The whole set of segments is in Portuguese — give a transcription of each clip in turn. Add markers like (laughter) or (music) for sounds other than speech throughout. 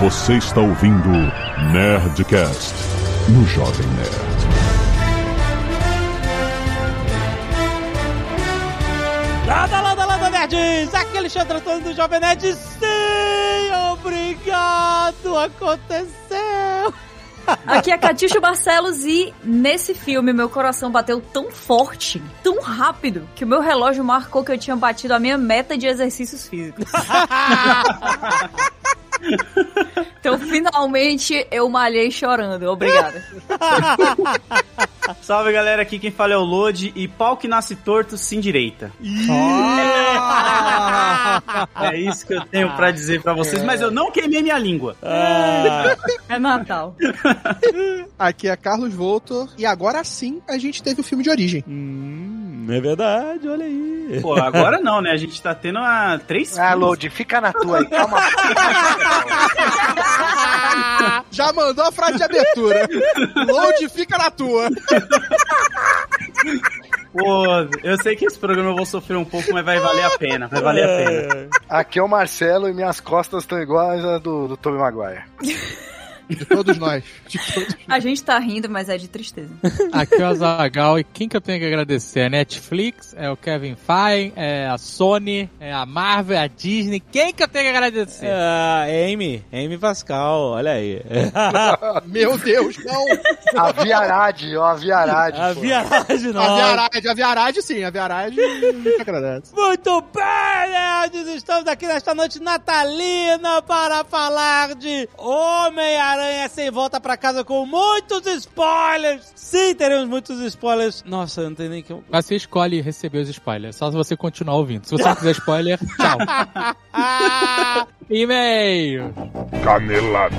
Você está ouvindo Nerdcast no Jovem Nerd. Lada, lada, lada, nerds! Aqui é Alexandre Antônio do Jovem Nerd. Sim, obrigado! Aconteceu! Aqui é Catiuxa Barcelos e nesse filme meu coração bateu tão forte, tão rápido, que o meu relógio marcou que eu tinha batido a minha meta de exercícios físicos. (laughs) então finalmente eu malhei chorando. Obrigada. (laughs) (laughs) Salve galera, aqui quem fala é o Lodi e pau que nasce torto se endireita. é isso que eu tenho pra dizer pra vocês, mas eu não queimei minha língua. É Natal. (laughs) Aqui é Carlos Voltor e agora sim a gente teve o filme de origem. Hum, é verdade, olha aí. Pô, agora não, né? A gente tá tendo a três Ah, Load, fica na tua aí, calma. (laughs) Já mandou a frase de abertura. Load fica na tua. Pô, eu sei que esse programa eu vou sofrer um pouco, mas vai valer a pena. Vai valer a pena. Aqui é o Marcelo e minhas costas estão iguais a do, do Tobey Maguire. (laughs) De todos nós. De todos. A gente tá rindo, mas é de tristeza. Aqui é o Azagal e quem que eu tenho que agradecer? É a Netflix, é o Kevin Feige, é a Sony, é a Marvel, é a Disney. Quem que eu tenho que agradecer? Ah, Amy, Amy Pascal, olha aí. (laughs) Meu Deus, não. A Viarade, ó, a Viarade. A pô. A não. Viarade, a Viarade sim, a Viarade que agradece. Muito bem, nerds! Estamos aqui nesta noite natalina para falar de Homem-Aranha sem volta pra casa com muitos spoilers! Sim, teremos muitos spoilers. Nossa, eu não tenho nem que... Mas você escolhe receber os spoilers, só se você continuar ouvindo. Se você não quiser spoiler, (laughs) tchau. E-mail. Canelada.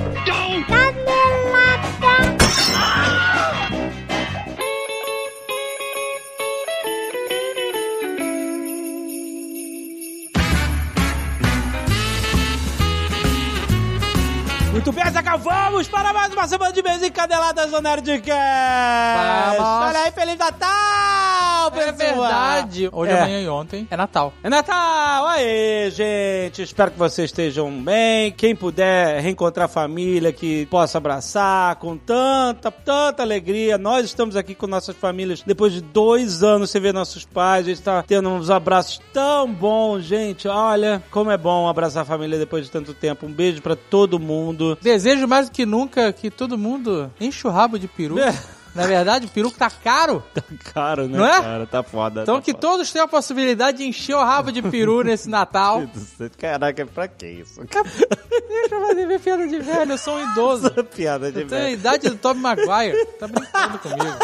Muito bem, Zagal, vamos para mais uma semana de mês encadeladas do Nerdcast! Vamos. Olha aí, Feliz Natal, pessoal! É verdade. Hoje, É. amanhã e ontem é Natal. É Natal! Aê, gente! Espero que vocês estejam bem. Quem puder reencontrar a família, que possa abraçar com tanta, tanta alegria. Nós estamos aqui com nossas famílias depois de dois anos sem ver nossos pais. A gente está tendo uns abraços tão bons, gente. Olha como é bom abraçar a família depois de tanto tempo. Um beijo pra todo mundo. Desejo mais do que nunca que todo mundo enche o rabo de peru. É. Na verdade, o peru tá caro. (laughs) Tá caro, né, Não é? cara? Tá foda. Então tá que foda. todos tenham a possibilidade de encher o rabo de peru nesse Natal. (laughs) Caraca, pra que isso? Deixa eu fazer minha piada de velho, eu sou um idoso. (laughs) Piada de Eu tenho a velho. idade do Tobey Maguire. Tá brincando comigo.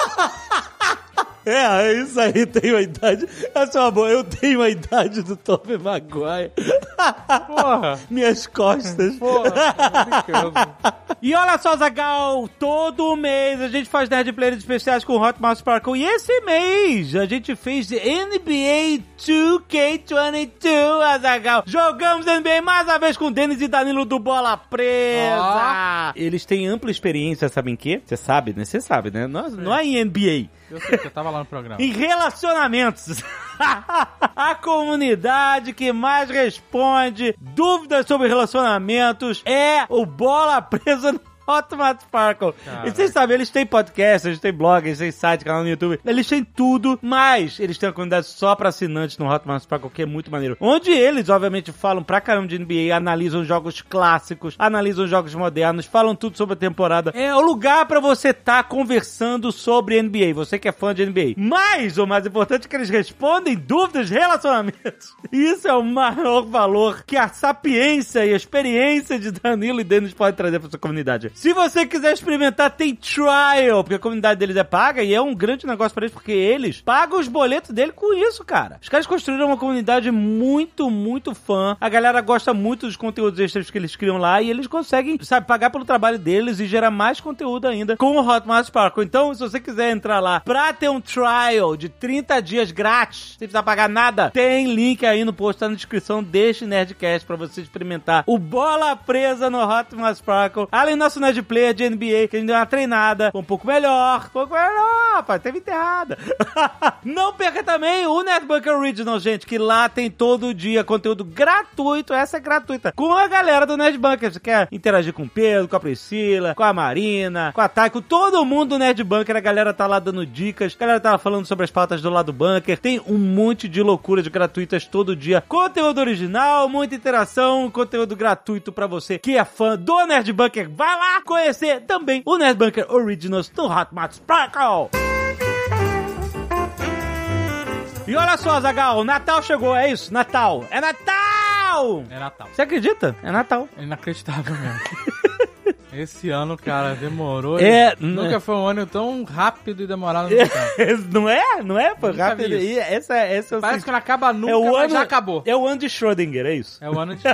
É, é isso aí, tenho a idade. Essa é uma boa. Eu tenho a idade do Tobey Maguire. Porra. (laughs) Minhas costas. Porra. (laughs) E olha só, Zagal, todo mês a gente faz Nerd Players especiais com Hotmart Sparkle. E esse mês a gente fez NBA 2K22, Azagal. Jogamos NBA mais uma vez com Denis e Danilo do Bola Presa. Eles têm ampla experiência, sabem em quê? Você sabe, né? Você sabe, né? Não, não é em NBA. Eu sei que eu tava lá no programa. Em relacionamentos. (laughs) a comunidade que mais responde dúvidas sobre relacionamentos é o Bola Presa no Hotmart Sparkle. E vocês sabem, eles têm podcast, eles têm blog, eles têm site, canal no YouTube, eles têm tudo, mas eles têm uma comunidade só pra assinantes no Hotmart Sparkle, que é muito maneiro. Onde eles, obviamente, falam pra caramba de NBA, analisam jogos clássicos, analisam jogos modernos, falam tudo sobre a temporada. É o lugar pra você estar conversando sobre NBA, você que é fã de NBA. Mas, o mais importante é que eles respondem dúvidas relacionamentos. Isso é o maior valor que a sapiência e a experiência de Danilo e Denis podem trazer pra sua comunidade. Se você quiser experimentar, tem trial, porque a comunidade deles é paga e é um grande negócio pra eles, porque eles pagam os boletos dele com isso, cara. Os caras construíram uma comunidade muito, muito fã. A galera gosta muito dos conteúdos extras que eles criam lá e eles conseguem, sabe, pagar pelo trabalho deles e gerar mais conteúdo ainda com o Hotmart Sparkle. Então, se você quiser entrar lá pra ter um trial de 30 dias grátis, sem precisar pagar nada, tem link aí no post, tá na descrição deste Nerdcast pra você experimentar o Bola Presa no Hotmart Sparkle. Além do nosso Nerd Player de NBA, que a gente deu uma treinada, um pouco melhor, um pouco melhor, rapaz, teve enterrada. (laughs) Não perca também o Netbunker Original, gente, que lá tem todo dia conteúdo gratuito, essa é gratuita, com a galera do Netbunker. Você quer interagir com o Pedro, com a Priscila, com a Marina, com a Thay, com todo mundo do Netbunker, a galera tá lá dando dicas, a galera tá falando sobre as pautas do lado do bunker, tem um monte de loucuras gratuitas todo dia, conteúdo original, muita interação, conteúdo gratuito pra você que é fã do Nerd Bunker. Vai lá conhecer também o Nerd Bunker Originals do Hotmart Sparkle. E olha só, Zagal, Natal chegou, é isso? Natal. É Natal! É Natal. Você acredita? É Natal. É inacreditável mesmo. (laughs) Esse ano, cara, demorou. É, Nunca foi um ano tão rápido e demorado no tempo. (laughs) não é? Não é? Foi rápido. E essa, essa é Parece que não acaba nunca, é o mas ano, já acabou. É o ano de Schrödinger, é isso? É o ano de É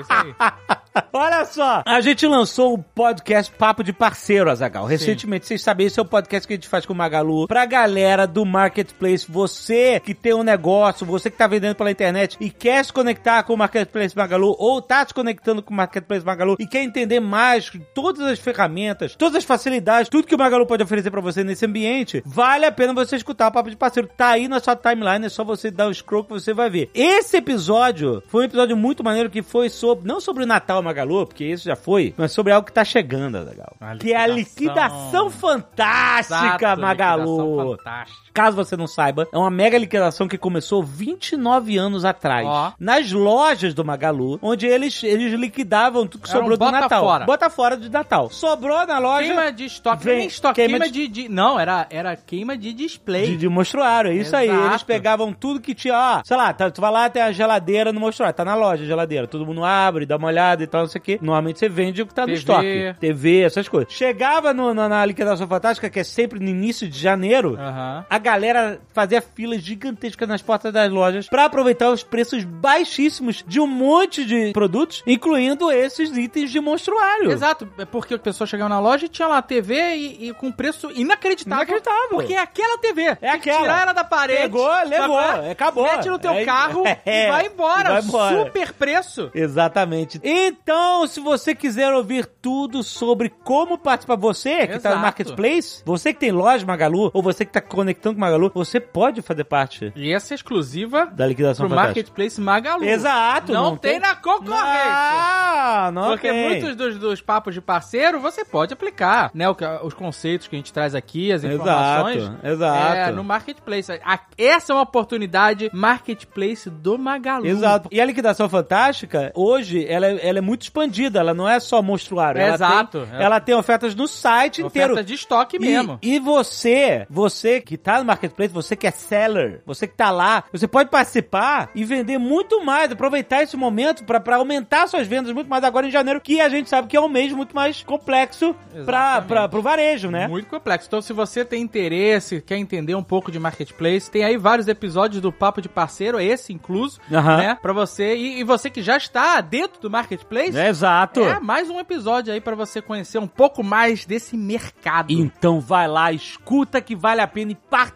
isso aí. (laughs) Olha só, a gente lançou o podcast Papo de Parceiro, Azagal. Recentemente, vocês sabem, esse é o podcast que a gente faz com o Magalu pra galera do Marketplace. Você que tem um negócio, você que tá vendendo pela internet e quer se conectar com o Marketplace Magalu ou tá se conectando com o Marketplace Magalu e quer entender mais todas as ferramentas, todas as facilidades, tudo que o Magalu pode oferecer pra você nesse ambiente, vale a pena você escutar o Papo de Parceiro. Tá aí na sua timeline, é só você dar o scroll que você vai ver. Esse episódio foi um episódio muito maneiro que foi sobre, não sobre o Natal Magalu, porque isso já foi, mas sobre algo que tá chegando. A Que é a liquidação. liquidação fantástica, Exato, Magalu. liquidação fantástica. Caso você não saiba, é uma mega liquidação que começou 29 anos atrás. Ó. Nas lojas do Magalu, onde eles, eles liquidavam tudo que Era um sobrou do bota Natal. fora. Bota fora de Natal. Sobrou na loja Queima de estoque, Vem, nem estoque, queima queima, de... de- Não, era, era queima de display. de, de mostruário. É isso aí. Exato. Eles pegavam tudo que tinha, ó, sei lá, tá, tu vai lá, tem a geladeira no mostruário. Tá na loja a geladeira. Todo mundo abre, dá uma olhada e tal, não sei o quê. Normalmente você vende o que tá no TV. estoque. TV, essas coisas. Chegava no- na, na liquidação fantástica, que é sempre no início de janeiro. Aham. A galera fazia filas gigantescas nas portas das lojas pra aproveitar os preços baixíssimos de um monte de produtos, incluindo esses itens de monstruário. Exato, é porque a pessoa chegava na loja e tinha lá a TV e, e com preço inacreditável. Inacreditável. Porque é aquela TV. É aquela. Tirar ela da parede. Pegou, levou, sabe? acabou. Mete no teu É, carro (laughs) é, e vai embora. e vai embora. Super preço. Exatamente. Então, se você quiser ouvir tudo sobre como participar, você que tá no Exato. Marketplace, você que tem loja Magalu, ou você que tá conectando com Magalu, você pode fazer parte E essa é exclusiva da liquidação pro fantástica. Marketplace Magalu. Exato. Não, tem, na concorrência. Não, não Porque tem. muitos dos, dos papos de parceiro você pode aplicar, né? os conceitos que a gente traz aqui, as informações. Exato, exato. É, no Marketplace. Essa é uma oportunidade Marketplace do Magalu. Exato. E a liquidação fantástica, hoje, ela é, ela é muito expandida. Ela não é só monstruário. Ela Exato. Tem, ela tem ofertas no site Oferta inteiro. de estoque E- mesmo. E, você, você que tá no Marketplace, você que é seller, você que tá lá, você pode participar e vender muito mais, aproveitar esse momento pra pra aumentar suas vendas muito mais agora em janeiro, que a gente sabe que é um mês muito mais complexo pra, pro varejo, né? Muito complexo. Então, se você tem interesse, quer entender um pouco de marketplace, tem aí vários episódios do Papo de Parceiro, esse incluso, Aham. né? Pra você. E, e você que já está dentro do marketplace, É, exato. é mais um episódio aí pra você conhecer um pouco mais desse mercado. Então vai lá, escuta que vale a pena e participa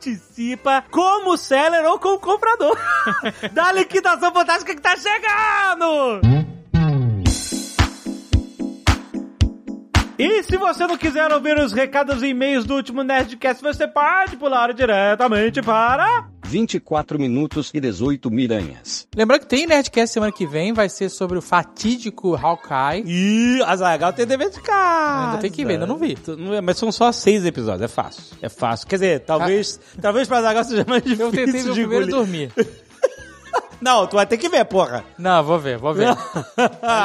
como seller ou como comprador (laughs) da liquidação fantástica que tá chegando! E se você não quiser ouvir os recados e e-mails do último Nerdcast, você pode pular diretamente para... 24 minutos e 18 miranhas. Lembrando que tem Nerdcast semana que vem, vai ser sobre o fatídico Hawkeye. Ih, Azaghal tem dever de casa. Ainda tem que ver, ainda não vi. É, Mas são só seis episódios, é fácil. É fácil. Quer dizer, talvez, (laughs) talvez pra Azaghal seja mais difícil Eu tentei ver o de primeiro e engolir. dormir. (laughs) Não, tu vai ter que ver, porra. Não, vou ver, vou ver.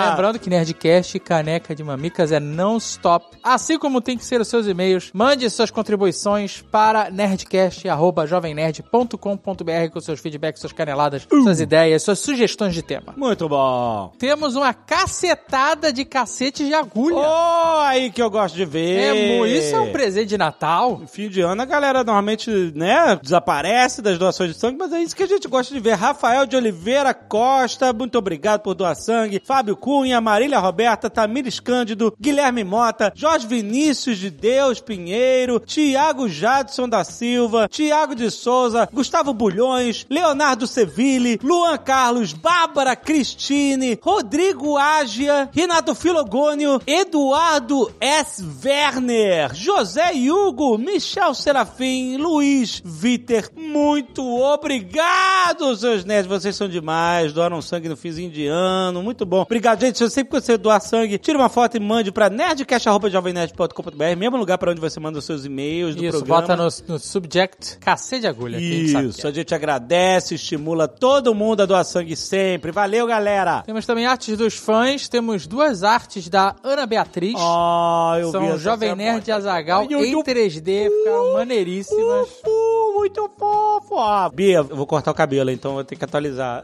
Lembrando que Nerdcast Caneca de Mamicas é non-stop. Assim como tem que ser os seus e-mails, mande suas contribuições para nerdcast.jovemnerd.com.br com seus feedbacks, suas caneladas, suas ideias, suas sugestões de tema. Muito bom. Temos uma cacetada de cacetes de agulha. Oh, aí que eu gosto de ver. é, isso é um presente de Natal. Fim de ano, a galera normalmente, né, desaparece das doações de sangue, mas é isso que a gente gosta de ver. Rafael de Oliveira Costa, muito obrigado por doar sangue. Fábio Cunha, Marília Roberta, Tamires Cândido, Guilherme Mota, Jorge Vinícius de Deus Pinheiro, Tiago Jadson da Silva, Tiago de Souza, Gustavo Bulhões, Leonardo Seville, Luan Carlos, Bárbara Cristine, Rodrigo Ágia, Renato Filogônio, Eduardo S. Werner, José Hugo, Michel Serafim, Luiz Viter. Muito obrigado, seus nerds. Vocês são demais. Doaram sangue no finzinho de ano. Muito bom. Obrigado, gente. Se sempre que você doar sangue, tira uma foto e mande pra nerdcast.jovemnerd.com.br, mesmo lugar pra onde você manda os seus e-mails do Isso, programa. bota no, no subject cacete de agulha. que a gente Isso, é. a gente agradece, estimula todo mundo a doar sangue sempre. Valeu, galera! Temos também artes dos fãs, temos duas artes da Ana Beatriz. Oh, eu vi São essa Jovem. Nerd e Azagal eu- em 3D, ficaram maneiríssimas. Uh, muito fofo! Ah, Bia, eu vou cortar o cabelo, então eu tenho que atualizar. Tá.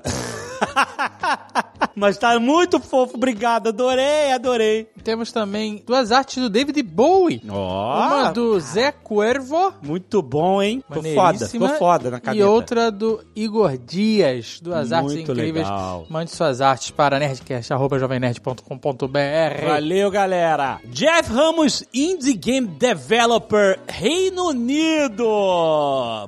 (laughs) Mas tá muito fofo, obrigado, adorei, adorei. Temos também duas artes do David Bowie. Ó, Uma do Zé Cuervo, muito bom, hein? Ficou foda, ficou foda na caneta. E outra do Igor Dias, duas artes Muito incríveis. legal. Mande suas artes para nerdcast.jovemnerd.com.br. Valeu, galera. Jeff Ramos, Indie Game Developer, Reino Unido.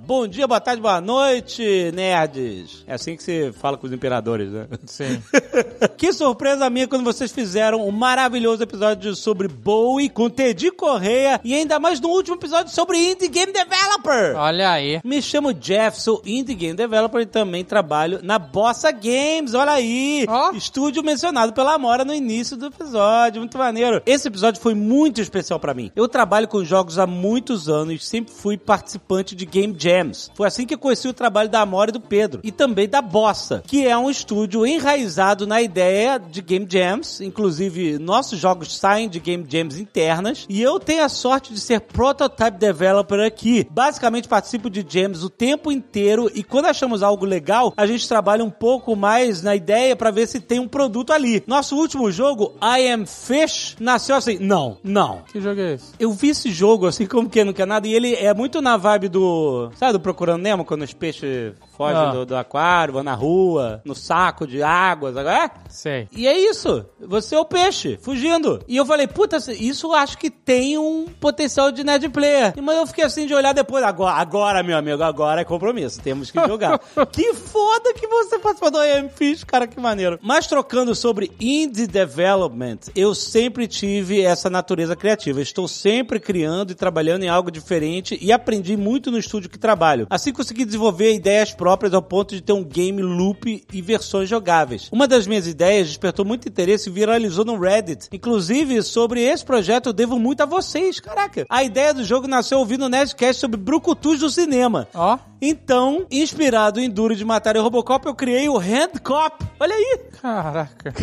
Bom dia, boa tarde, boa noite, nerds. É assim que se fala com os imperadores, né? Sim. (laughs) (laughs) que surpresa minha quando vocês fizeram um maravilhoso episódio sobre Bowie com Teddy Correia e ainda mais no último episódio sobre Indie Game Developer. Olha aí. Me chamo Jeff, sou Indie Game Developer e também trabalho na Bossa Games. Olha aí! Ó. Estúdio mencionado pela Amora no início do episódio. Muito maneiro. Esse episódio foi muito especial pra mim. Eu trabalho com jogos há muitos anos e sempre fui participante de Game Jams. Foi assim que eu conheci o trabalho da Amora e do Pedro. E também da Bossa, que é um estúdio enraizado na ideia de Game Jams. Inclusive, nossos jogos saem de Game Jams internas. E eu tenho a sorte de ser Prototype Developer aqui. Basicamente, participo de Jams o tempo inteiro. E quando achamos algo legal, a gente trabalha um pouco mais na ideia pra ver se tem um produto ali. Nosso último jogo, I Am Fish, nasceu assim. Não, não. Que jogo é esse? Eu vi esse jogo, assim, como que não quer nada, e ele é muito na vibe do. Sabe, do Procurando Nemo, quando os peixes fogem Ah. do, do aquário, vão na rua, no saco de água, sabe? É? Sei. E é isso. Você é o peixe, fugindo. E eu falei, puta, isso eu acho que tem um potencial de nerd player. Mas eu fiquei assim de olhar depois. Agora, agora meu amigo, agora é compromisso. Temos que jogar. (laughs) que foda que você participou do IM Fish, cara, que maneiro. Mas trocando sobre indie development, eu sempre tive essa natureza criativa. Estou sempre criando e trabalhando em algo diferente e aprendi muito no estúdio que trabalho. Assim consegui desenvolver ideias próprias ao ponto de ter um game loop e versões jogáveis. Uma das minhas ideias despertou muito interesse e viralizou no Reddit. Inclusive, sobre esse projeto eu devo muito a vocês. Caraca, a ideia do jogo nasceu ouvindo o Nerdcast sobre brucutus do cinema. Ó. Então, inspirado em Duro de Matar e Robocop, eu criei o Handcop. Olha aí! Caraca.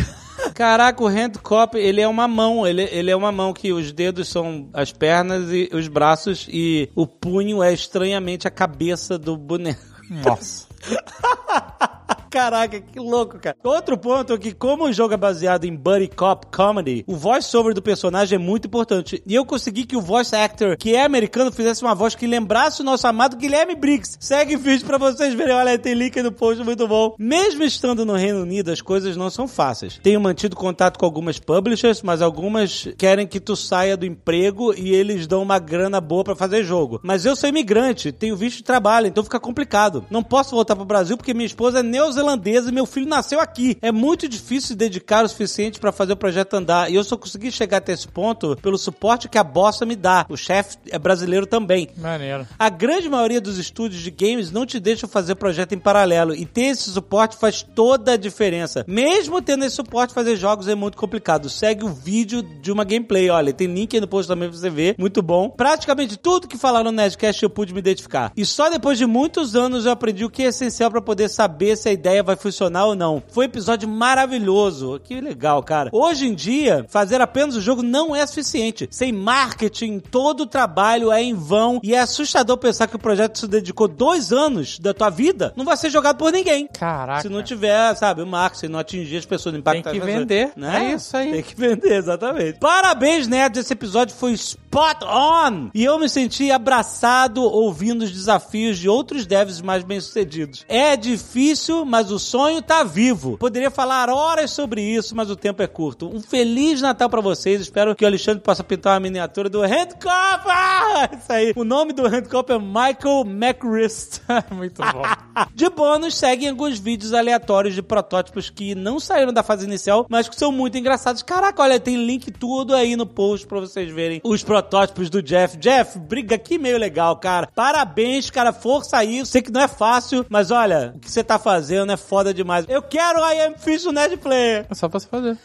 Caraca, o Handcop, ele é uma mão. Ele, ele é uma mão que os dedos são as pernas e os braços e o punho é estranhamente a cabeça do boneco. Nossa. (laughs) Caraca, que louco, cara. Outro ponto é que, como o jogo é baseado em Buddy Cop Comedy, o voice-over do personagem é muito importante. E eu consegui que o voice actor, que é americano, fizesse uma voz que lembrasse o nosso amado Guilherme Briggs. Segue vídeo pra vocês verem. Olha, tem link no post, muito bom. Mesmo estando no Reino Unido, as coisas não são fáceis. Tenho mantido contato com algumas publishers, mas algumas querem que tu saia do emprego e eles dão uma grana boa pra fazer jogo. Mas eu sou imigrante, tenho visto de trabalho, então fica complicado. Não posso voltar pro Brasil porque minha esposa é neozelandesa e meu filho nasceu aqui. É muito difícil se dedicar o suficiente pra fazer o projeto andar. E eu só consegui chegar até esse ponto pelo suporte que a Bossa me dá. O chefe é brasileiro também. Maneiro. A grande maioria dos estúdios de games não te deixam fazer projeto em paralelo e ter esse suporte faz toda a diferença. Mesmo tendo esse suporte, fazer jogos é muito complicado. Segue o vídeo de uma gameplay, olha, tem link aí no post também pra você ver, muito bom. Praticamente tudo que falaram no Nerdcast eu pude me identificar. E só depois de muitos anos eu aprendi o que é essencial pra poder saber se a ideia vai funcionar ou não. Foi um episódio maravilhoso. Que legal, cara. Hoje em dia, fazer apenas o jogo não é suficiente. Sem marketing, todo o trabalho é em vão e é assustador pensar que o projeto se dedicou dois anos da tua vida não vai ser jogado por ninguém. Caraca. Se não tiver, sabe, o marketing, se não atingir as pessoas, impactar Tem que vender. Né? É isso aí. Tem que vender, exatamente. Parabéns, nerds. Esse episódio foi spot on! E eu me senti abraçado ouvindo os desafios de outros devs mais bem-sucedidos. É difícil, mas o sonho tá vivo. Poderia falar horas sobre isso, mas o tempo é curto. Um feliz Natal pra vocês. Espero que o Alexandre possa pintar uma miniatura do Handcuff! Ah, isso aí. O nome do Handcuff é Michael McWrist. (laughs) Muito bom. (laughs) De bônus, seguem alguns vídeos aleatórios de protótipos que não saíram da fase inicial, mas que são muito engraçados. Caraca, olha, tem link tudo aí no post pra vocês verem os protótipos do Jeff. Jeff, briga aqui meio legal, cara. Parabéns, cara, força aí. Sei que não é fácil, mas olha, o que você tá fazendo é foda demais. Eu quero I Am Fish no Nerd Player. É só pra você fazer.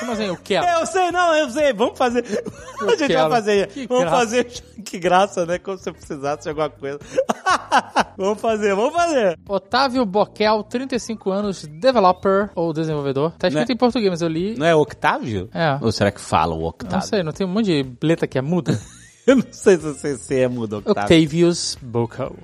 Como assim? Eu quero. Eu sei, não, eu sei. Vamos fazer. (laughs) a gente quero. vai fazer. Que vamos graça. fazer. (laughs) Que graça, né? Como se eu precisasse de alguma coisa. (laughs) vamos fazer, vamos fazer. Otávio Boquel, 35 anos, developer ou desenvolvedor. Tá escrito Né? em português, mas eu li. Não é Octávio? É. Ou será que fala o Não Octávio? sei, não tem um monte de letra que é muda. Eu não sei se é mudo, Octávio. Octavius Bocal.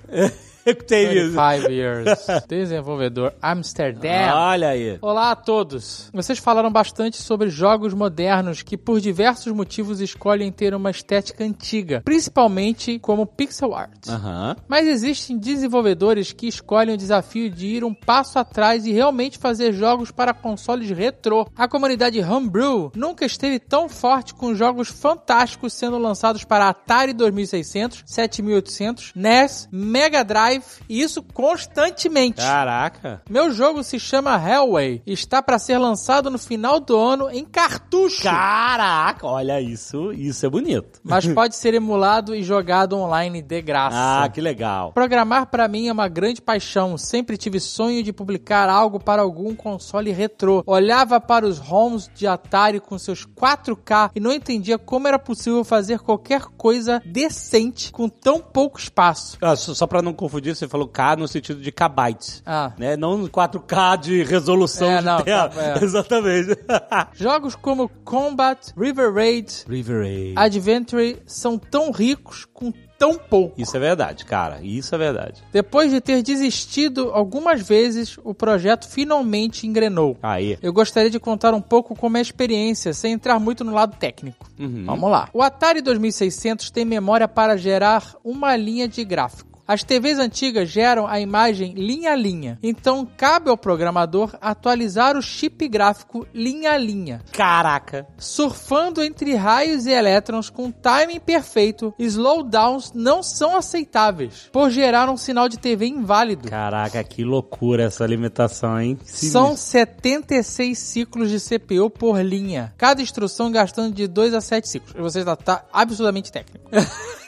25 years. (laughs) Desenvolvedor Amsterdam. Olha aí. Olá a todos. Vocês falaram bastante sobre jogos modernos que por diversos motivos escolhem ter uma estética antiga, principalmente como pixel art. Aham. Mas existem desenvolvedores que escolhem o desafio de ir um passo atrás e realmente fazer jogos para consoles retrô. A comunidade Homebrew nunca esteve tão forte com jogos fantásticos sendo lançados para Atari 2600, 7800, NES, Mega Drive e isso constantemente. Caraca. Meu jogo se chama Hellway e está para ser lançado no final do ano em cartucho. Caraca, olha isso. Isso é bonito. Mas pode ser emulado e jogado online de graça. Ah, que legal. Programar pra mim é uma grande paixão. Sempre tive sonho de publicar algo para algum console retrô. Olhava para os ROMs de Atari com seus 4K e não entendia como era possível fazer qualquer coisa decente com tão pouco espaço. Ah, só, pra não confundir, você falou K no sentido de kbytes. Ah. Né? Não 4K de resolução É, de não, tá, é. (laughs) Exatamente. (laughs) Jogos como Combat, River Raid, River Raid. Adventure são tão ricos com tão pouco. Isso é verdade, cara. Isso é verdade. Depois de ter desistido algumas vezes, o projeto finalmente engrenou. Aí. Eu gostaria de contar um pouco como é a experiência, sem entrar muito no lado técnico. Uhum. Vamos lá. O Atari 2600 tem memória para gerar uma linha de gráfico. As TVs antigas geram a imagem linha a linha. Então cabe ao programador atualizar o chip gráfico linha a linha. Caraca. Surfando entre raios e elétrons com timing perfeito, slowdowns não são aceitáveis, por gerar um sinal de TV inválido. Caraca, que loucura essa limitação, hein? São 76 ciclos de CPU por linha. Cada instrução gastando de 2 a 7 ciclos. Você está tá absurdamente técnico. (laughs)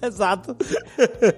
(laughs) Exato.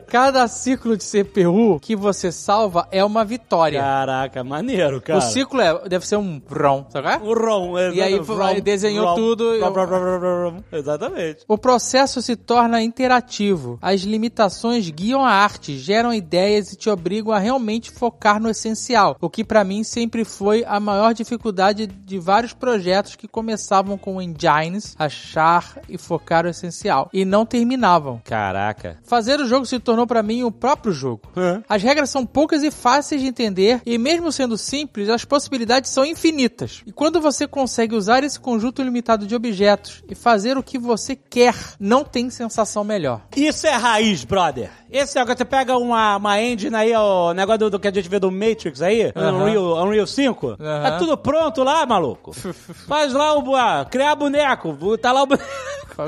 Cada ciclo de CPU que você salva é uma vitória. Caraca, maneiro, cara. O ciclo é, deve ser um ROM, sabe? é? O ROM. E aí exato, aí desenhou tudo Rom, eu- rom, rom, rom, rom. Exatamente. O processo se torna interativo. As limitações guiam a arte, geram ideias e te obrigam a realmente focar no essencial. O que pra mim sempre foi a maior dificuldade de vários projetos que começavam com engines, achar e focar o essencial e não terminavam. Caraca. Fazer o jogo se tornou pra mim o próprio jogo. Hã? As regras são poucas e fáceis de entender, e mesmo sendo simples, as possibilidades são infinitas. E quando você consegue usar esse conjunto limitado de objetos e fazer o que você quer, não tem sensação melhor. Isso é raiz, brother. Esse é o que você pega uma, uma engine aí, o negócio do, do que a gente vê do Matrix aí, Aham. Unreal, Unreal 5. Aham. Tá tudo pronto lá, maluco. (laughs) Faz lá o. ah, criar boneco. Tá lá o.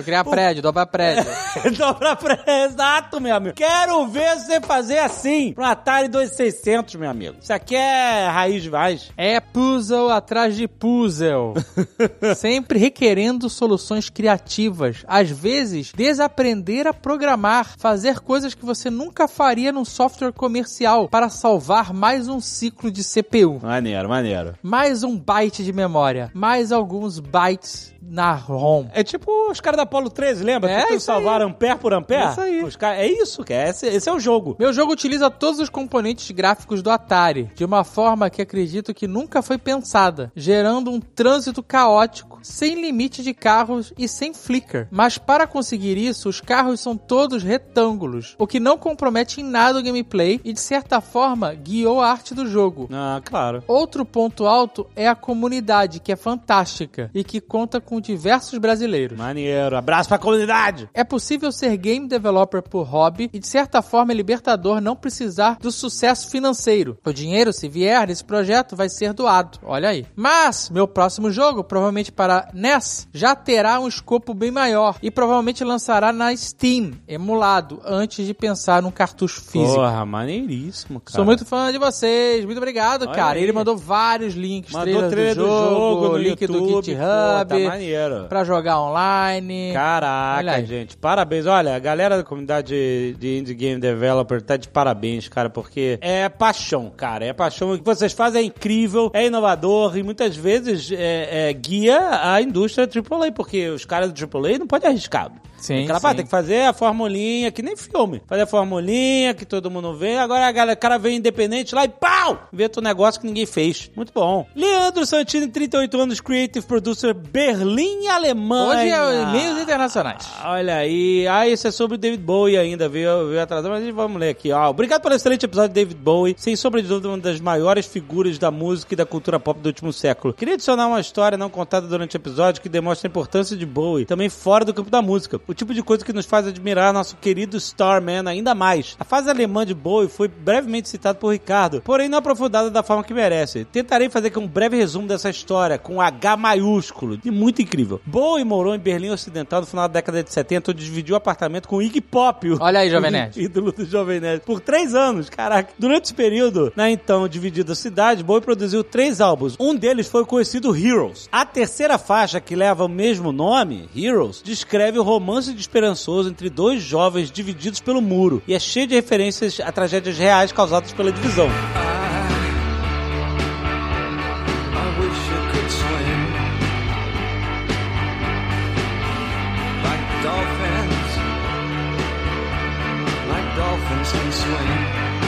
Criar prédio, dobra prédio. (laughs) Dobra pra exato, meu amigo. Quero ver você fazer assim pro Atari 2600, meu amigo. Isso aqui é raiz demais. É puzzle atrás de puzzle. (laughs) Sempre requerendo soluções criativas. Às vezes, desaprender a programar, fazer coisas que você nunca faria num software comercial para salvar mais um ciclo de CPU. Maneiro, maneiro. Mais um byte de memória, mais alguns bytes na ROM. É tipo os caras da Apollo 13, lembra? É, que tu isso salvaram ampere por ampere? Isso aí. Os é isso, cara. Esse, esse é o jogo. Meu jogo utiliza todos os componentes gráficos do Atari, de uma forma que acredito que nunca foi pensada, gerando um trânsito caótico sem limite de carros e sem flicker. Mas para conseguir isso, os carros são todos retângulos, o que não compromete em nada o gameplay e de certa forma guiou a arte do jogo. Ah, claro. Outro ponto alto é a comunidade, que é fantástica e que conta com diversos brasileiros. Maneiro. Abraço pra comunidade. É possível ser game developer por hobby e de certa forma é libertador não precisar do sucesso financeiro. O dinheiro, se vier desse projeto, vai ser doado. Olha aí. Mas meu próximo jogo, provavelmente para NES, já terá um escopo bem maior e provavelmente lançará na Steam, emulado, antes de pensar num cartucho físico. Porra, maneiríssimo, cara. Sou muito fã de vocês. Muito obrigado, Olha cara. aí. Ele mandou vários links, Mandou trailer do jogo, no link do YouTube. GitHub, Pô, tá maneiro. pra jogar online. Caraca, gente. Parabéns. Olha, a galera da comunidade de Indie Game Developer tá de parabéns, cara, porque é paixão, cara. É paixão. O que vocês fazem é incrível, é inovador e muitas vezes é, é, guia a indústria AAA, porque os caras do AAA não podem arriscar. Sim, sim. tem que fazer a formulinha, que nem filme. Fazer a formulinha que todo mundo vê. Agora a galera, o cara vem independente lá e pau! Inventa um negócio que ninguém fez. Muito bom. Leandro Santini, 38 anos, Creative Producer, Berlim, Alemanha. Hoje é e-mails internacionais. Olha aí. Ah, esse é sobre o David Bowie ainda, viu? Viu atrasado, mas vamos ler aqui. Ó, obrigado pelo excelente episódio de David Bowie. Sem sombra de dúvida, uma das maiores figuras da música e da cultura pop do último século. Queria adicionar uma história não contada durante o episódio que demonstra a importância de Bowie, também fora do campo da música. O tipo de coisa que nos faz admirar nosso querido Starman ainda mais. A fase alemã de Bowie foi brevemente citada por Ricardo, porém não aprofundada da forma que merece. Tentarei fazer aqui um breve resumo dessa história, com H maiúsculo, e muito incrível. Bowie morou em Berlim Ocidental no final da década de 70, onde dividiu apartamento com Iggy Pop, Olha aí, Jovem (laughs) Nerd. ídolo do Jovem Nerd, por três anos, caraca. Durante esse período, na então dividida cidade, Bowie produziu três álbuns. Um deles foi o conhecido Heroes. A terceira faixa, que leva o mesmo nome, Heroes, descreve o romance desesperançoso entre dois jovens divididos pelo muro e é cheio de referências a tragédias reais causadas pela divisão.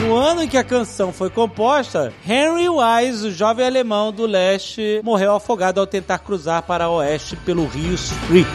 No ano em que a canção foi composta, Henry Wise, o jovem alemão do leste, morreu afogado ao tentar cruzar para oeste pelo rio Spree.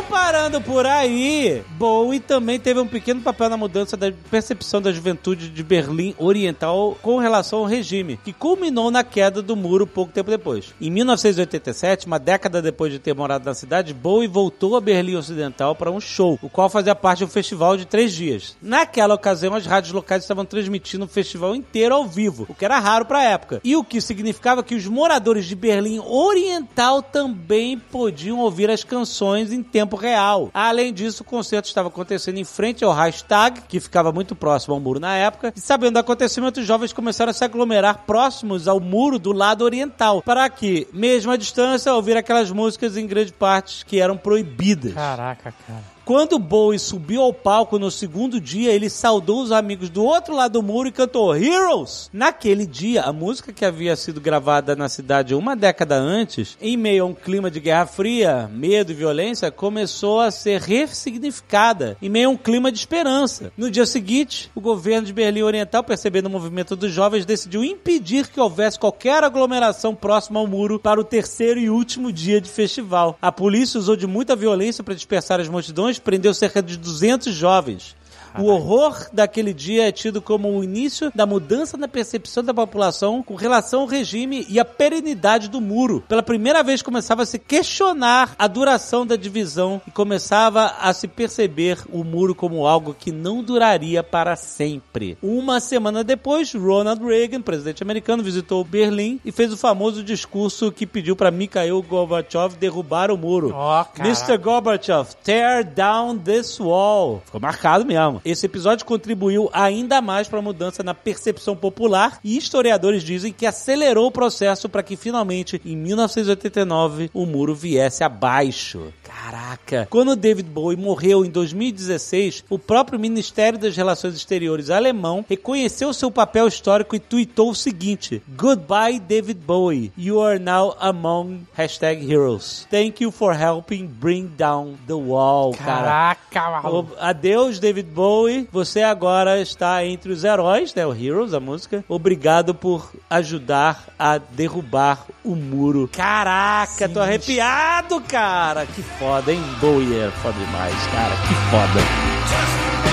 Não parando por aí, Bowie também teve um pequeno papel na mudança da percepção da juventude de Berlim Oriental com relação ao regime, que culminou na queda do muro pouco tempo depois. Em 1987, uma década depois de ter morado na cidade, Bowie voltou a Berlim Ocidental para um show, o qual fazia parte de um festival de três dias. Naquela ocasião, as rádios locais estavam transmitindo o festival inteiro ao vivo, o que era raro para a época, e o que significava que os moradores de Berlim Oriental também podiam ouvir as canções em tempo real. Além disso, o concerto estava acontecendo em frente ao Reichstag, que ficava muito próximo ao muro na época, e sabendo do acontecimento, os jovens começaram a se aglomerar próximos ao muro do lado oriental, para que, mesmo à distância, ouvir aquelas músicas em grande parte que eram proibidas. Caraca, cara. Quando Bowie subiu ao palco no segundo dia, ele saudou os amigos do outro lado do muro e cantou Heroes. Naquele dia, a música que havia sido gravada na cidade uma década antes, em meio a um clima de guerra fria, medo e violência, começou a ser ressignificada em meio a um clima de esperança. No dia seguinte, o governo de Berlim Oriental, percebendo o movimento dos jovens, decidiu impedir que houvesse qualquer aglomeração próxima ao muro para o terceiro e último dia de festival. A polícia usou de muita violência para dispersar as multidões, prendeu cerca de 200 jovens. O horror daquele dia é tido como o início da mudança na percepção da população com relação ao regime e a perenidade do muro. Pela primeira vez começava a se questionar a duração da divisão e começava a se perceber o muro como algo que não duraria para sempre. Uma semana depois, Ronald Reagan, presidente americano, visitou Berlim e fez o famoso discurso que pediu para Mikhail Gorbachev derrubar o muro. Caraca. Mr. Gorbachev, tear down this wall. Ficou marcado mesmo. Esse episódio contribuiu ainda mais para a mudança na percepção popular e historiadores dizem que acelerou o processo para que finalmente, em 1989, o muro viesse abaixo. Caraca! Quando David Bowie morreu em 2016, o próprio Ministério das Relações Exteriores alemão reconheceu seu papel histórico e tweetou o seguinte: Goodbye, David Bowie. You are now among hashtag heroes. Thank you for helping bring down the wall. Cara. Caraca. O- Adeus, David Bowie. Bowie, você agora está entre os heróis, né? O Heroes, a música. Obrigado por ajudar a derrubar o muro. Caraca, tô arrepiado, cara. Que foda, hein? Bowie é foda demais, cara. Que foda.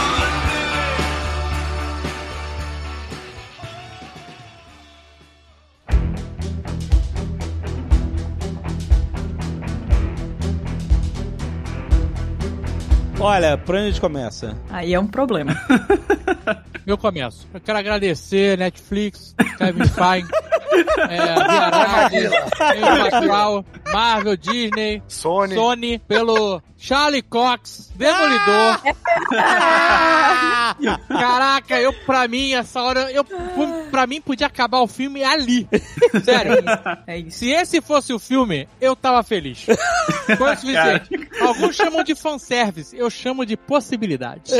Olha, por onde a gente começa? Aí é um problema. (laughs) Eu começo. Eu quero agradecer Netflix, Kevin Feige, (laughs) é, Marvel, Disney, Sony. Sony, pelo Charlie Cox, Demolidor. (laughs) Caraca, eu pra mim, essa hora, eu, pra mim podia acabar o filme ali. (laughs) Sério. É isso. Se esse fosse o filme, eu tava feliz. Foi o (laughs) suficiente. Alguns chamam de fanservice, eu chamo de possibilidade.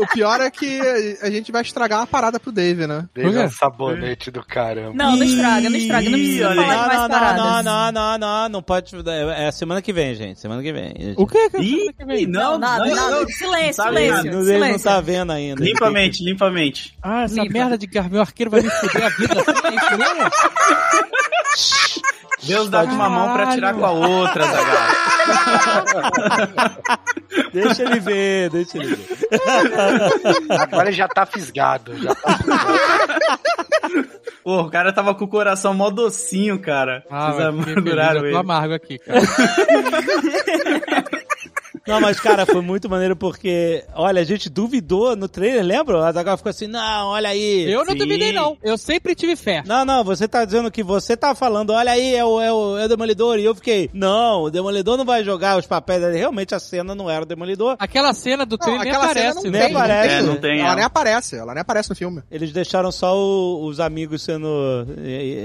O, pior é que a gente vai estragar a parada pro Dave, né? Quê? um sabonete do caramba. Não, não estraga, não estraga. Não precisa falar de mais não, não, paradas. não, não, não, não, não pode. É semana que vem, gente. Semana que vem. O que? Ih, Não, não, nada, não, nada. não. Silêncio, Sabe silêncio. Não, ele não silêncio. tá vendo ainda. Limpamente, limpamente. Ah, essa Limpa. merda de Gavião Arqueiro vai me fuder a vida. (laughs) Deus dá com uma mão pra tirar com a outra, Zagal. (laughs) Deixa ele ver, deixa ele ver. Agora ele já tá fisgado. Já tá fisgado. Pô, o cara tava com o coração mó docinho, cara. Ah, Vocês amarguraram eu tô ele. amargo aqui, cara. (laughs) Não, mas cara, foi muito maneiro porque, olha, a gente duvidou no trailer, lembra? A Zagal ficou assim, não, olha aí. Eu não Sim. duvidei, não. Eu sempre tive fé. Não, não, você tá dizendo que você tá falando, olha aí, é o, é o, é o Demolidor. E eu fiquei, não, o Demolidor não vai jogar os papéis. Realmente a cena não era o Demolidor. Aquela cena do Não, trailer nem aquela cena aparece, não né? nem aparece. É, não tem Ela ela. nem aparece, ela nem aparece no filme. Eles deixaram só o- os amigos sendo,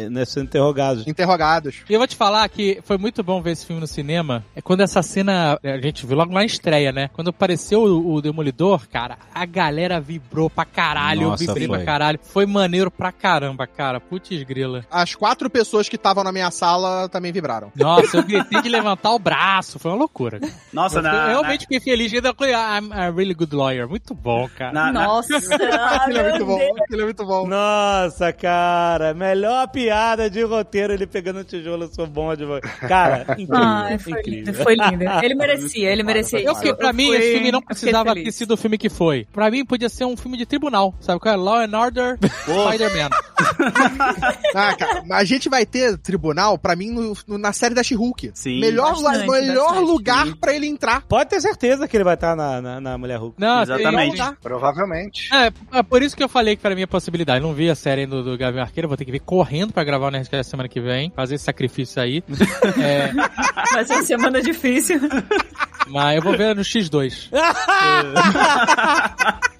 né, sendo interrogados. Interrogados. E eu vou te falar que foi muito bom ver esse filme no cinema. É quando essa cena, a gente viu logo na estreia, né? Quando apareceu o, o Demolidor, cara, a galera vibrou pra caralho, Nossa, eu vibrei foi. pra caralho. Foi maneiro pra caramba, cara. Putz grila. As quatro pessoas que estavam na minha sala também vibraram. Nossa, eu gritei de levantar o braço. Foi uma loucura. cara. Nossa, Eu na, fiquei- na- realmente fiquei feliz. Ainda falei, "Ah, I'm a really good lawyer. Muito bom, cara. na- Nossa, (laughs) Aquilo é muito bom, aquilo é muito bom. Nossa, cara, melhor piada de roteiro ele pegando o tijolo, eu sou bom de Cara, incrível, Ai, foi incrível. lindo, foi lindo. Ele merecia, ele merecia Eu isso. que, pra mim, fui- esse filme não eu precisava ter sido o filme que foi. Pra mim, podia ser um filme de tribunal. Sabe qual é? Law and Order, (laughs) Spider-Man. (laughs) Ah, cara, mas a gente vai ter tribunal, pra mim, no- no- na série da She-Hulk. Sim. Melhor, Bastante, melhor bastante. lugar pra ele entrar. Pode ter certeza que ele vai estar na, na, na Mulher Hulk. Não, Exatamente. Provavelmente. É, é por isso que eu falei que pra mim é possibilidade. Não vi a série ainda do Gavião Arqueiro, vou ter que ver correndo pra gravar o Nerdcast semana que vem, fazer esse sacrifício aí. (laughs) É, Vai ser uma semana difícil. mas eu vou ver no X2. (laughs) (laughs) (laughs)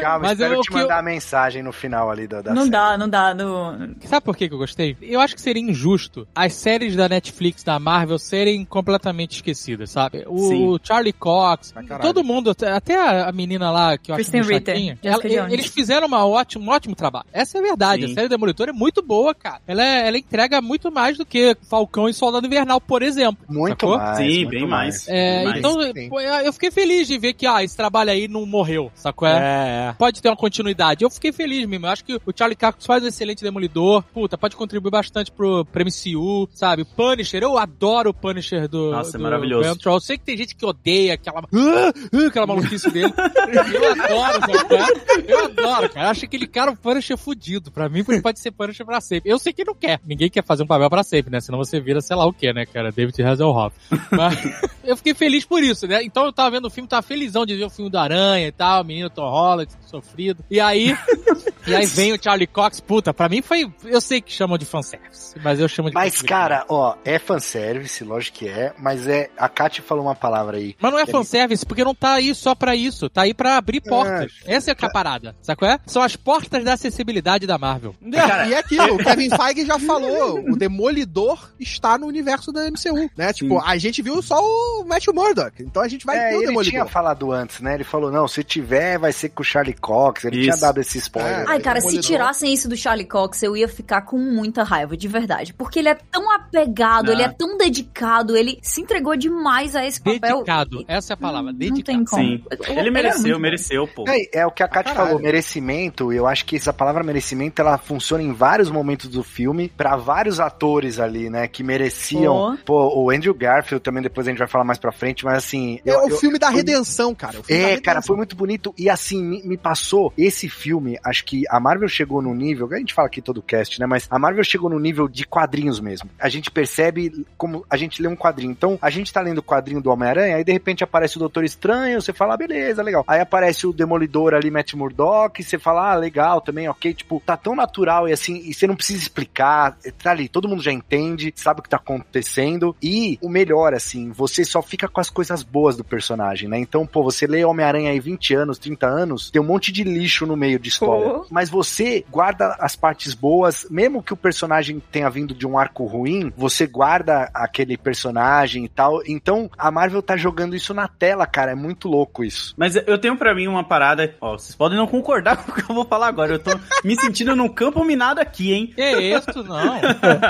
Calma, Mas espero eu- te que eu- mandar a mensagem no final ali da, da Não série. dá, não dá. No... Sabe por que que eu gostei? Eu acho que seria injusto as séries da Netflix, da Marvel, serem completamente esquecidas, sabe? O, Sim. Charlie Cox, todo mundo, até- a menina lá, que eu acho Kristen meio Ritter, chatinha, Jessica ela- eles fizeram uma ótimo, um ótimo trabalho. Essa é a verdade. Sim. A série Demolitor é muito boa, cara. Ela, é- ela entrega muito mais do que Falcão e Soldado Invernal, por exemplo. Muito Sacou? mais. Sim, muito bem mais. É, mais. então, sim. eu fiquei feliz de ver que ah, esse trabalho aí não morreu, sacou? É? É, é. Pode ter uma continuidade. Eu fiquei feliz mesmo. Eu acho que o Charlie Cox faz um excelente demolidor. Puta, pode contribuir bastante pro, pro MCU, sabe? Punisher, eu adoro o Punisher do. Nossa, é do maravilhoso. Ventral. Eu sei que tem gente que odeia aquela. Ah, ah, aquela maluquice dele. eu adoro, sabe? Eu adoro, cara. Eu acho aquele cara um Punisher fudido. Pra mim, ele pode ser Punisher pra sempre. Eu sei que não quer. Ninguém quer fazer um papel pra sempre, né? Senão você vira sei lá o que, né, cara? David Hasselhoff. Mas (laughs) eu fiquei feliz por isso, né? Então eu tava vendo o filme, tava felizão de ver o filme do Aranha e tal, o menino Tom Holland, sofrido. E aí, (laughs) e aí vem o Charlie Cox, puta, pra mim foi, eu sei que chamam de fanservice, mas eu chamo de Mas, cara, ó, é fanservice, lógico que é, mas é. A Kátia falou uma palavra aí. Mas não é fanservice, porque não tá aí só pra isso. Tá aí pra abrir portas. Essa é que é a parada. Sabe qual é? São as portas da acessibilidade da Marvel. (laughs) E é aquilo, o (laughs) Kevin Feige já falou, o Demolidor está no universo da MCU, né? Tipo, a gente viu só o Matthew Murdock, então a gente vai é, ter o ele Demolidor. tinha falado antes, né? Ele falou, não, se tiver, vai ser com o Charlie Cox. Ele tinha Isso. dado esse spoiler. Ai, cara, se tirassem isso do Charlie Cox, eu ia ficar com muita raiva, de verdade. Porque ele é tão apegado, Não. ele é tão dedicado, ele se entregou demais a esse papel. Dedicado. Essa é a palavra. Não Dedicado. tem como. Sim. Ele é mereceu, muito bom. mereceu, pô. É, é o que a Caralho. falou, merecimento. Eu acho que essa palavra merecimento ela funciona em vários momentos do filme pra vários atores ali, né, que mereciam. Pô, o Andrew Garfield também depois a gente vai falar mais pra frente, mas assim, É eu- o eu- filme da redenção, cara. O filme da É, redenção. cara, foi muito bonito. E assim, me, me passou esse filme. Acho que a Marvel chegou no nível. A gente fala aqui todo o cast, né? Mas a Marvel chegou no nível de quadrinhos mesmo. A gente percebe como a gente lê um quadrinho. Então, a gente tá lendo o quadrinho do Homem-Aranha, aí de repente aparece o Doutor Estranho, você fala, ah, beleza, legal. Aí aparece o Demolidor ali, Matt Murdock, você fala, ah, legal também, ok. Tipo, tá tão natural e assim, e você não precisa explicar. Tá ali, todo mundo já entende, sabe o que tá acontecendo. E o melhor, assim, você só fica com as coisas boas do personagem, né? Então, pô, você lê Homem-Aranha aí 20 anos, 30 anos, tem um monte de lixo no meio de história. Pô. Mas você guarda as partes boas, mesmo que o personagem tenha vindo de um arco ruim, você guarda aquele personagem e tal. Então, a Marvel tá jogando isso na tela, cara. É muito louco isso. Mas eu tenho pra mim uma parada. Ó, vocês podem não concordar (laughs) com o que eu vou falar agora. Eu tô me sentindo num campo minado aqui, hein? Que isso, não.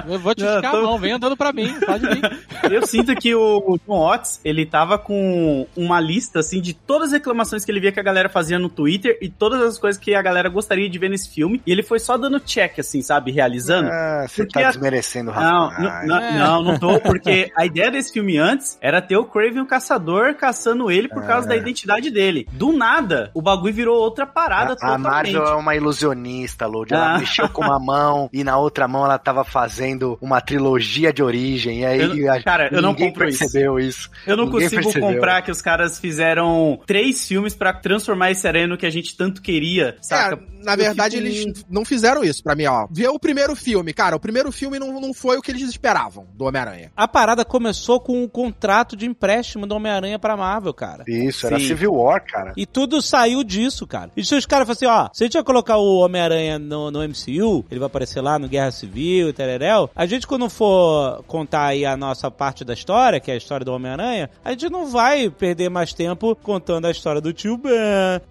Eu vou te Não, ficar tô- a mão, vem andando pra mim, pode vir. (laughs) Eu sinto que o John Watts, ele tava com uma lista, assim, de todas as reclamações que ele via que a galera fazia no Twitter e todas as coisas que a galera gostaria de ver nesse filme. E ele foi só dando check, assim, sabe? Realizando. Ah, você tá a- desmerecendo o Não, rapaz. não, não, É. não, não tô, porque (laughs) a ideia desse filme antes era ter o Craven o caçador caçando ele por causa da identidade dele. Do nada, o bagulho virou outra parada A, a totalmente. Marvel é uma ilusionista, Lodi. Ela Ah. mexeu com uma mão (laughs) e na outra mão ela tava fazendo uma trilogia de origem. E aí, Eu- a- cara, eu não ninguém compro isso. percebeu isso. Eu não Ninguém consigo percebeu. comprar que os caras fizeram três filmes pra transformar esse aranha no que a gente tanto queria, saca? É, na verdade, fico- eles não fizeram isso pra mim, ó. Vê o primeiro filme, cara. O primeiro filme não, não foi o que eles esperavam do Homem-Aranha. A parada começou com o contrato de empréstimo do Homem-Aranha pra Marvel, cara. Isso, era Sim. Civil War, cara. E tudo saiu disso, cara. E se os caras falaram assim, ó, se a gente vai colocar o Homem-Aranha no, no MCU, ele vai aparecer lá no Guerra Civil e tereréu, a gente quando for contar aí a nossa parte da história, que é a história do Homem-Aranha, a gente não vai perder mais tempo contando a história do tio Ben,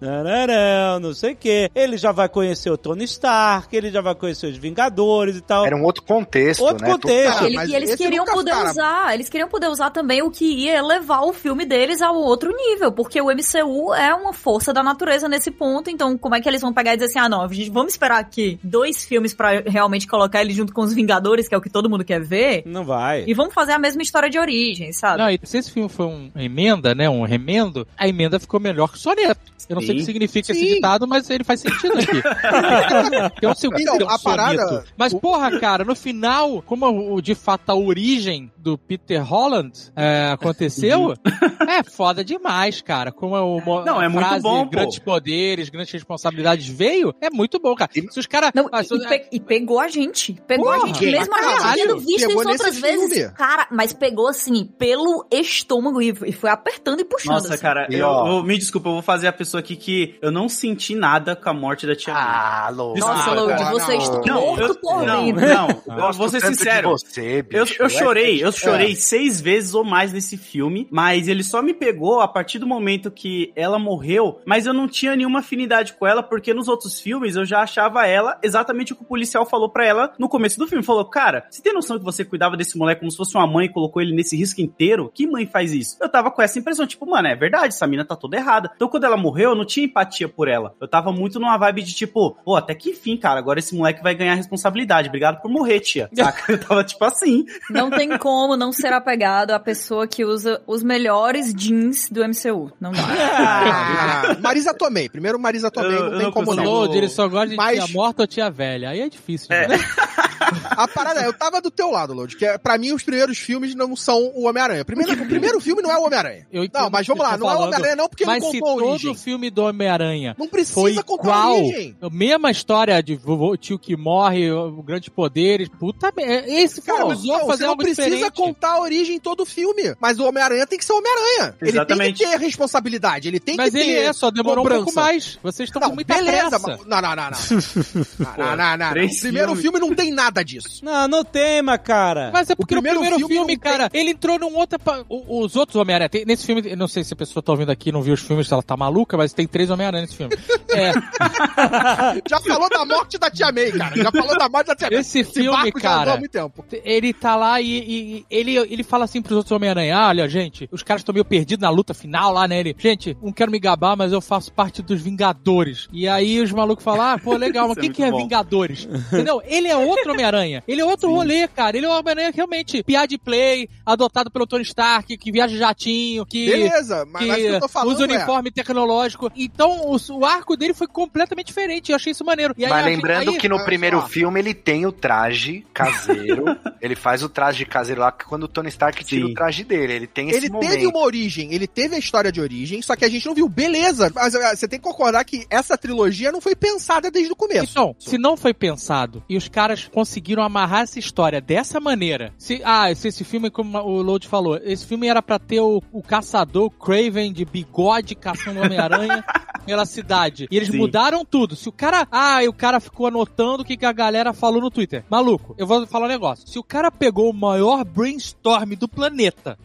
tararão, não sei o que. Ele já vai conhecer o Tony Stark, ele já vai conhecer os Vingadores e tal. Era um outro contexto, Outro né? contexto. Cara, Ele- mas e eles esse queriam poder ficaram- usar, eles queriam poder usar também o que ia levar o filme deles ao outro nível, porque o MCU é uma força da natureza nesse ponto, então como é que eles vão pegar e dizer assim, ah não, a gente, vamos esperar aqui dois filmes pra realmente colocar ele junto com os Vingadores, que é o que todo mundo quer ver, Não vai. e vamos fazer a mesma história de origem, sabe? Não, e se esse filme foi um- uma emenda, né, um remendo, a emenda ficou melhor que o soneto. Eu não sei o que Sim. significa esse Sim. ditado, mas ele faz sentido aqui. (laughs) É o segundo Então, é um a parada-. Mas, porra, cara, no final, como o, de fato a origem do Peter Holland é, aconteceu, (laughs) é foda demais, cara. Como é o, mo- Não, é a muito frase, bom, pô. grandes poderes, grandes responsabilidades veio, é muito bom, cara. Se os caras... Ah, e, e pe- e pegou a gente. Pegou a Porra, gente. quem? Mesmo a gente tendo visto pegou isso outras nesse vezes. filme. Cara, mas pegou assim, pelo estômago e, e foi apertando e puxando. Nossa, assim. cara, E, eu, eu- me desculpa, eu vou fazer a pessoa aqui que eu não senti nada com a morte da tia May. Ah, louco. Nossa, Desculpa, Load, cara. você está Não, morto eu, por não, não, Eu eu gosto vou ser sincero. você, Eu, bicho. eu chorei, eu É. chorei seis vezes ou mais nesse filme, mas ele só me pegou a partir do momento que ela morreu, mas eu não tinha nenhuma afinidade com ela, porque nos outros filmes eu já achava ela exatamente o que o policial falou pra ela no começo do filme. Falou, cara, você tem noção que você cuidava desse moleque como se fosse uma mãe e colocou ele nesse risco inteiro? Que mãe faz isso? Eu tava com essa impressão, tipo, mano, é verdade, essa mina tá toda errada. Então quando ela morreu, eu não tinha empatia por ela. Eu tava muito numa vibe de tipo, pô, até que enfim, cara, agora esse moleque vai ganhar responsabilidade. Obrigado por morrer, tia. (laughs) Saca? Eu tava tipo assim. Não tem como não ser apegado à pessoa que usa os melhores jeans do MCU. Não dá. Ah, Marisa Tomei. Primeiro Marisa Tomei, Eu- não tem não como consigo. não. Ele só gosta de Mas- tia morta ou tia velha. Aí é difícil, É. né? A parada é, eu tava do teu lado, Lodi, que é, pra mim os primeiros filmes não são o Homem-Aranha. Primeiro, o primeiro filme não é o Homem-Aranha. Não, mas vamos lá, vocês não é o Homem-Aranha não, porque Mas não se contou a todo o filme do Homem-Aranha Não foi precisa contar a igual, a mesma história de vovô, tio que morre, o grandes poderes, puta merda. Esse Cara, cara mas usou não, fazer você não precisa diferente. contar a origem em todo o filme. Mas o Homem-Aranha tem que ser o Homem-Aranha. Ele tem que ter responsabilidade. Ele tem Mas que ele ter é, só demorou um cobrança. pouco mais. Vocês estão com muita beleza. pressa. mas- Não, não, não, não. (laughs) não, não, não, não. O primeiro filme não tem nada disso. Não, não tem, mas cara. Mas é porque primeiro no primeiro filme filme, não tem- cara, ele entrou num outro. pa- o- Os outros Homem-Aranha. tem- Nesse filme, eu não sei se a pessoa tá ouvindo aqui e não viu os filmes, se ela tá maluca, mas tem três Homem-Aranha nesse filme. É, (laughs) (laughs) Já falou da morte da Tia May, cara. Já falou da morte da Tia May. Esse filme, barco já andou cara, há muito tempo. ele tá lá e, e- ele, ele fala assim pros outros Homem-Aranha: ah, olha, gente, os caras estão meio perdidos na luta final lá, né? Ele, gente, não quero me gabar, mas eu faço parte dos Vingadores. E aí os malucos falam: ah, pô, legal, mas o é que, que é muito bom. Vingadores? (laughs) Entendeu? Ele é outro Homem-Aranha. Ele é outro rolê, cara. Ele é um Homem-Aranha realmente piada de play, adotado pelo Tony Stark, que viaja de jatinho, que. Beleza, mas, mas o que eu tô que falando usa é... uniforme tecnológico. Então, o, o arco dele foi completamente diferente. Eu achei isso maneiro. E aí, Mas lembrando aí- que no olha primeiro só. filme ele tem o traje caseiro. (laughs) ele faz o traje caseiro lá quando o Tony Stark tira Sim. o traje dele. Ele tem esse Ele momento. teve uma origem, ele teve a história de origem, só que a gente não viu. Beleza, mas ah, você tem que concordar que essa trilogia não foi pensada desde o começo. Então, se não foi pensado e os caras conseguiram amarrar essa história dessa maneira. Se, ah, se esse filme, como o Load falou, esse filme era pra ter o, o caçador o Craven de bigode caçando o Homem-Aranha (laughs) pela cidade. E eles Sim. mudaram tudo. Se o cara. Ah, e o cara ficou anotando o que, que a galera falou no Twitter. Maluco, eu vou falar um negócio. Se o cara pegou o maior brainstorm do planeta.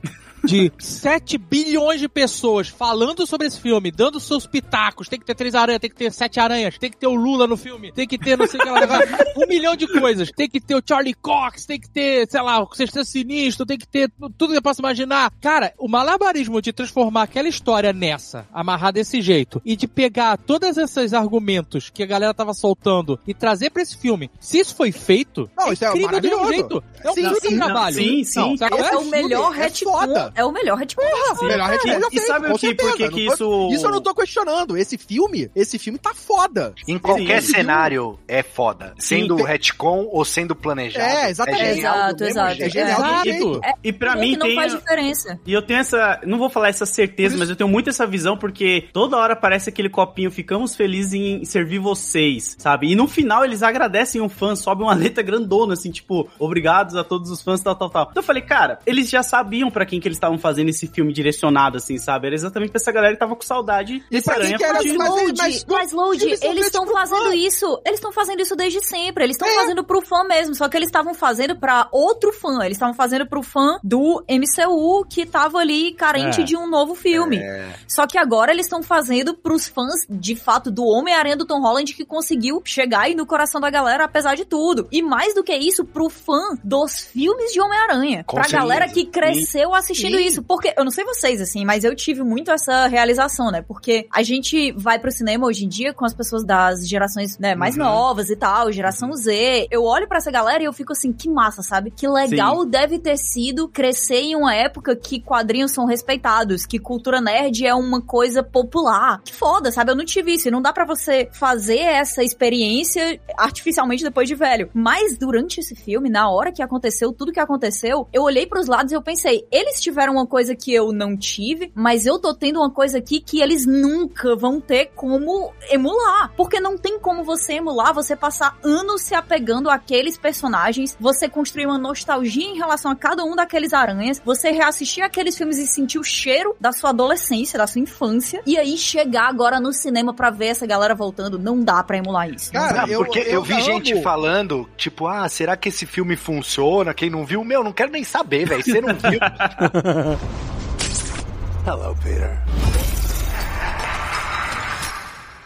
De 7 bilhões de pessoas falando sobre esse filme, dando seus pitacos. Tem que ter três aranhas, tem que ter sete aranhas, tem que ter o Lula no filme, tem que ter não sei o que lá, um milhão de coisas. Tem que ter o Charlie Cox, tem que ter, sei lá, o Sexteto Sinistro, tem que ter tudo que eu posso imaginar. Cara, o malabarismo de transformar aquela história nessa, amarrar desse jeito, e de pegar todos esses argumentos que a galera tava soltando e trazer pra esse filme, se isso foi feito, Não, isso é incrível de um jeito. É um Sim, sim, não, trabalho. sim, sim. sabe qual É é? o melhor é retcon. foda. É o melhor retcon. O melhor retcon E- já e sabe o que- por que isso- Isso eu não tô questionando. Esse filme, esse filme tá foda. Em qualquer Sim. cenário é foda. Sendo tem- retcon ou sendo planejado. É, exatamente. genial do Exato, mesmo exato. jeito. É genial do Exato. jeito. E pra mim que não tem. faz diferença. E eu tenho essa. Não vou falar essa certeza, mas eu tenho muito essa visão, porque toda hora parece aquele copinho, ficamos felizes em servir vocês, sabe? E no final eles agradecem um fã, sobe uma letra grandona, assim, tipo, obrigados a todos os fãs, tal, tal, tal. Então eu falei, cara, eles já sabiam pra quem que eles estavam fazendo esse filme direcionado, assim, sabe? Era exatamente pra essa galera que tava com saudade E desse pra quem aranha que era fudido. Mas, Load, mas- mas, Load, eles eles estão fazendo fã. isso. Eles estão fazendo isso desde sempre. Eles estão É. fazendo pro fã mesmo. Só que eles estavam fazendo pra outro fã. Eles estavam fazendo pro fã do MCU que tava ali carente É. de um novo filme. Só que agora eles estão fazendo pros fãs, de fato, do Homem-Aranha do Tom Holland que conseguiu chegar aí no coração da galera, apesar de tudo. E mais do que isso, pro fã dos filmes de Homem-Aranha. Pra certeza. galera que cresceu assistindo Sim. isso. Porque, eu não sei vocês, assim, mas eu tive muito essa realização, né? Porque a gente vai pro cinema hoje em dia com as pessoas das gerações, né, mais novas e tal, geração Z. Eu olho pra essa galera e eu fico assim, que massa, sabe? Que legal deve ter sido crescer em uma época que quadrinhos são respeitados, que cultura nerd é uma coisa popular. Que foda, sabe? Eu não tive isso. E não dá pra você fazer essa experiência artificialmente depois de velho. Mas durante esse filme, na hora que aconteceu tudo que aconteceu, eu olhei pros lados e eu pensei, eles tiveram uma coisa que eu não tive, mas eu tô tendo uma coisa aqui que eles nunca vão ter como emular. Porque não tem como você emular, você passar anos se apegando àqueles personagens, você construir uma nostalgia em relação a cada um daqueles aranhas, você reassistir aqueles filmes e sentir o cheiro da sua adolescência, da sua infância, e aí chegar agora no cinema pra ver essa galera voltando, não dá pra emular isso. Cara, Não, porque eu, vi amo- gente falando, tipo, ah, será que esse filme funciona? Quem não viu, meu, não quero nem saber, velho. Você não viu. (laughs) (laughs) Hello, Peter.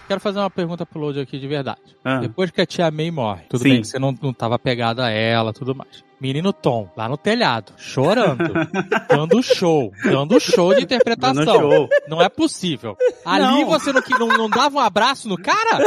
Quero fazer uma pergunta pro Load aqui de verdade. Ah. Depois que a tia May morre, tudo Sim. bem que você não, não tava pegado a ela, tudo mais. Menino Tom, lá no telhado, chorando, dando show, dando show de interpretação. Show. Não é possível. Ali Não. você não, não, não dava um abraço no cara?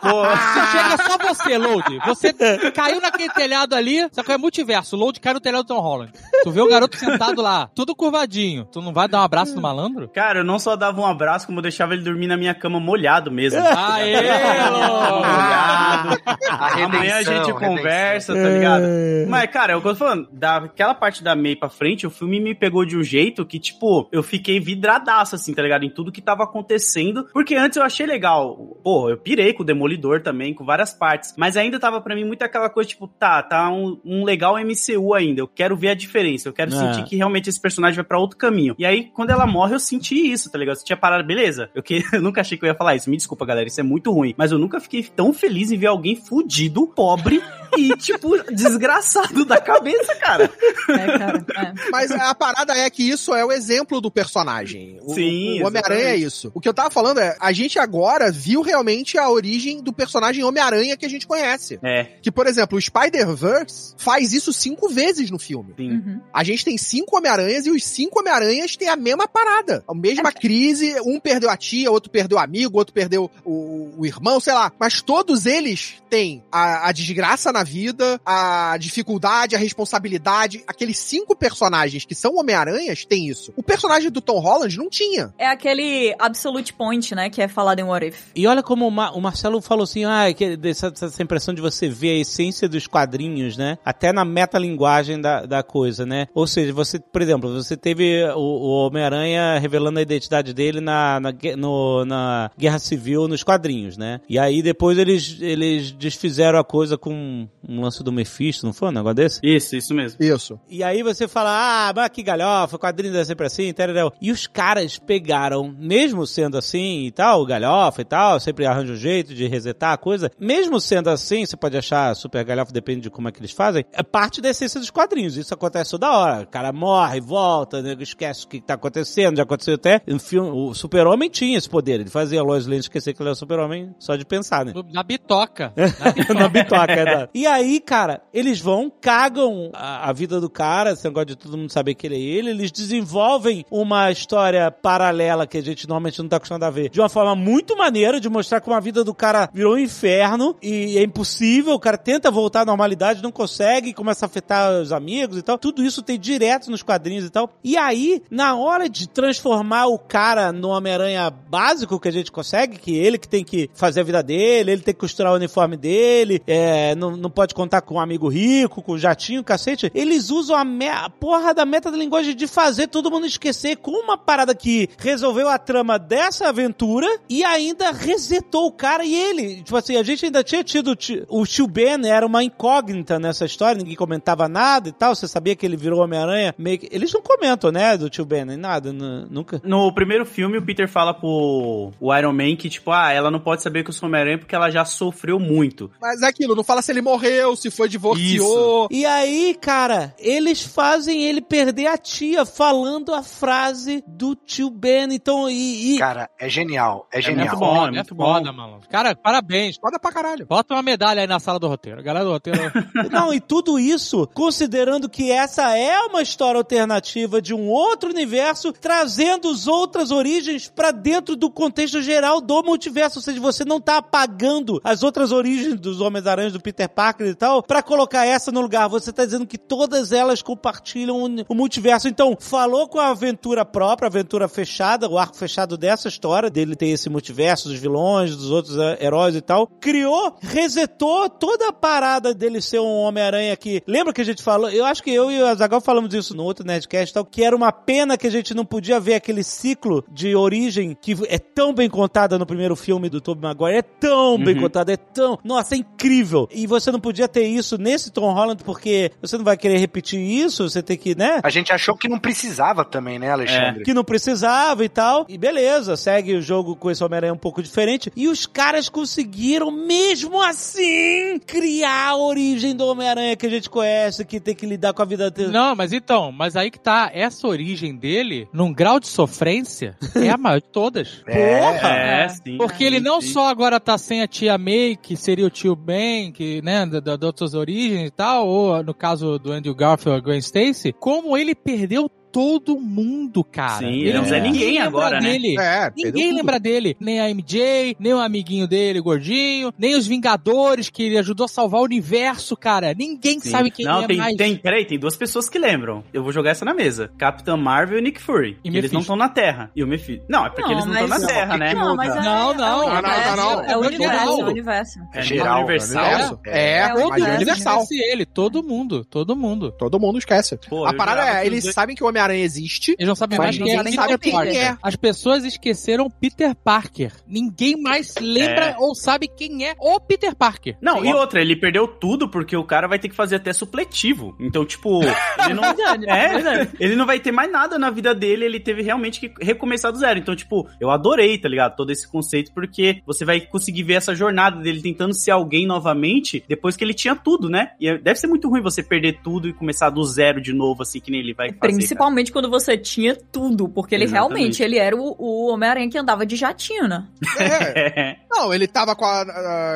Você chega só você, Load. Você caiu naquele telhado ali, só que é multiverso. O Load cai no telhado do Tom Holland. Tu vê o garoto sentado lá, todo curvadinho. Tu não vai dar um abraço no malandro? Cara, eu não só dava um abraço, como eu deixava ele dormir na minha cama molhado mesmo. Aê, Load! molhado. A Amanhã a gente redenção. conversa, tá ligado? Mas, cara, eu tô falando, daquela parte da May pra frente, o filme me pegou de um jeito que, tipo, eu fiquei vidradaço, assim, tá ligado? Em tudo que tava acontecendo. Porque antes eu achei legal. Pô, eu pirei com o Demolidor também, com várias partes. Mas ainda tava pra mim muito aquela coisa, tipo, tá, tá um, um legal MCU ainda. Eu quero ver a diferença. Eu quero É. sentir que realmente esse personagem vai pra outro caminho. E aí, quando ela morre, eu senti isso, tá ligado? Eu senti a parada, beleza. Eu, que, (laughs) eu nunca achei que eu ia falar isso. Me desculpa, galera. Isso é muito ruim. Mas eu nunca fiquei tão feliz em ver alguém fudido, pobre, e, tipo, (laughs) desgraçado da cabeça, cara. É, cara. É. Mas a parada é que isso é o exemplo do personagem. O, Sim, o Homem-Aranha é isso. O que eu tava falando é, a gente agora viu realmente a origem do personagem Homem-Aranha que a gente conhece. É, Que, por exemplo, o Spider-Verse faz isso cinco vezes no filme. sim. Uhum. A gente tem cinco Homem-Aranhas e os cinco Homem-Aranhas têm a mesma parada. A mesma crise, um perdeu a tia, outro perdeu o amigo, outro perdeu o, o irmão, sei lá. Mas todos eles têm a, a desgraça na vida, a dificuldade, a responsabilidade. Aqueles cinco personagens que são Homem-Aranhas têm isso. O personagem do Tom Holland não tinha. É aquele absolute point, né? Que é falado em What If. E olha como o, Ma- o Marcelo falou assim, ah, que, dessa, dessa impressão de você ver a essência dos quadrinhos, né? Até na metalinguagem da, da coisa, né? Ou seja, você, por exemplo, você teve o, o Homem-Aranha revelando a identidade dele na, na, no- na Guerra Civil nos quadrinhos, né? E aí depois eles, eles desfizeram a coisa com um lance do Mephisto, não foi um negócio desse? Isso, isso mesmo. Isso. E aí você fala, ah, mas que galhofa, quadrinho é sempre assim, entendeu? E os caras pegaram, mesmo sendo assim e tal, galhofa e tal, sempre arranja um jeito de resetar a coisa. Mesmo sendo assim, você pode achar super galhofa, depende de como é que eles fazem, é parte da essência dos quadrinhos. Isso acontece toda hora. O cara morre, volta, nego esquece o que tá acontecendo. Já aconteceu até no filme, o super-homem tinha esse poder. Ele fazia a Lois Lane esquecer que ele é o super-homem só de pensar, né? Na bitoca. (laughs) na bitoca, (laughs) é da- E aí, cara, eles vão, cagam a, a vida do cara, esse negócio de todo mundo saber que ele é ele, eles desenvolvem uma história paralela que a gente normalmente não tá acostumado a ver, de uma forma muito maneira, de mostrar como a vida do cara virou um inferno e é impossível, o cara tenta voltar à normalidade, não consegue, começa a afetar os amigos e tal. Tudo isso tem direto nos quadrinhos e tal. E aí, na hora de transformar o cara no Homem-Aranha básico que a gente consegue, que ele que tem que fazer a vida dele, ele tem que costurar o uniforme dele, é, não, não pode contar com um amigo rico, com o jatinho, cacete. Eles usam a, me- a porra da meta da linguagem de fazer todo mundo esquecer com uma parada que resolveu a trama dessa aventura e ainda resetou o cara e ele. Tipo assim, a gente ainda tinha tido o ti- o tio Ben, era uma incógnita nessa história, ninguém comentava nada e tal. Você sabia que ele virou Homem-Aranha? Meio que... Eles não comentam, né, do tio Ben, nada, nu- nunca. No primeiro filme, o Peter fala pro o Iron Man que, tipo, ah, ela não pode saber que eu sou Homem-Aranha porque ela já sofreu muito. Mas é aquilo, não fala se ele morreu, se foi divorciou. E aí, cara, eles fazem ele perder a tia falando a frase do tio Ben. Então, e. e- Cara, é genial. É muito genial. bom, é Foda, é muito foda, mano. Cara, parabéns. Foda pra caralho. Bota uma medalha aí na sala do roteiro. Galera do roteiro. (laughs) Não, e tudo isso considerando que essa é uma história alternativa de um outro universo, trazendo as outras origens pra dentro do contexto geral do multiverso. Ou seja, você não tá apagando as outras origens dos Homens-Aranhas, do Peter Parker e tal, pra colocar essa no lugar. Você tá dizendo que todas elas compartilham o- multiverso. Então, falou com a aventura própria, a aventura fechada, o arco fechado dessa história, dele ter esse multiverso dos vilões, dos outros eh, heróis e tal. Criou, resetou toda a parada dele ser um Homem-Aranha que. Lembra que a gente falou? Eu acho que eu e o Azagal falamos isso no outro Nerdcast e tal, que era uma pena que a gente não podia ver aquele ciclo de origem que é tão bem contada no primeiro filme do Tobey Maguire. É tão bem Uhum. contada, é tão. Nossa, é incrível. E você não podia ter isso nesse Tom Holland porque você não vai querer repetir isso, você tem que, né? A gente achou que não precisava também, né, Alexandre? que não precisava e tal. E beleza, segue o jogo com esse Homem-Aranha um pouco diferente. E os caras conseguiram, mesmo assim, criar a origem do Homem-Aranha que a gente conhece, que tem que lidar com a vida dele. Não, mas então, mas aí que tá, essa origem dele, num grau de sofrência, é a maior de todas. (laughs) Porra! É, sim. Porque ele não sim. só agora tá sem a tia May, que seria o tio Ben, que, né, da, da, de outras origens e tal, ou no caso do Andrew Garfield, a Gwen Stacy, como ele perdeu todo mundo, cara. Sim, ele não é ninguém lembra agora, né? dele. É, perdeu Ninguém tudo. lembra dele, nem a MJ, nem o amiguinho dele, gordinho, nem os Vingadores, que ele ajudou a salvar o universo, cara. Ninguém Sim. sabe quem não, é tem, mais. tem, peraí, tem duas pessoas que lembram. Eu vou jogar essa na mesa. Capitã Marvel e Nick Fury. E que eles não estão na Terra. E o Mephisto. Não, é porque Não, eles não estão na Terra, né? Não, mas é, Não, não. é o Não, não, universo, não, não. É o É universo, é o universo. É geral. Universal. Universo. É, É, mas o é universal. Esquece ele, todo mundo, todo mundo. Todo mundo esquece. A parada é, eles sabem que o Homem-Aranha existe. Eles não sabem mais quem é sabe Peter quem é. As pessoas esqueceram Peter Parker. Ninguém mais lembra É. ou sabe quem é o Peter Parker. Não, e outra, ele perdeu tudo porque o cara vai ter que fazer até supletivo. Então, tipo, ele (laughs) não. Verdade, É, verdade. ele não vai ter mais nada na vida dele, ele teve realmente que recomeçar do zero. Então, tipo, eu adorei, tá ligado? Todo esse conceito, porque você vai conseguir ver essa jornada dele tentando ser alguém novamente, depois que ele tinha tudo, né? E deve ser muito ruim você perder tudo e começar do zero de novo, assim, que nem ele vai fazer. cara. Principalmente quando você tinha tudo, porque ele Exatamente. realmente ele era o, o Homem-Aranha que andava de jatinho, né? É. (laughs) Não, ele tava com a,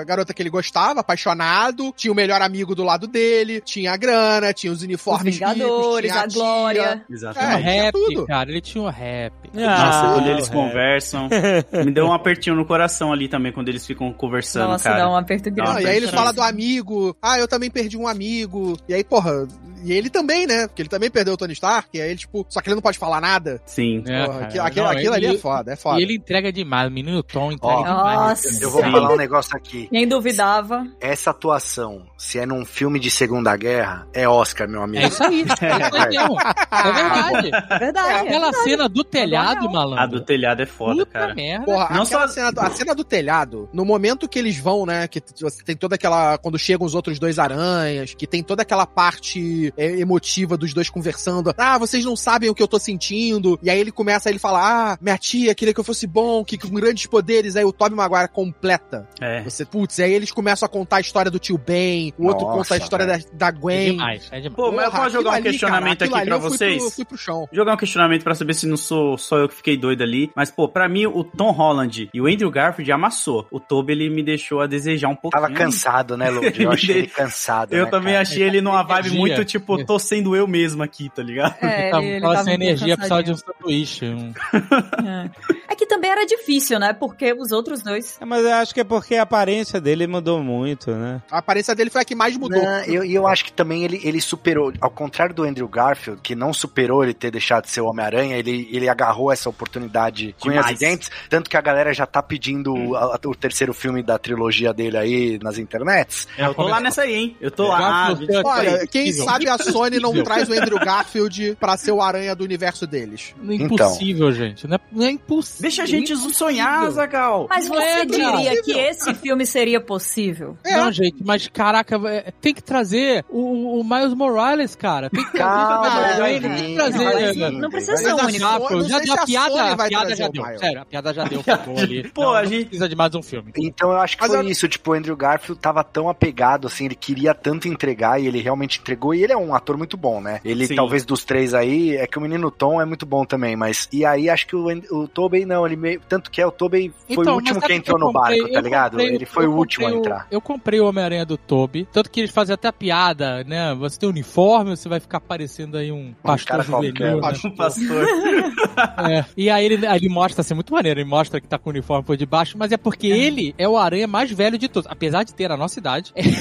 a garota que ele gostava, apaixonado, tinha o melhor amigo do lado dele, tinha a grana, tinha os Os uniformes Vingadores, ricos, tinha a tia. Glória. Exatamente. É, tinha rap, tudo. cara. Ele tinha um rap. Nossa, Ah, quando eles é. conversam. (laughs) Me deu um apertinho no coração ali também, quando eles ficam conversando, Nossa, cara. dá um aperto grande. Não, e aí ele fala do amigo, ah, eu também perdi um amigo. E aí, porra, e ele também, né? Porque ele também perdeu o Tony Stark, e aí ele, tipo, só que ele não pode falar nada. Sim. É, Porra, cara. aquilo aquilo, Não, aquilo ali ele- é foda, é foda. E ele entrega demais. O menino Tom entrega Ó, demais. Nossa. Eu vou falar um negócio aqui. Quem duvidava. Essa atuação, se é num filme de Segunda Guerra, é Oscar, meu amigo. É isso aí. É isso aí (laughs) mesmo. É verdade. É verdade. Aquela cena do telhado, real. malandro. A do telhado é foda, Puta cara. merda. Porra, Não só- cena, do- a cena do telhado, no momento que eles vão, né, que você tem toda aquela, quando chegam os outros dois aranhas, que tem toda aquela parte é, emotiva dos dois conversando, ah, vocês não sabem o que eu tô sentindo, e aí ele começa, ele fala, ah, minha tia queria que eu fosse bom, que com grandes poderes, aí o Tobey Maguire completa. É. Você, putz, aí eles começam a contar a história do tio Ben, o outro Nossa, conta a história da, da É Gwen. demais, é demais. Pô, mas eu Porra, posso jogar um ali, questionamento cara, aqui pra eu fui vocês? pro- fui pro chão. Jogar um questionamento pra saber se não sou só eu que fiquei doido ali. Mas, pô, pra mim, o Tom Holland e o Andrew Garfield amassou. O Toby, ele me deixou a desejar um pouquinho. Tava cansado, né, Lud? (laughs) Eu achei ele cansado. Eu né, também cara? achei ele numa vibe muito, tipo, tô sendo eu mesmo aqui, tá ligado? É, Tá- ele, ele tava sem energia, precisava de um sanduíche. Um... É. É que também era difícil, né? Porque os outros dois. É, mas eu acho que é porque a aparência dele mudou muito, né? A aparência dele foi a que mais mudou. Não, eu, e eu acho que também ele, ele superou, ao contrário do Andrew Garfield, que não superou ele ter deixado de ser o Homem-Aranha, ele, ele agarrou essa oportunidade com e dentes, tanto que a galera já tá pedindo a- a- o terceiro filme da trilogia dele aí nas internets. Eu tô lá nessa aí, hein? Eu tô lá. Ah, Garfield, gente, Olha, quem sabe a Sony não traz o Andrew Garfield pra ser o aranha do universo deles. Não é impossível, gente. Não é, não é impossível. Deixa a gente sonhar, Zagal. Mas Não você é, diria que esse filme seria possível? É. Não, gente, mas caraca, é, tem que trazer o, o Miles Morales, cara. Tem que trazer Calma, o Miles vai Morales, tem que trazer. né, velho? Não precisa ser o único. Sony- não já, a piada, a piada já deu. Sério, a piada já deu. Ficou (laughs) ali. Pô, Não, a não gente- precisa de mais um filme. Então eu acho que Mas foi eu- isso, tipo, o Andrew Garfield tava tão apegado, assim, ele queria tanto entregar e ele realmente entregou, e ele é um ator muito bom, né? Ele, Sim. talvez dos três aí, é que o menino Tom é muito bom também, mas, e aí acho que o, o Tobey não, ele meio, tanto que é, o Tobey foi Então, o último que entrou no comprei? barco, tá ligado? comprei- ele foi o último a o- entrar. Eu comprei o Homem-Aranha do Toby, tanto que eles fazem até a piada, né? Você tem uniforme, você vai ficar parecendo aí um pastor cara juvenil, qualquer, né? Um pastor. (laughs) É. E aí ele, aí ele mostra, assim, muito maneiro, ele mostra que tá com o uniforme por debaixo, mas é porque ele é o aranha mais velho de todos. Apesar de ter a nossa idade, (laughs) ele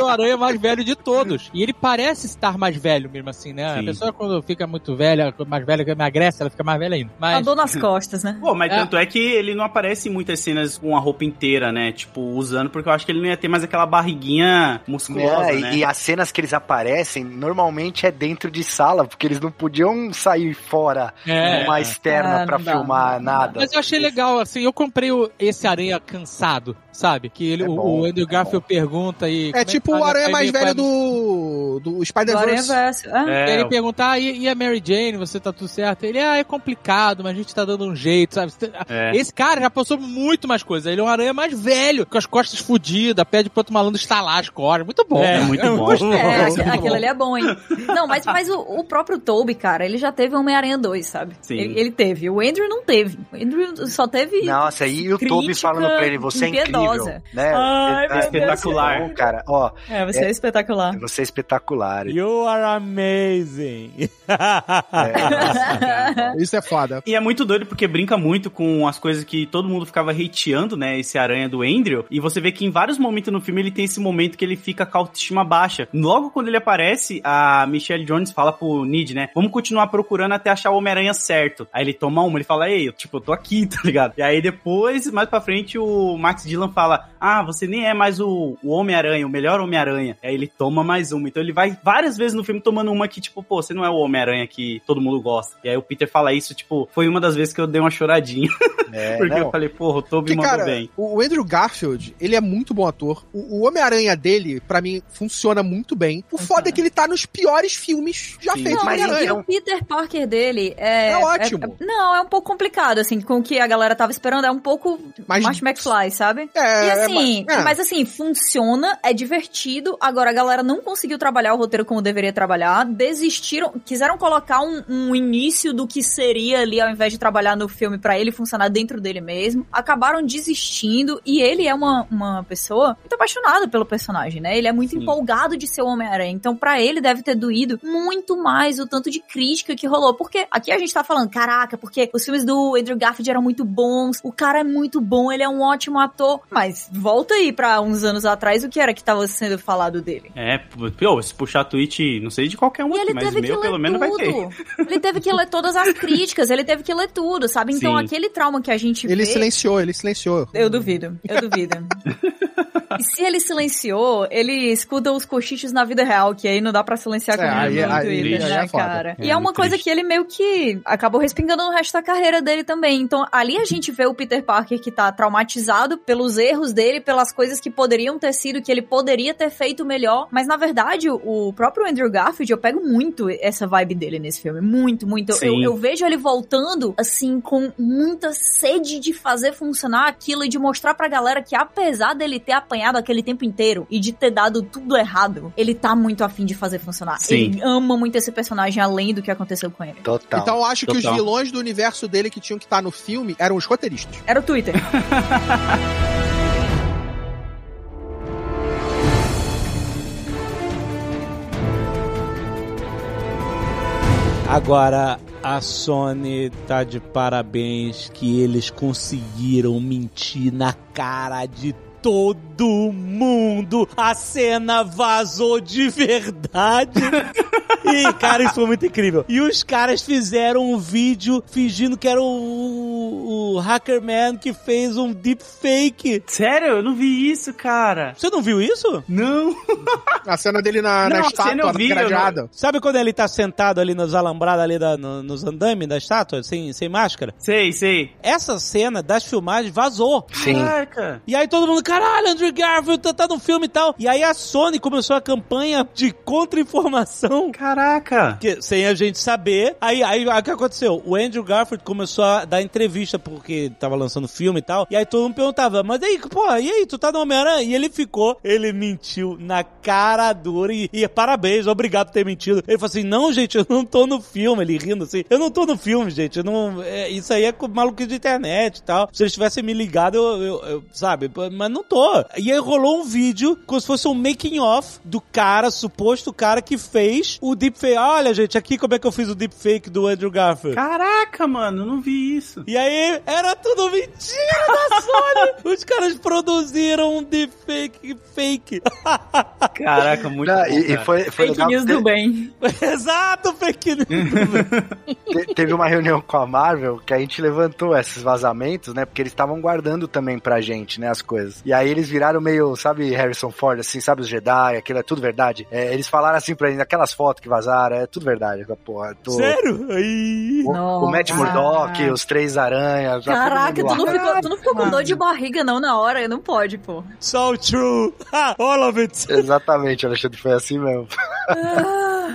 é o aranha mais velho de todos. E ele parece estar mais velho mesmo assim, né? Sim. A pessoa quando fica muito velha, mais velha, que emagrece, ela fica mais velha ainda. A Mas... dor nas costas, né? Pô, mas É. tanto é que ele não aparece em muitas cenas com a roupa inteira, né? Tipo, usando, porque eu acho que ele não ia ter mais aquela barriguinha musculosa, É, e- né? E as cenas que eles aparecem, normalmente é dentro de sala, porque eles não podiam sair fora É. numa externa Ah, pra dá, filmar nada. Mas eu achei legal, assim, eu comprei o- esse aranha cansado, sabe? Que ele, É o- bom, o, Andrew é Garfield pergunta aí. como É tipo o aranha mais velho do, do Aranha Spider-Verse. Verso. É. E É, ele pergunta, ah, e, e a Mary Jane, você tá tudo certo? Ele, ah, é complicado, mas a gente tá dando um jeito, sabe? É. Esse cara já passou por muito mais coisa. Ele é um aranha mais velho, com as costas fodidas, pede pro outro malandro estalar as costas. Muito bom. É, cara. muito bom. É, (laughs) Muito aqu- aquilo bom. ali é bom, hein? Não, mas, mas o, o próprio Toby, cara, ele já teve Homem-Aranha 2, sabe? Sim. Ele, ele teve. O Andrew não teve. O Andrew só teve. Nossa, e o Toby falando pra ele, você é incrível, né? Ai, É meu Deus. espetacular. bom, cara. Ó, É, você é, espetacular. você é espetacular. You are amazing. É, (laughs) Isso é foda. E é muito doido porque brinca muito com as coisas que todo mundo ficava hateando, né? Esse aranha do Andrew. E você vê que em vários momentos no filme ele tem esse momento que ele fica com a autoestima baixa. Logo quando ele aparece, a Michelle Jones fala pro Nid, né? Vamos continuar procurando até achar o Homem-Aranha certo. Aí ele toma uma, ele fala, ei, eu, tipo, eu tô aqui, (laughs) tá ligado? E aí depois, mais pra frente, o Max Dillon fala, ah, você nem é mais o, o Homem-Aranha, o melhor Homem-Aranha. Aí ele toma mais uma. Então ele vai várias vezes no filme tomando uma que, tipo, pô, você não é o Homem-Aranha que todo mundo gosta. E aí o Peter fala isso, tipo, foi uma das vezes que eu dei uma choradinha. É, (laughs) Porque não. eu falei, porra, o Toby Porque, mandou cara, bem. o Andrew Garfield, ele é muito bom ator. O, o Homem-Aranha dele, pra mim, funciona muito bem. O foda é que ele tá nos piores filmes já Sim. feitos do mas Homem-Aranha. o Peter Parker dele é. É ótimo. não, é um pouco complicado, assim, com o que a galera tava esperando. É um pouco Mas- Marty McFly, sabe? É, E assim, é, mas assim, funciona, é divertido. Agora a galera não conseguiu trabalhar o roteiro como deveria trabalhar. Desistiram, quiseram colocar um, um início do que seria ali, ao invés de trabalhar no filme pra ele funcionar dentro dele mesmo. Acabaram desistindo. E ele é uma, uma pessoa muito apaixonada pelo personagem, né? Ele é muito Sim. empolgado de ser o Homem-Aranha. Então, pra ele deve ter doído muito mais o tanto de crítica que rolou. Porque aqui a gente tá falando, caraca, porque os filmes do Andrew Garfield eram muito bons, o cara é muito bom, ele é um ótimo ator. Mas volta aí pra uns anos atrás, o que era que tava sendo falado dele? É, pô, se puxar tweet, não sei de qualquer um E aqui, ele mas teve o que meu ler pelo menos vai ter. tudo. Ele teve que ler todas as críticas, ele teve que ler tudo, sabe? Então Sim. aquele trauma que a gente Ele vê... silenciou, ele silenciou. Eu duvido, eu duvido. (laughs) e se ele silenciou, ele escuta os cochichos na vida real, que aí não dá pra silenciar com É, aí- no aí- Twitter, aí né, é cara? É, e é uma muito coisa triste. que ele meio que acabou respingando no resto da carreira dele também. Então, ali a gente vê o Peter Parker que tá traumatizado pelos erros dele, pelas coisas que poderiam ter sido, que ele poderia ter feito melhor. Mas, na verdade, o próprio Andrew Garfield, eu pego muito essa vibe dele nesse filme. Muito, muito. Eu, eu vejo ele voltando, assim, com muita sede de fazer funcionar aquilo e de mostrar pra galera que, apesar dele ter apanhado aquele tempo inteiro e de ter dado tudo errado, ele tá muito afim de fazer funcionar. Sim. Ele ama muito esse personagem além do que aconteceu com ele. Total. Então eu acho que os Total. vilões do universo dele que tinham que estar no filme eram os roteiristas. Era o Twitter. (laughs) Agora, a Sony tá de parabéns que eles conseguiram mentir na cara de todo mundo. A cena vazou de verdade. (laughs) E, cara, isso foi muito incrível. E os caras fizeram um vídeo fingindo que era o, o Hackerman que fez um deepfake. Sério? Eu não vi isso, cara. Você não viu isso? Não. A cena dele na, na Não, a cena estátua vi, não- gradeada. Sabe quando ele tá sentado ali nos alambrados ali da- no- nos andames da estátua, sem, sem máscara? Sei, sei. Essa cena das filmagens vazou. Sim. Caraca. E aí todo mundo, caralho, Andrew Garfield tá, tá no filme e tal. E aí a Sony começou a campanha de contra-informação. Caraca. que- sem a gente saber. Aí, aí, aí o que aconteceu? O Andrew Garfield começou a dar entrevista porque tava lançando filme e tal. E aí todo mundo perguntava, mas aí, pô, e aí, tu tá no Homem-Aranha? E ele ficou, ele mentiu na cara dura e, e parabéns, obrigado por ter mentido. Ele falou assim, não, gente, eu não tô no filme. Ele rindo assim, eu não tô no filme, gente. Eu não, é, isso aí é maluquice de internet e tal. Se eles tivessem me ligado, eu, eu- eu- sabe, mas não tô. E aí rolou um vídeo como se fosse um making off do cara, suposto cara que fez o deepfake. Olha, gente, aqui como é que eu fiz o deepfake do Andrew Garfield. Caraca, mano, eu não vi isso. E aí, era tudo mentira da Sony! (laughs) Os caras produziram um deepfake fake. (laughs) Caraca, muito Não, bom, e, cara. foi, foi Fake legal news do bem. (laughs) Exato, fake news. te- teve uma reunião com a Marvel que a gente levantou esses vazamentos, né? Porque eles estavam guardando também pra gente, né? As coisas. E aí eles viraram meio, sabe, Harrison Ford, assim, sabe, os Jedi, aquilo é tudo verdade. É, eles falaram assim pra gente, aquelas fotos que vazaram, é tudo verdade. Porra, tô- Sério? Aí... O, o Matt Nossa. Murdock, os três aranhas. todo Caraca, tu não, ficou, tu não ficou com dor de barriga não na hora? Não pode, pô. So true. All of it. Exatamente, Alexandre, foi assim mesmo.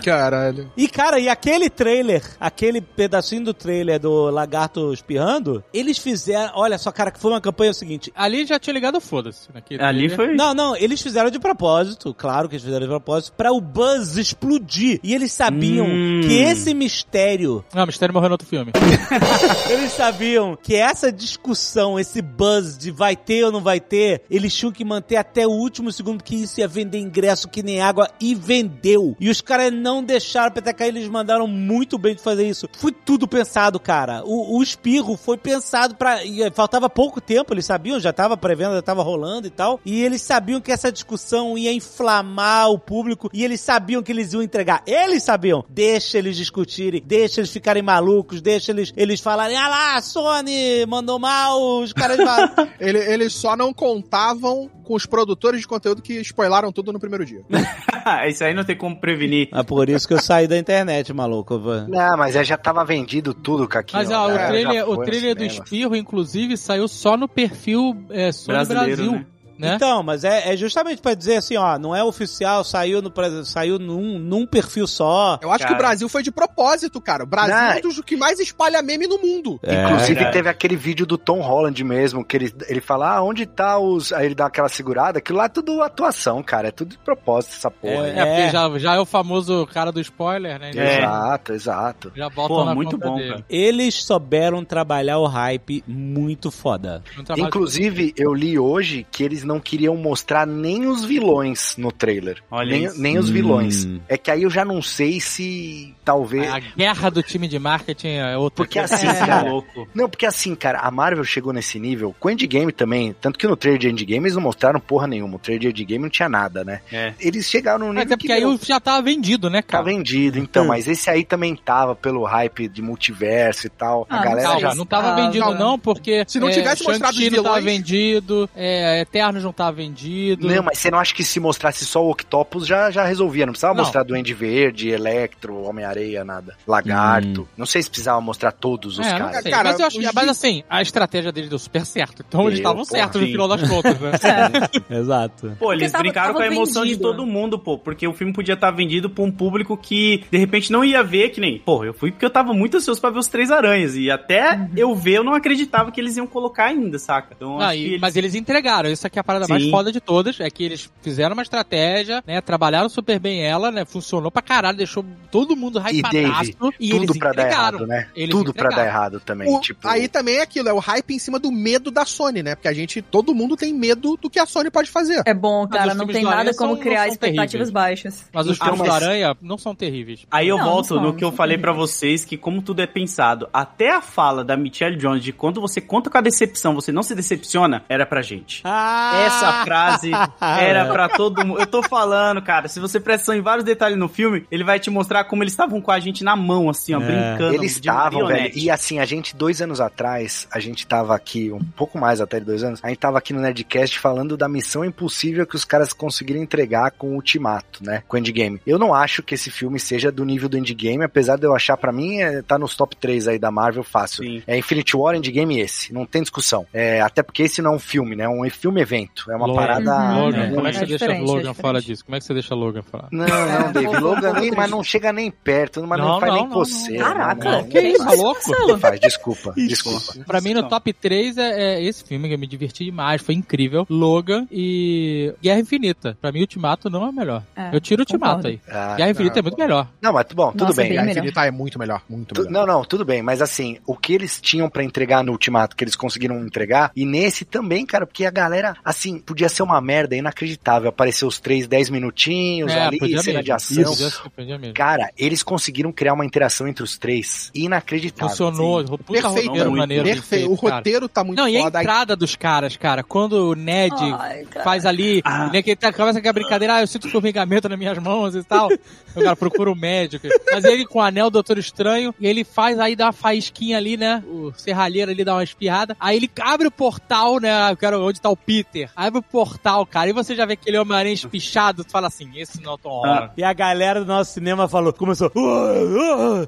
Caralho. E, cara, e aquele trailer, aquele pedacinho do trailer do lagarto espirrando, eles fizeram. Olha só, cara, que foi uma campanha o seguinte. Ali já tinha ligado foda-se. naquele Ali trailer. foi. Não, não, eles fizeram de propósito, claro que eles fizeram de propósito, pra o buzz explodir. E eles sabiam Hum. que esse mistério, Não, o Mistério morreu no outro filme. (laughs) (laughs) eles sabiam que essa discussão, esse buzz de vai ter ou não vai ter, eles tinham que manter até o último segundo que isso ia vender ingresso que nem água e vendeu. E os caras não deixaram a peteca cair, eles mandaram muito bem de fazer isso. Foi tudo pensado, cara. O, o espirro foi pensado pra. e, eh, Faltava pouco tempo, eles sabiam, já tava prevendo, já tava rolando e tal. E eles sabiam que essa discussão ia inflamar o público e eles sabiam que eles iam entregar. Eles sabiam. Deixa eles discutirem, deixa eles ficarem malucos, deixa eles, eles falarem, ah lá, a Sony mandou mal, os caras. (laughs) Ele- eles só não contavam com os produtores de conteúdo que spoilaram tudo no primeiro dia. (laughs) Isso aí não tem como prevenir. é por isso que eu saí da internet, maluco. Não, mas aí já tava vendido tudo, Caquinho. Mas ó, o Já- trailer, o trailer do espirro, inclusive, saiu só no perfil é, Sony Brasileiro, Brasil. né? Né? Então, mas é, é justamente pra dizer assim, ó, não é oficial, saiu, no, saiu num, num perfil só. Eu acho Cara. que o Brasil foi de propósito, cara. O Brasil Não. é um dos que mais espalha meme no mundo. É, Inclusive teve aquele vídeo do Tom Holland mesmo, que ele, ele fala, ah, onde tá os... Aí ele dá aquela segurada, aquilo lá é tudo atuação, cara, é tudo de propósito essa porra. É, aí. É, porque já, já é o famoso cara do spoiler, né? É. Exato, exato. Já botam Pô, na muito bom, dele. cara. Eles souberam trabalhar o hype muito foda. Um Inclusive, eu li hoje que eles não queriam mostrar nem os vilões no trailer. Olha nem, nem os Hum. vilões. É que aí eu já não sei se talvez. A guerra do time de marketing é outra Porque coisa. assim, (laughs) é cara. louco. Não, porque assim, cara, a Marvel chegou nesse nível, com o Endgame também, tanto que no trailer de Endgame eles não mostraram porra nenhuma, o trailer de Endgame não tinha nada, né? É. Eles chegaram num nível Até que porque aí meu, o- já tava vendido, né, tá cara? vendido, então, Hum. mas esse aí também tava pelo hype de multiverso e tal, a Ah, galera Calma, já... não tava Ah, vendido calma. não, porque Se não é, tivesse mostrado Shang-Chi os não tava vilões- vendido, é, Eternos não tava vendido. Não, mas você não acha que se mostrasse só o Octopus já, já resolvia? Não precisava Não. mostrar Duende Verde, Electro, Homem-Areia, nada. Lagarto. Não sei se precisava mostrar todos os É, caras. Cara, mas eu acho, os mas assim, a estratégia deles deu super certo. Então eles estavam certos no final das contas, né? (laughs) Exato. Pô, eles tava- brincaram tava com a emoção de vendido. todo mundo, pô. Porque o filme podia estar vendido pra um público que, de repente, não ia ver, que nem... Pô, eu fui porque eu tava muito ansioso pra ver os Três Aranhas. E até Uhum. eu ver, eu não acreditava que eles iam colocar ainda, saca? Então, Não, acho e- que eles... Mas eles entregaram, isso aqui é a parada mais Sim. foda de todas, é que eles fizeram uma estratégia, né, trabalharam super bem ela, né, funcionou pra caralho, deixou todo mundo E hypadaço, Dave, e, tudo eles pra dar entregaram. errado, né? Eles tudo pra dar entregaram. errado também. O- tipo, Aí também é aquilo, é o hype em cima do medo da Sony, né? Porque a gente, todo mundo tem medo do que a Sony pode fazer. É bom, cara, não tem nada como são- criar expectativas terríveis. baixas. Mas os Ah, filmes do Aranha não são terríveis. Aí eu Não, volto não no que eu falei pra vocês, que como tudo é pensado, até a fala da Michelle Jones de quando você conta com a decepção, você não se decepciona, era pra gente. Ah! Essa frase era pra todo mundo. Eu tô falando, cara, se você presta atenção em vários detalhes no filme, ele vai te mostrar como eles estavam com a gente na mão, assim, ó, É. brincando. Eles estavam, velho. E assim, a gente, dois anos atrás, a gente tava aqui, um pouco mais até de dois anos, a gente tava aqui no Nerdcast falando da missão impossível que os caras conseguiram entregar com o Ultimato, né? Com o Endgame. Eu não acho que esse filme seja do nível do Endgame, apesar de eu achar, pra mim, é, tá nos top 3 aí da Marvel fácil. Sim. É Infinity War, Endgame e esse. Não tem discussão. É, até porque esse não é um filme, né? É um filme-evento. É uma Logan. parada. Uhum. Logan, É. como é que É você deixa diferente, é Logan diferente. falar disso? Como é que você deixa Logan falar? Não, não, (laughs) Dave. Logan nem, mas não chega nem perto, mas não, Não, faz não, nem não, você. não. Caraca. não, não. Que isso, tá louco? Faz, desculpa, desculpa. Pra mim, no top 3 é, é esse filme que eu me diverti demais, foi incrível. Logan e Guerra Infinita. Pra mim, Ultimato não é o melhor. É, eu tiro o Ultimato aí. Ah, Guerra Infinita não, é muito melhor. Não, mas bom, tudo Nossa, bem. bem A melhor. Infinita é muito melhor, muito Tu- melhor. não, não, tudo bem, mas assim, o que eles tinham pra entregar no Ultimato, que eles conseguiram entregar, e nesse também, cara, porque a galera, assim, podia ser uma merda inacreditável, aparecer os três, dez minutinhos É, ali, cena mesmo. de ação. Mesmo. Cara, eles conseguiram criar uma interação entre os três inacreditável. Funcionou. assim. Puta Perfeito, muito, maneiro. Perfeito. feito, O roteiro tá muito Não, e a foda. entrada dos caras, cara. Quando o Ned Ai, faz ali, Ah. né, que ele tá, começa com a brincadeira, ah, eu sinto formigamento nas minhas mãos e tal. o cara procura o médico. Mas ele com o anel do Doutor Estranho, e ele faz aí, dá uma faísquinha ali, né? O serralheiro ali dá uma espirrada. Aí ele abre o portal, né? Eu quero onde tá o Peter. Abre o portal, cara, e você já vê aquele Homem-Aranha espichado, tu fala assim, esse não é o Tom Holland. E a galera do nosso cinema falou, começou. "Uh,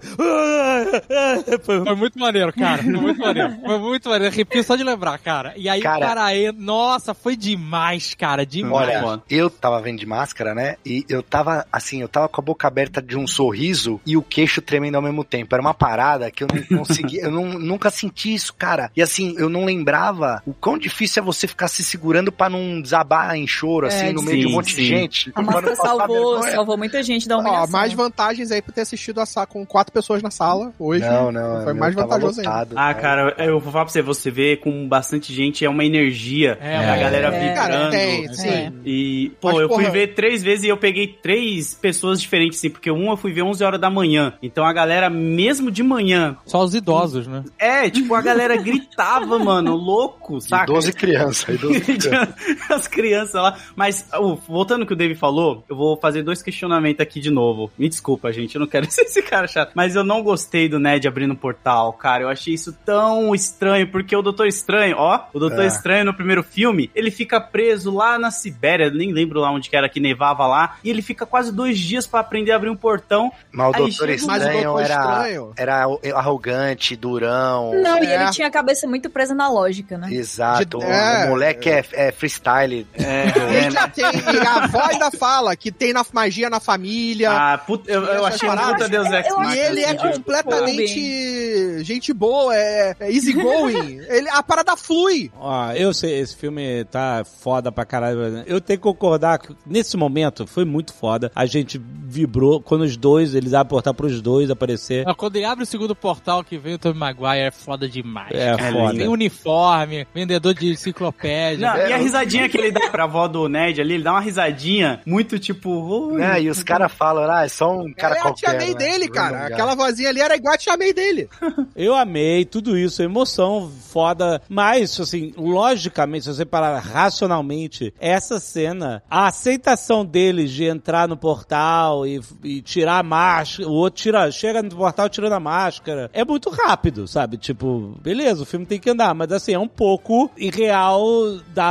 Foi Foi muito maneiro, cara. Foi muito maneiro. Foi muito maneiro. Arrepio só de lembrar, cara. E aí Cara- o cara aí, nossa, foi demais, cara. Demais. Olha, eu tava vendo de máscara, né? E eu tava, assim, eu tava com a boca aberta de um sorriso e o queixo tremendo ao mesmo tempo. Era uma parada que eu não conseguia, eu não, nunca senti isso, cara. E assim, eu não lembrava o quão difícil é você ficar se segurando segurando pra não desabar em choro, assim, É, no meio de um sim, monte de sim. gente. A pra passar salvou, vergonha. salvou muita gente da Ó, humilhação. mais vantagens aí por ter assistido a Sá com quatro pessoas na sala hoje. Não, não. Foi mais vantajoso ainda. lotado. Ah, cara, eu vou falar pra você, você vê com bastante gente, é uma energia. É, a galera é. vibrando. Cara, tem, É. sim. E, pô, Mas, eu fui porra- ver três vezes e eu peguei três pessoas diferentes, assim, porque uma eu fui ver 11 horas da manhã. Então a galera, mesmo de manhã, Só os idosos, né? é, tipo, a galera gritava, (laughs) mano, louco, saca? E 12 crianças. E 12 (laughs) crianças. (laughs) As crianças lá. Mas, uh, voltando ao que o Dave falou, eu vou fazer dois questionamentos aqui de novo. Me desculpa, gente, eu não quero (laughs) ser esse cara chato. Mas eu não gostei do Ned abrindo um portal, cara. Eu achei isso tão estranho, porque o Doutor Estranho, ó, o Doutor É. Estranho no primeiro filme, ele fica preso lá na Sibéria, nem lembro lá onde que era que nevava lá, e ele fica quase dois dias pra aprender a abrir um portão. Mas o Doutor o Estranho Doutor era, Estranho. era arrogante, durão. Não, e É. ele tinha a cabeça muito presa na lógica, né? Exato. De- é. o moleque é, é freestyle. É, (laughs) E já tem a avó ainda fala que tem na magia na família. Ah, puta, eu, eu achei paradas. puta Deus Ex e ele é completamente gente boa, é, é easygoing. ele, a parada flui. Ó, eu sei, esse filme tá foda pra caralho. Eu tenho que concordar que nesse momento foi muito foda. A gente vibrou quando os dois, eles abrem portar pros dois aparecer. Quando ele abre o segundo portal que vem o Tobey Maguire, é foda demais. É cara. foda. Tem uniforme, vendedor de enciclopédia. Não, e a risadinha que ele dá pra avó do Ned ali, ele dá uma risadinha muito tipo. Né? E os caras falam, ah, é só um cara é a qualquer. tia May né? dele, cara. Aquela vozinha ali era igual a May dele. (laughs) Eu amei tudo isso, emoção foda. Mas, assim, logicamente, se você parar racionalmente, essa cena, a aceitação deles de entrar no portal e, e tirar a máscara, o outro tira, chega no portal tirando a máscara, é muito rápido, sabe? Tipo, beleza, o filme tem que andar, mas assim, é um pouco irreal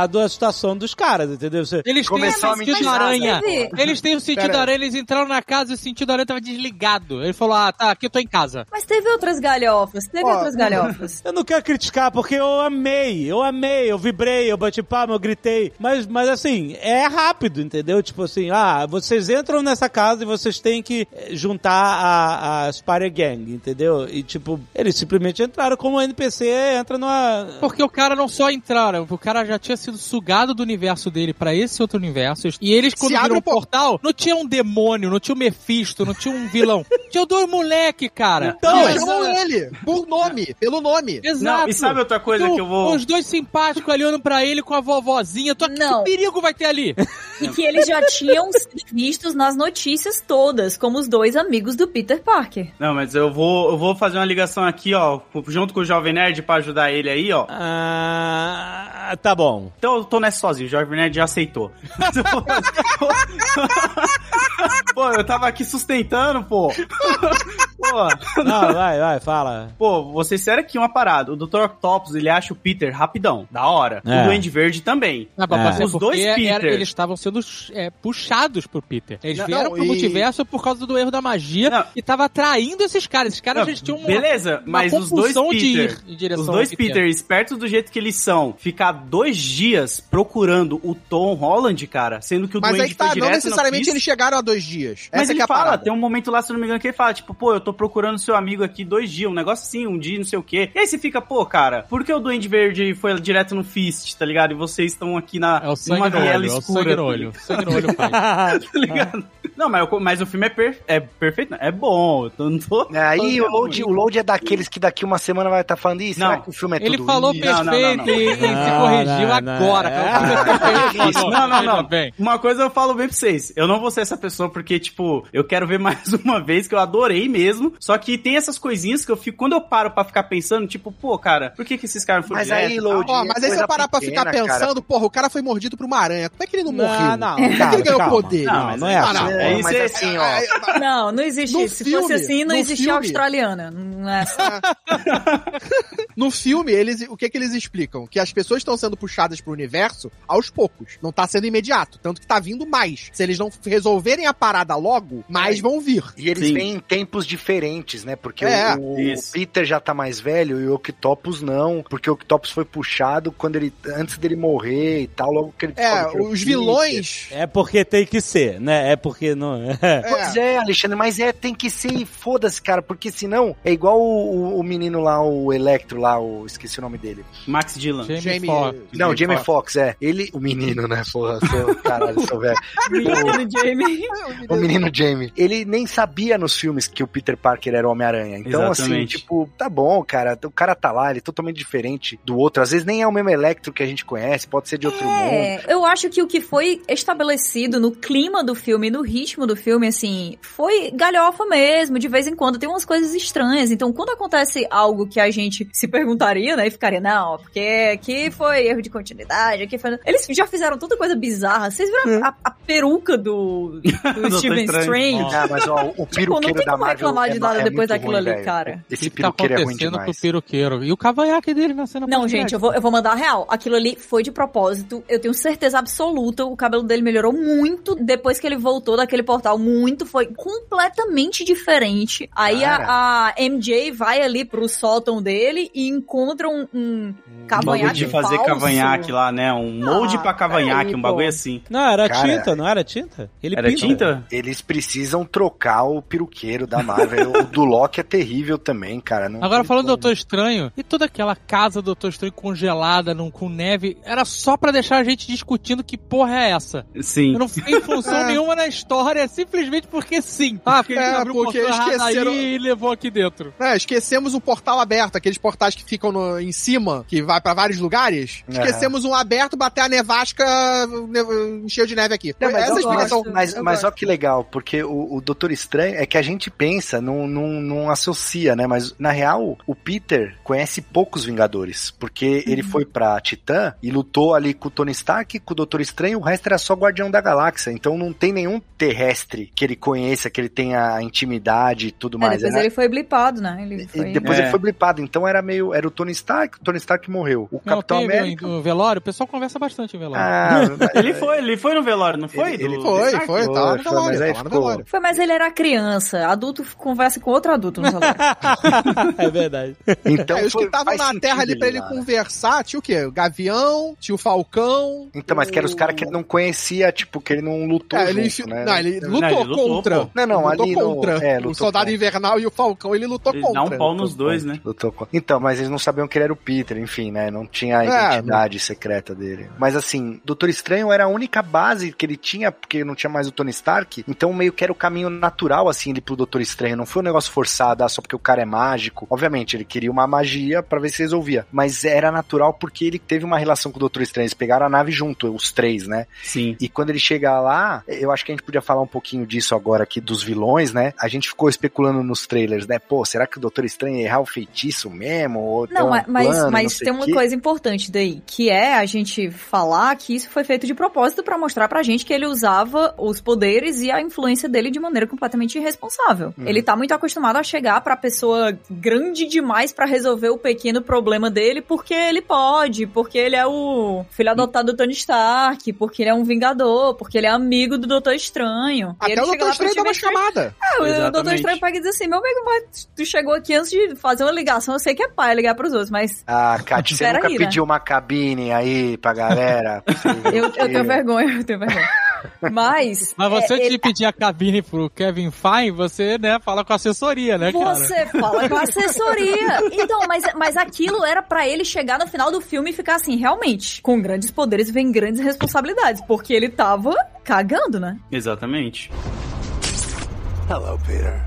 a situação dos caras, entendeu? Você, Eles têm Começou o a sentido mentir aranha. Eles têm o sentido aranha, eles entraram na casa e o sentido aranha tava desligado. Ele falou, ah, tá, aqui eu tô em casa. Mas teve outras galhofas, teve Ó, outras galhofas. (laughs) Eu não quero criticar, porque eu amei, eu amei, eu vibrei, eu bati palma, eu gritei. Mas, mas assim, é rápido, entendeu? Tipo assim, ah, vocês entram nessa casa e vocês têm que eh, juntar a, a Spider Gang, entendeu? E tipo, eles simplesmente entraram como NPC entra numa. Porque o cara não só entraram, o cara já tinha sido sugado do universo dele pra esse outro universo. E eles, quando Se abre viram o o por- portal, não tinha um demônio, não tinha um Mephisto, não tinha um vilão. (laughs) tinha dois moleque, cara. Então, Não, Mas, chamam ele por nome, pelo nome. Exato. Não, e sabe outra coisa Então, que eu vou. Os dois simpáticos ali olhando pra ele com a vovozinha. Tô... Não. Que perigo vai ter ali? (laughs) E que eles já tinham sido vistos nas notícias todas, como os dois amigos do Peter Parker. Não, mas eu vou, eu vou fazer uma ligação aqui, ó, junto com o Jovem Nerd pra ajudar ele aí, ó. Ah, tá bom. Então eu tô nessa sozinho, o Jovem Nerd já aceitou. (laughs) pô, eu tava aqui sustentando, pô. (laughs) pô. (laughs) Não, vai, vai, fala. Pô, vocês sério aqui uma parada. O Dr. Octopus, ele acha o Peter rapidão, da hora. É. O Duende Verde também. Ah, mas É. mas é Os dois era- Peter. eles estavam sendo é, puxados pro Peter. Eles Não, vieram não, pro e- multiverso por causa do erro da magia Não. e tava atraindo esses caras. Esses caras Não, já tinham uma, Beleza, uma mas os dois Peter, ir em direção os dois Peter, espertos do jeito que eles são, ficar dois dias procurando o Tom Holland, cara, sendo que o Mas Duende aí que tá, foi não direto necessariamente eles chegaram a dois dias. Mas Essa ele que é a fala, parada. tem um momento lá, se eu não me engano, que ele fala, tipo, pô, eu tô procurando seu amigo aqui dois dias, um negócio assim, um dia, não sei o quê. E aí você fica, pô, cara, por que o Duende Verde foi direto no Fist, tá ligado? E vocês estão aqui na, É o sangue numa viela olho, é o escura. sangue no olho. Sangue no olho, pai. (laughs) tá ligado? Não, mas, eu- mas o filme é, per- é perfeito, não, é bom, eu não tô... É, Aí o é load, o load é daqueles que daqui uma semana vai estar falando isso. Será Não. que o filme é Ele tudo falou isso? Não, não, perfeito não, não. e, se corrigiu agora. É. (laughs) Isso, não, não, não. Bem. Uma coisa eu falo bem pra vocês. Eu não vou ser essa pessoa porque, tipo, eu quero ver mais (laughs) uma vez, que eu adorei mesmo. Só que tem essas coisinhas que eu fico, quando eu paro pra ficar pensando, tipo, pô, cara, por que que esses caras foram Mas aí, direto? Load, Ó, mas aí coisa você parar pra ficar pensando, porra, o cara foi mordido por uma aranha. Como é que ele não morreu? Não, não, Como é que ele ganhou calma. poder? Não, Não, não é assim. não, É, aí mas assim, ó. Não, não existe. No Se filme, fosse assim, não existia filme. australiana. Não é assim. (laughs) No filme, eles, o que que eles explicam? Que as pessoas estão sendo puxadas pro universo aos poucos. Não tá sendo imediato. Tanto que tá vindo mais. Se eles não resolverem a parada logo, mais vão vir. E eles Sim. vêm em tempos diferentes, né? Porque É, o, o. Peter já tá mais velho e o Octopus não. Porque o Octopus foi puxado quando ele antes dele morrer e tal, logo que ele É, que o os Peter. vilões. É porque tem que ser, né? É porque que não (laughs) é. Pois é, Alexandre, mas é, tem que ser e foda-se, cara, porque senão é igual o, o- o menino lá, o Electro lá, o, esqueci o nome dele. Max Dillon. Jamie, Jamie- Foxx. Não, Jamie Foxx. Foxx, é. Ele, o menino, né, porra, sou, (laughs) caralho, sou velho. Menino Jamie. (laughs) O menino Jamie. Ele nem sabia nos filmes que o Peter Parker era o Homem-Aranha. Então, assim, Exatamente. tipo, tá bom, cara. O cara tá lá, ele é totalmente diferente do outro. Às vezes nem é o mesmo Electro que a gente conhece, pode ser de outro mundo. É, eu acho que o que foi estabelecido no clima do filme, no ritmo do filme, assim, foi galhofa mesmo. De vez em quando tem umas coisas estranhas. Então, quando acontece algo que a gente se perguntaria, né, e ficaria, não, porque aqui foi erro de continuidade, aqui foi. Eles já fizeram tanta coisa bizarra. Vocês viram a, a peruca do, do (laughs) Steven. Strange? Ah, mas ó, o Tipo, não peruqueiro tem da como Marvel é de ma- nada é depois daquilo ruim, ali, velho. cara. Esse O que tá peruqueiro é ruim com o demais. peruqueiro? E o cavanhaque dele na cena Não, gente, eu vou, eu vou mandar a real. Aquilo ali foi de propósito. Eu tenho certeza absoluta. O cabelo dele melhorou muito depois que ele voltou daquele portal. Muito. Foi completamente diferente. Aí a, a MJ vai ali pro sótão dele e encontra um, um Um bagulho cavanhaque de fazer falso. cavanhaque lá, né? Um molde Ah, pra cavanhaque, peraí, um bagulho pô. assim. Não, era Cara, tinta, não era tinta? Ele Era pinta. tinta? Eles precisam trocar o peruqueiro da Marvel. O do Loki é terrível também, cara. Não Agora tem falando do. Doutor Estranho, e toda aquela casa do Doutor Estranho congelada num, com neve, era só pra deixar a gente discutindo que porra é essa. Sim. Eu não fiquei em função (laughs) É. nenhuma na história, simplesmente porque sim. Ah, porque ele É, abriu um porque errado esqueceram- aí e levou aqui dentro. É, esquecemos o portal aberto, aqueles portais que ficam no- em cima, que vai pra vários lugares. Aham. Esquecemos um aberto, bater a nevasca, ne- encheu de neve aqui. Não, mas, Essa é explicação. gosto. mas, mas olha que legal, porque o, o Doutor Estranho é que a gente pensa, não, não, não associa, né? Mas na real, o Peter conhece poucos Vingadores, porque ele foi pra Titã e lutou ali com o Tony Stark, com o Doutor Estranho, o resto era só Guardião da Galáxia. Então não tem nenhum terrestre que ele conheça, que ele tenha intimidade e tudo É, mais. depois Era- ele foi blipado, né? Ele E foi... depois É. ele foi blipado, então era meio. Era o Tony Stark, o Tony Stark morreu. O Não, Capitão tem América. no velório, o pessoal conversa bastante em velório. Ah, (laughs) Ele foi, ele foi no velório, não foi? Ele- ele Foi, foi, tá lá no Foi, velório, mas aí tá ficou-. Foi, mas ele era criança. Adulto conversa com outro adulto no velório. (laughs) é verdade. Então, É, os que estavam na Terra ali pra ele lá, né? conversar, tinha o quê? O Gavião, tinha o Falcão. Então, mas que eram os caras que ele não conhecia, tipo, que ele não lutou É, ele, junto, né? não, ele lutou Não, ele lutou, contra. pô. Não, não, Ele lutou ali no- contra. é, o lutou Soldado contra. Invernal e o Falcão, ele lutou Ele contra. dá um pau nos dois, né? Lutou com- Então, mas eles não sabiam que ele era o Peter, enfim, né? Não tinha a É, identidade secreta dele. Mas assim, Doutor Estranho era a única base que ele tinha, porque não tinha mais o Tony Stark. Então, meio que era o caminho natural, assim, ele pro Doutor Estranho. Não foi um negócio forçado, ah, só porque o cara é mágico. Obviamente, ele queria uma magia pra ver se resolvia. Mas era natural porque ele teve uma relação com o Doutor Estranho. Eles pegaram a nave junto, os três, né? Sim. E quando ele chega lá, eu acho que a gente podia falar um pouquinho disso agora aqui, dos vilões, né? A gente ficou especulando nos trailers, né? Pô, será que o Doutor Estranho ia errar o feitiço mesmo? Ou tem Não, um mas, mas, plano, não mas sei tem uma quê? coisa importante daí, que é a gente falar que isso foi feito de propósito pra mostrar pra gente que ele usava os poderes e a influência dele de maneira completamente irresponsável. Hum. Ele tá muito acostumado a chegar pra pessoa grande demais pra resolver o pequeno problema dele porque ele pode, porque ele é o filho adotado do Tony Stark, porque ele é um vingador, porque ele é amigo do Doutor Estranho. E Até ele o Doutor Estranho dá uma chamada. é, o Exatamente. Doutor Estranho pega e diz assim, meu amigo, mas tu chegou aqui antes de fazer uma ligação, eu sei que é pai ligar pros outros, mas Ah, Kátia, você nunca aí, né? pediu uma cabine aí pra galera? (laughs) Eu, o eu tenho vergonha, eu tenho vergonha. Mas, Mas você, é, de ele- pedir a cabine pro Kevin Feige, você, né, fala com a assessoria, né, cara? você fala com a assessoria. Então, mas, mas aquilo era pra ele chegar no final do filme e ficar assim, realmente, com grandes poderes vem grandes responsabilidades, porque ele tava cagando, né? Exatamente. Hello, Peter.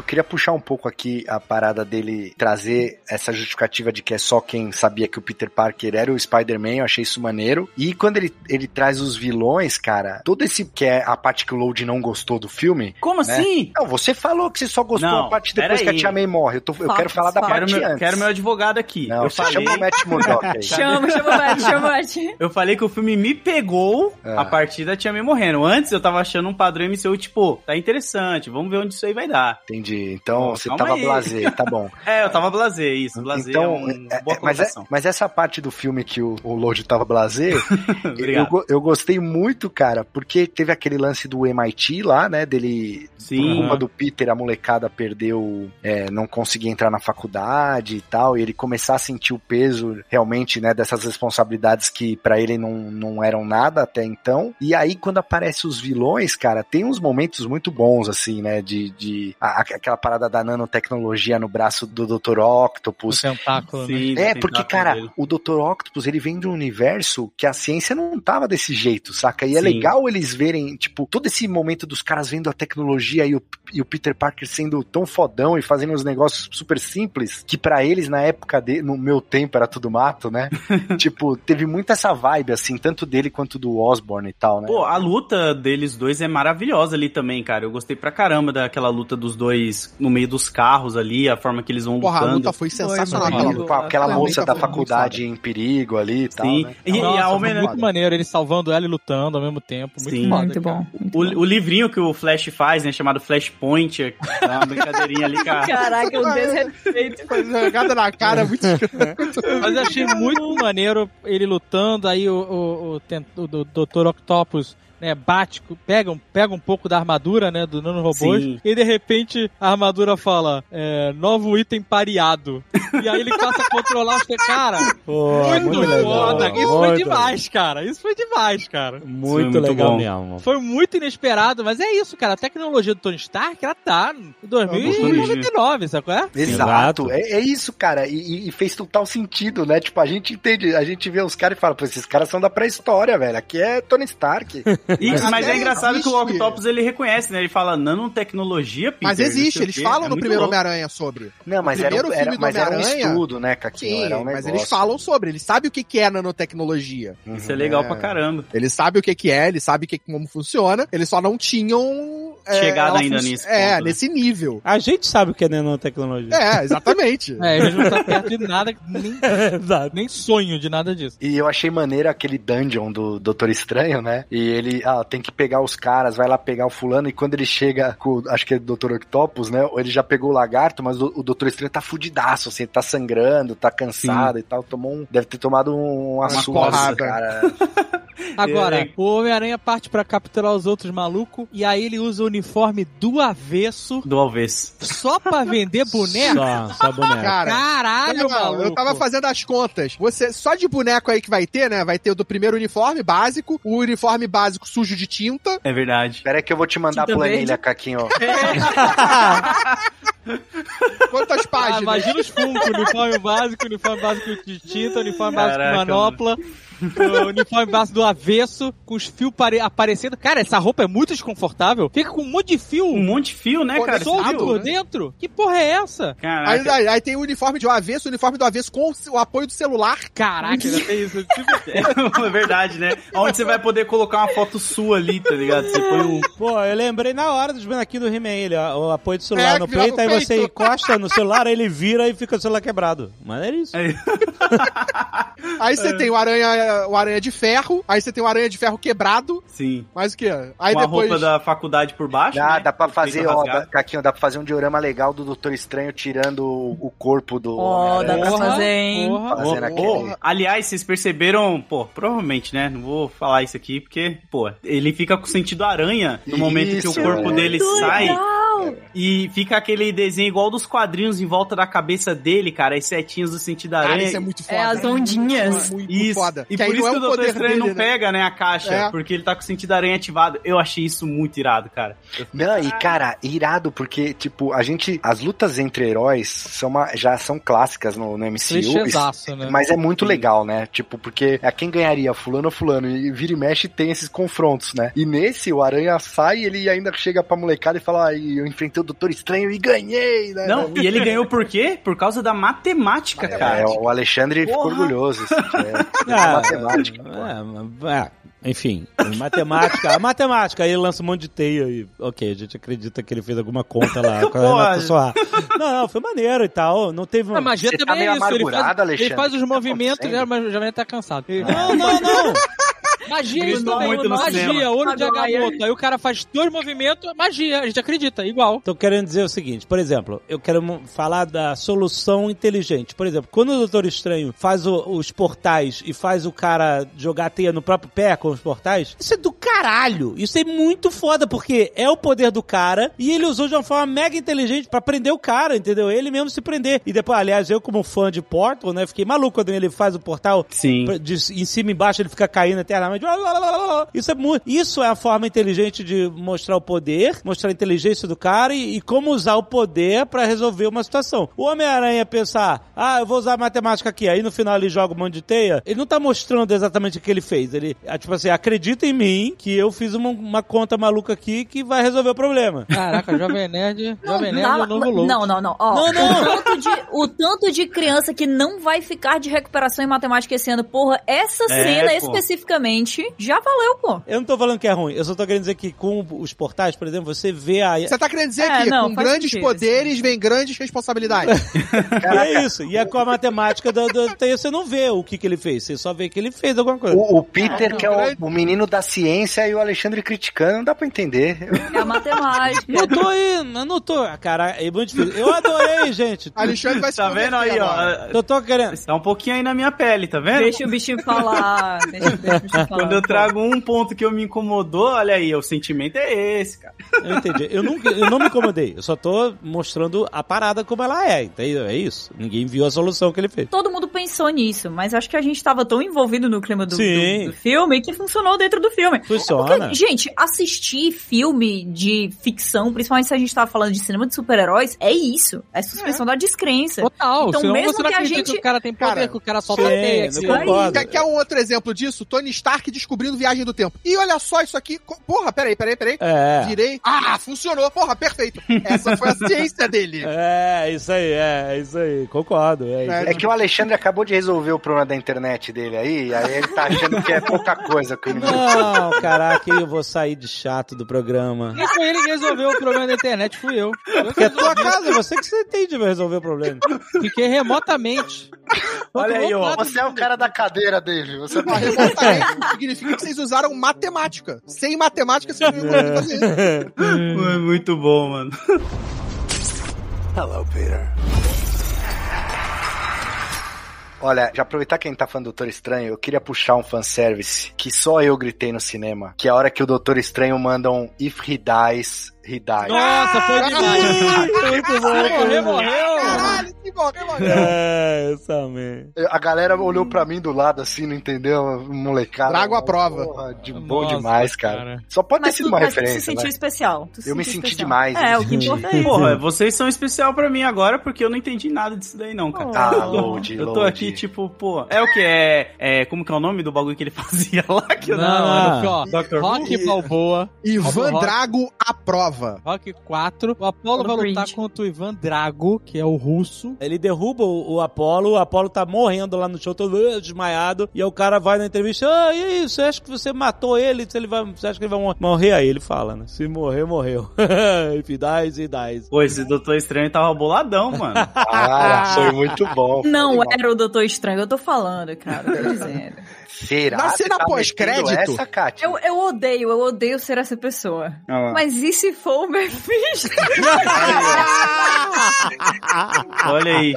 Eu queria puxar um pouco aqui a parada dele trazer essa justificativa de que é só quem sabia que o Peter Parker era o Spider-Man, eu achei isso maneiro. E quando ele, ele traz os vilões, cara, todo esse que é a parte que o Load não gostou do filme. Como né? assim? Não, você falou que você só gostou Não, a parte depois que a. Tia May morre. Eu, tô- eu quero falar da parte meu, antes. quero meu advogado aqui. Não, eu você falei, chama o Matt Murdock aí. (laughs) Chama, chama o Matt, chama o Matt. (laughs) eu falei que o filme me pegou É. a partir da Tia May morrendo. Antes eu tava achando um padrão MCU, tipo, tá interessante, vamos ver onde isso aí vai dar. Entendi. Entendi. Então você tava aí. blasé, tá bom. (laughs) É, eu tava blasé, isso. Blasé então, é uma é- boa é- mas, é- mas essa parte do filme que o, o tava blasé, (laughs) eu, eu gostei muito, cara, porque teve aquele lance do MIT lá, né? Dele. Por Sim. culpa do Peter, a molecada perdeu, é, não conseguia entrar na faculdade e tal, e ele começar a sentir o peso realmente, né, dessas responsabilidades que pra ele não, não eram nada até então. E aí, quando aparecem os vilões, cara, tem uns momentos muito bons, assim, né, de, de a- aquela parada da nanotecnologia no braço do Dr. O Octopus, tentáculo, né? Sim, é, do porque, cara, dele. o Dr. Octopus, ele vem de um universo que a ciência não tava desse jeito, saca? E é Sim. legal eles verem, tipo, todo esse momento dos caras vendo a tecnologia e o, e o Peter Parker sendo tão fodão e fazendo uns negócios super simples, que pra eles, na época, de, no meu tempo, era tudo mato, né? (laughs) tipo, teve muito essa vibe, assim, tanto dele quanto do Osborn e tal, né? Pô, a luta deles dois é maravilhosa ali também, cara. Eu gostei pra caramba daquela luta dos dois no meio dos carros ali, a forma que eles vão Porra, a lutando. luta foi sensacional. Foi Aquela aquela moça da faculdade em perigo ali e tal, Sim. né? E, e Nossa, a foi homenagem. muito maneiro, ele salvando ela e lutando ao mesmo tempo. Muito Sim. foda, Muito bom. muito O, bom. o livrinho que o Flash faz, né, chamado Flashpoint, é uma brincadeirinha ali, cara. Caraca, o desrespeito. Foi jogada na cara muito (laughs) Mas eu achei muito maneiro ele lutando, aí o, o, o, o do- Dr. Octopus né, bate, pega, um- pega um pouco da armadura, né, do nanorobôs, Sim. e de repente a armadura fala, é, novo item pareado. E aí ele passa a controlar os cara. (laughs) Pô, Muito, legal, foda. Isso foi muito- demais, cara. Isso foi demais, cara. Muito, muito legal bom. mesmo. Foi muito inesperado, mas é isso, cara. A tecnologia do Tony Stark, ela tá em 2099, sabe qual é? Exato, É, é isso, cara, e- e, e fez total sentido, né? Tipo, a gente entende, a gente vê os caras e fala, pô, esses caras são da pré-história, velho, aqui é Tony Stark. (laughs) E- Mas é engraçado que o existe. Octopus ele reconhece, né? Ele fala nanotecnologia, Peter. Mas existe, eles falam É no primeiro. Homem-Aranha sobre. Não, mas, era, um- primeiro era, mas era um estudo, né, Caquinho? Sim, era um mas eles falam sobre, eles sabem o que é nanotecnologia. Isso é legal É. pra caramba. Eles sabem o que é, eles sabem o que, como funciona, eles só não tinham... é, Chegado ainda fun- nisso É, ponto, né? nesse nível. A gente sabe o que é nanotecnologia. É, exatamente. (laughs) É, eles não estão perto de nada, nem, (laughs) Exato. nem sonho de nada disso. E eu achei maneiro aquele dungeon do Doutor Estranho, né? E ele, ah, tem que pegar os caras, vai lá pegar o fulano, e quando ele chega com, acho que é o Dr. Octopus, né? Ele já pegou o lagarto, mas o, o Doutor Estranho tá fudidaço, assim, tá sangrando, tá cansado e tal, tomou um, deve ter tomado um, surra, porrada. cara. (laughs) (laughs) Agora, É. o Homem-Aranha parte pra capturar os outros malucos e aí ele usa o uniforme do avesso Do Alves. só pra vender boneco. Só, só boneco. (laughs) Cara, Caralho, Não, maluco. eu tava fazendo as contas. Você, só de boneco aí que vai ter, né? Vai ter o do primeiro uniforme básico, o uniforme básico sujo de tinta. É verdade. Pera aí que eu vou te mandar a Tinta planilha, verde. Caquinho. (laughs) Quantas Ah, páginas? imagina os Funko, uniforme básico, uniforme básico de tinta, uniforme básico Caraca, de manopla, (laughs) o uniforme básico do avesso, com os fios pare- aparecendo. Cara, essa roupa é muito desconfortável. Fica com um monte de fio Um monte de fio, né, cara? solto, Você por né? dentro. Que porra é essa? Aí, aí- aí tem o uniforme de avesso, o uniforme do avesso com o apoio do celular. Caraca, já tem isso. (laughs) É verdade, né? Onde você vai poder colocar uma foto sua ali, tá ligado? Você põe um. Pô, eu lembrei na hora dos bonequinhos do He-Man, ele, ó, o apoio do celular É, no peito, aí no você peito. encosta no celular, aí ele vira e fica o celular quebrado. Mas é isso. Aí- Aí você tem o aranha, o aranha de ferro, aí você tem o aranha de ferro quebrado, Sim. mais o que? Aí Com a depois roupa da faculdade por baixo. Dá, né? dá pra O fazer, ó, dá, Caquinho, dá pra fazer um diorama legal do Doutor Estranho tirando o, corpo do Ó, dá Homem-Aranha. pra fazer, hein? aquele... Aliás, vocês perceberam, pô, provavelmente, né? Não vou falar isso aqui porque, pô, ele fica com sentido aranha no momento que o Isso, corpo é. dele Muito sai legal. e fica aquele desenho igual dos quadrinhos em volta da cabeça dele, cara, as setinhas do sentido Cara, aranha. isso é muito foda. É, as ondinhas. Muito, muito Isso. foda. E Que por isso não que é o Doutor Estranho não dele, né? pega, né, a caixa, É. porque ele tá com o sentido aranha ativado. Eu achei isso muito irado, cara. Não, e cara, irado, porque, tipo, a gente. As lutas entre heróis são uma- já são clássicas no, no MCU. Clichêzaço, né? Mas é muito legal, né? Tipo, porque é quem ganharia, fulano ou fulano. E vira e mexe tem esses confrontos, né? E nesse, o Aranha sai e ele ainda chega pra molecada e fala: Ai, eu enfrentei o Doutor Estranho e ganhei, né? Não, e ele ganhou por quê? Por causa da matemática, É, cara. o Alexandre ficou Porra. orgulhoso. Assim, (laughs) é, Ah, matemática. pô. é, é, enfim, matemática. A matemática, aí ele lança um monte de teia e, ok, a gente acredita que ele fez alguma conta lá (laughs) com a Renata Soar. Não, não, foi maneiro e tal. Não teve um. A magia Você tá também meio é isso. Ele faz, ele faz os tá movimentos, né, mas já tá cansado. Não, não, não. Magia é isso também. muito no magia, olho de Agamotto. Aí o cara faz dois movimentos, magia. A gente acredita, igual. Tô querendo dizer o seguinte, por exemplo, eu quero falar da solução inteligente. Por exemplo, quando o Doutor Estranho faz o- os portais e faz o cara jogar a teia no próprio pé com os portais, isso é do caralho. Isso é muito foda, porque é o poder do cara e ele usou de uma forma mega inteligente pra prender o cara, entendeu? Ele mesmo se prender. E depois, aliás, eu como fã de Portal, né, fiquei maluco quando ele faz o portal Sim. Pra- de em cima e embaixo ele fica caindo eternamente. Isso é muito. Isso é a forma inteligente de mostrar o poder, mostrar a inteligência do cara e, e como usar o poder pra resolver uma situação. O Homem-Aranha pensar, ah, eu vou usar a matemática aqui, aí no final ele joga um monte de teia. Ele não tá mostrando exatamente o que ele fez. Ele, ah, tipo assim, acredita em mim que eu fiz uma, uma conta maluca aqui que vai resolver o problema. Caraca, Jovem Nerd. Jovem Nerd é Não, o novo louco. não, não, não. Ó, Não, não. O, tanto de, o tanto de criança que não vai ficar de recuperação em matemática esse ano, porra, essa É, cena pô. especificamente já valeu, pô. Eu não tô falando que é ruim, eu só tô querendo dizer que com os portais, por exemplo, você vê a. Você tá querendo dizer É, que não, com grandes sentido, poderes vem grandes responsabilidades. E (laughs) é isso. E é com a matemática do, do você não vê o que, que ele fez, você só vê que ele fez alguma coisa. O, o Peter, que é o, o menino da ciência, e o Alexandre criticando, não dá pra entender. É a matemática. Não tô aí, eu não tô. Cara, é muito difícil. Eu adorei, gente. Alexandre vai se Tá vendo aí, ó? Eu tô querendo. Tá um pouquinho aí na minha pele, tá vendo? Deixa o bichinho falar. Deixa, deixa o bichinho falar. Quando eu trago um ponto que eu me incomodou, olha aí, o sentimento é esse, cara. Eu entendi. Eu, nunca, eu não me incomodei. Eu só tô mostrando a parada como ela é. Entendeu? É isso. Ninguém viu a solução que ele fez. Todo mundo pensou nisso, mas acho que a gente tava tão envolvido no clima do, Sim. do- do filme que funcionou dentro do filme. Funciona. Porque, gente, assistir filme de ficção, principalmente se a gente tava falando de cinema de super-heróis, é isso. É suspensão da descrença. Total. Então, senão mesmo você não que a acredita gente- que o cara tem poder, Cara, que o cara solta sim, teia. eu que- quer um outro exemplo disso? Tony Stark descobrindo viagem do tempo. E olha só isso aqui. Porra, peraí, peraí, peraí. É. Virei. Ah, funcionou. Porra, perfeito. Essa foi a ciência dele. (laughs) É, isso aí, é, isso aí. Concordo. É, isso aí. É que o Alexandre acabou de resolver o problema da internet dele aí, aí ele tá achando que é pouca coisa que Não, caraca, eu vou sair de chato do programa. Nem foi ele que resolveu o problema da internet, fui eu. Eu que Porque é tua casa, você que você entende pra resolver o problema. Fiquei remotamente. Olha aí, ó. Você é o cara da cadeira dele. Você tá remotamente significa que vocês usaram matemática. Sem matemática, vocês não iam fazer isso. É muito bom, mano. Hello, Peter. Olha, já aproveitar que a gente tá falando do Doutor Estranho, eu queria puxar um fanservice que só eu gritei no cinema, que é a hora que o Doutor Estranho manda um If he dies, he dies. Nossa, foi demais. Muito bom, Morreu, morreu. Caralho, que bom, que bom. É, essa. A galera olhou pra mim do lado assim, não entendeu? Molecada. Trago a prova. Porra, de bom Nossa, demais, cara. cara. Só pode ter Mas sido tu, uma mas tu se referência, sentiu né? especial. Tu se Eu me senti especial. demais, É, eu o que importa é isso. Porra, vocês são especial pra mim agora porque eu não entendi nada disso daí, não, cara. Ah, Oh. Load, Eu tô aqui, tipo, pô. É o que? É, é. Como que é o nome do bagulho que ele (laughs) fazia lá? Que eu Não, Ah, não, ó, Dr. Who? Rock Balboa, Ivan Rock. Drago aprova. Rock 4. O Apollo vai lutar contra o Ivan Drago, que é o russo. Ele derruba o, o Apolo, o Apolo tá morrendo lá no show, todo desmaiado, e aí o cara vai na entrevista, ah, e aí, você acha que você matou ele? Se ele vai, você acha que ele vai mor- morrer? Aí ele fala, né? Se morrer, morreu. (laughs) If he dies, he dies. Pô, esse Doutor Estranho tava boladão, mano. (laughs) Cara, foi muito bom. foi Não era o Doutor Estranho, eu tô falando, cara, tô dizendo. Será? Na cena tá pós-crédito-? Eu, eu odeio, eu odeio ser essa pessoa. Lá. Mas e se for o Mephisto? (laughs) Olha aí.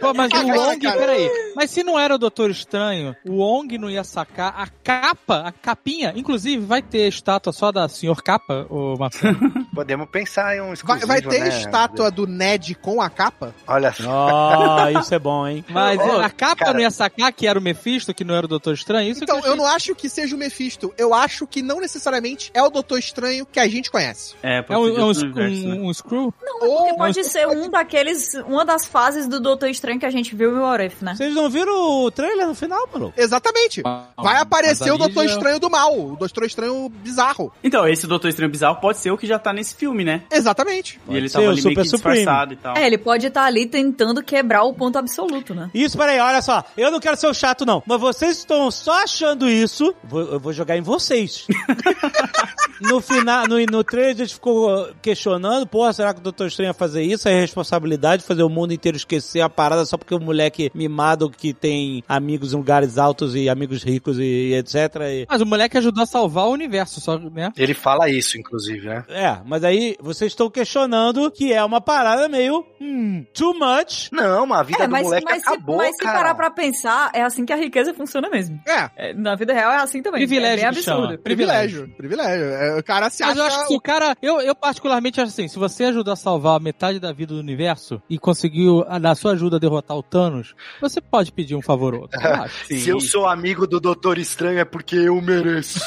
Pô, mas o Wong, peraí. Mas se não era o Doutor Estranho, o Wong não ia sacar a capa, a capinha. Inclusive, vai ter estátua só da Senhor Capa, o Marcelo? (laughs) Podemos pensar em um Vai, vai ter né? estátua do Ned com a capa? Olha só. Ah, isso é bom, hein? Mas Ô, a capa cara. não ia sacar que era o Mephisto, que não era o Doutor Estranho? Isso Então, que eu não acho que seja o Mephisto. Eu acho que não necessariamente é o Doutor Estranho que a gente conhece. É, É pode um, ser é um, universo, né? um, um screw? Ou Porque pode ser um daqueles, uma das fases do Doutor Estranho que a gente viu em What If, né? Vocês não viram o trailer no final, maluco? Exatamente. Vai aparecer o Doutor já- Estranho do mal, o Doutor Estranho bizarro. Então, esse Doutor Estranho bizarro pode ser o que já tá nesse filme, né? Exatamente. e ele ser tava ali meio Super que Supreme. disfarçado e tal. É, ele pode estar ali tentando quebrar o ponto absoluto, né? Isso, peraí, olha só. Eu não quero ser o chato, não. Mas vocês estão só achando isso. Vou- eu vou jogar em vocês. (laughs) no final, no, no trailer a gente ficou questionando, porra, será que o Doutor Estranho ia fazer isso? É responsabilidade de fazer o mundo inteiro esquecer a parada só porque o moleque mimado que tem amigos em lugares altos e amigos ricos e, e etc. E- Mas o moleque ajudou a salvar o universo, só, né? Ele fala isso, inclusive, né? É, mas aí vocês estão questionando que é uma parada meio hum, too much. Não, mas a vida É, do mas, moleque mas, acabou, se, mas se cara. parar pra pensar, é assim que a riqueza funciona mesmo. É, É, na vida real é assim também. Privilégio é bem que chama. absurdo. privilégio. Privilégio. É, o cara se Mas acha... eu acho que se o cara. Eu, eu particularmente acho assim: se você ajudar a salvar metade da vida do universo e conseguiu, na sua ajuda, derrotar o Thanos, você pode pedir um favor ou outro. Eu (laughs) acho. Se eu sou amigo do Doutor Estranho é porque eu mereço. (laughs)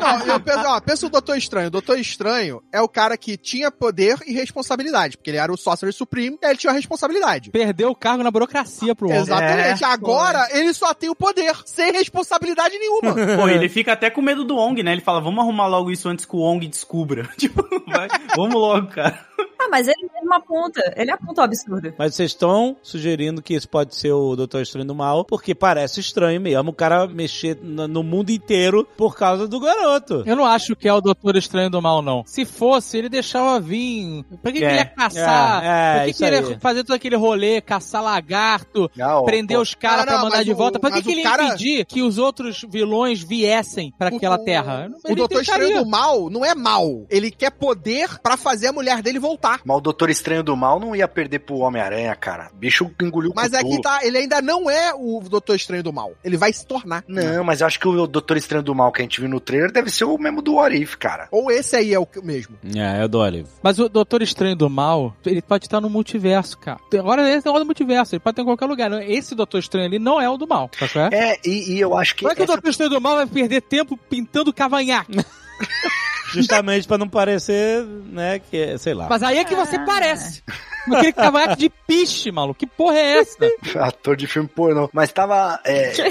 Não, eu penso, ó, pensa o Doutor Estranho. O Doutor Estranho é o cara que tinha poder e responsabilidade, porque ele era o Sorcerer Supreme e ele tinha a responsabilidade. Perdeu o cargo na burocracia pro homem. Exatamente. É, Agora ele só tem o poder, sem responsabilidade nenhuma. (laughs) Pô, ele fica até com medo do Ong, né? Ele fala, vamos arrumar logo isso antes que o Ong descubra. (laughs) Tipo, vai, vamos logo, cara. (laughs) Ah, mas ele mesmo aponta. Ele aponta o absurdo. Mas vocês estão sugerindo que isso pode ser o Doutor Estranho do Mal, porque parece estranho mesmo o cara mexer no, no mundo inteiro por causa do garoto. Eu não acho que é o Doutor Estranho do Mal, não. Se fosse, ele deixava vir. Pra que, que É, ele ia caçar? é, é, pra que, que ele ia fazer todo aquele rolê, caçar lagarto, Não, prender pô, os caras Ah, pra mandar de o- volta? Pra que, que o ele cara- ia impedir que os outros vilões viessem pra aquela O- terra? O Ele Doutor tentaria. Estranho do Mal não é mal. Ele quer poder pra fazer a mulher dele voltar. Mas o Doutor Estranho do Mal não ia perder pro Homem-Aranha, cara. O bicho engoliu o Mas é que tá, ele ainda não é o Doutor Estranho do Mal. Ele vai se tornar. Não, mas eu acho que o Doutor Estranho do Mal que a gente viu no trailer deve ser o mesmo do What If, cara. Ou esse aí é o mesmo. É, é do Olive. Mas o Doutor Estranho do Mal, ele pode estar no multiverso, cara. Agora esse é o do multiverso, ele pode estar em qualquer lugar. Esse Doutor Estranho ali não é o do mal, tá certo? É, e, e eu acho que. Como é que o essa- Doutor Estranho do Mal vai perder tempo pintando cavanhaque? (laughs) Justamente pra não parecer, né, que é, sei lá. Mas aí é que você parece. Aquele cavanhaque de piche, maluco. Que porra é essa? (laughs) Ator de filme pornô. Mas tava. é? (laughs) (laughs)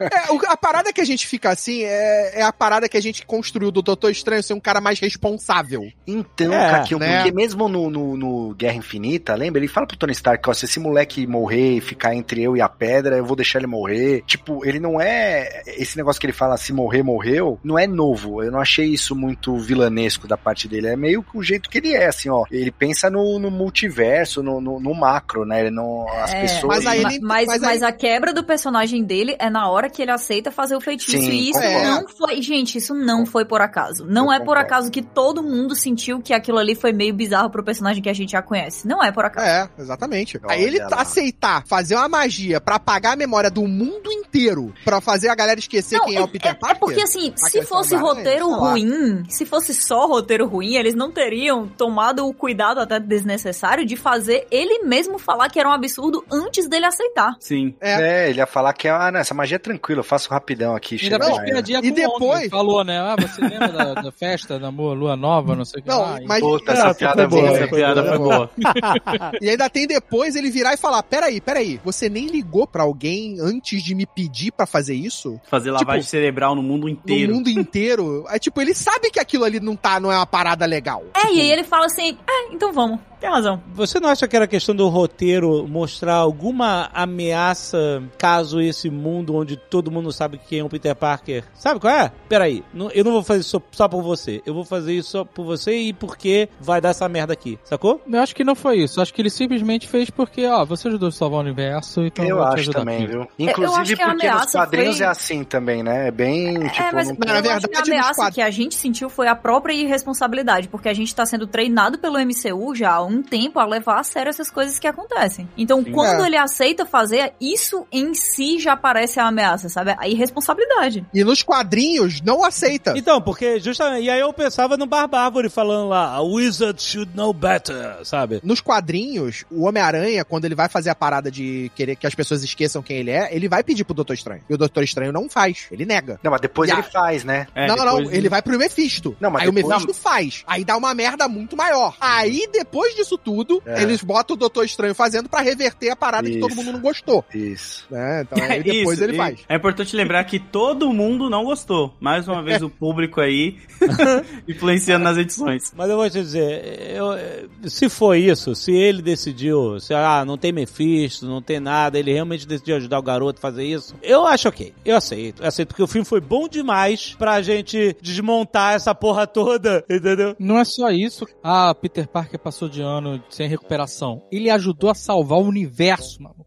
É, o- a parada que a gente fica assim é, é a parada que a gente construiu do Doutor Estranho ser um cara mais responsável. Então, É, né? porque mesmo no, no, no Guerra Infinita, lembra? Ele fala pro Tony Stark, ó, se esse moleque morrer e ficar entre eu e a pedra, eu vou deixar ele morrer. Tipo, ele não é... Esse negócio que ele fala, se morrer, morreu, não é novo. Eu não achei isso muito vilanesco da parte dele. É meio que o jeito que ele é, assim, ó. Ele pensa no, no multiverso, no, no, no macro, né? Ele não... As É, pessoas... mas ele- mas, mas mas, aí- a quebra do personagem dele é na hora que ele aceita fazer o feitiço. Sim, e isso concordo. não foi. Gente, isso não foi por acaso. Não Eu é por concordo. acaso que todo mundo sentiu que aquilo ali foi meio bizarro pro personagem que a gente já conhece. Não é por acaso. É, exatamente. Olha Aí ele lá. aceitar fazer uma magia pra apagar a memória do mundo inteiro, pra fazer a galera esquecer Não, quem é, o Peter é, Parker. é porque assim, se fosse roteiro é, ruim, se fosse só roteiro ruim, eles não teriam tomado o cuidado até desnecessário de fazer ele mesmo falar que era um absurdo antes dele aceitar. Sim. É. É, ele ia falar que, ah, não, essa magia é tranquila, eu faço rapidão aqui. Ainda fez piadinha E depois- Falou, né? Ah, você lembra da, da festa da lua, lua nova, não sei o que Não, lá. mas Puta, Ah, essa piada é boa, essa piada foi boa. (laughs) e ainda tem depois ele virar e falar: peraí, peraí, você nem ligou pra alguém antes de me pedir pra fazer isso? Fazer lavagem Tipo, cerebral no mundo No inteiro. mundo inteiro. É tipo, ele sabe que aquilo ali não tá, não é uma parada legal. É, e aí ele fala assim: é, então vamos. Tem razão. Você não acha que era questão do roteiro mostrar alguma ameaça caso esse mundo onde todo mundo sabe quem é o Peter Parker? Sabe qual é? Peraí, não- eu não vou fazer isso só por você. Eu vou fazer isso só por você e porque vai dar essa merda aqui, sacou? Eu acho que não foi isso. Acho que ele simplesmente fez porque, ó, você ajudou a salvar o universo, então Eu vou te acho também, aqui. viu? eu Inclusive acho que a porque nos quadrinhos foi- é assim também, né? É bem, tipo... é, mas não- Na eu acho verdade, que a ameaça que a gente sentiu foi a própria irresponsabilidade, porque a gente tá sendo treinado pelo MCU já há um tempo a levar a sério essas coisas que acontecem. Então, quando É. ele aceita fazer, isso em si já parece a ameaça, sabe? A irresponsabilidade. E nos quadrinhos não aceita. Então, porque justamente. E aí eu pensava no Barbárvore falando lá, a wizard should know better, sabe? Nos quadrinhos, o Homem-Aranha, quando ele vai fazer a parada de querer que as pessoas esqueçam quem ele é, ele vai pedir pro Doutor Estranho. E o Doutor Estranho não faz. Ele nega. Não, mas depois E a- ele faz, né? É, não, não, não. depois- Ele vai pro Mephisto. Não, mas aí o depois- Mephisto faz. Aí dá uma merda muito maior. Aí depois depois disso tudo, É. eles botam o Doutor Estranho fazendo pra reverter a parada que todo Isso. mundo não gostou. Isso. Né? Então (laughs) aí depois Isso, ele e faz. É importante lembrar que todo mundo não gostou. Mais uma vez o público aí (laughs) influenciando nas edições. Mas eu vou te dizer, eu- se foi isso, se ele decidiu, se ah, não tem Mephisto, não tem nada, ele realmente decidiu ajudar o garoto a fazer isso, eu acho ok. Eu aceito. Eu aceito porque o filme foi bom demais pra gente desmontar essa porra toda, entendeu? Não é só isso. Ah, Peter Parker passou de ano sem recuperação. Ele ajudou a salvar o universo, mano.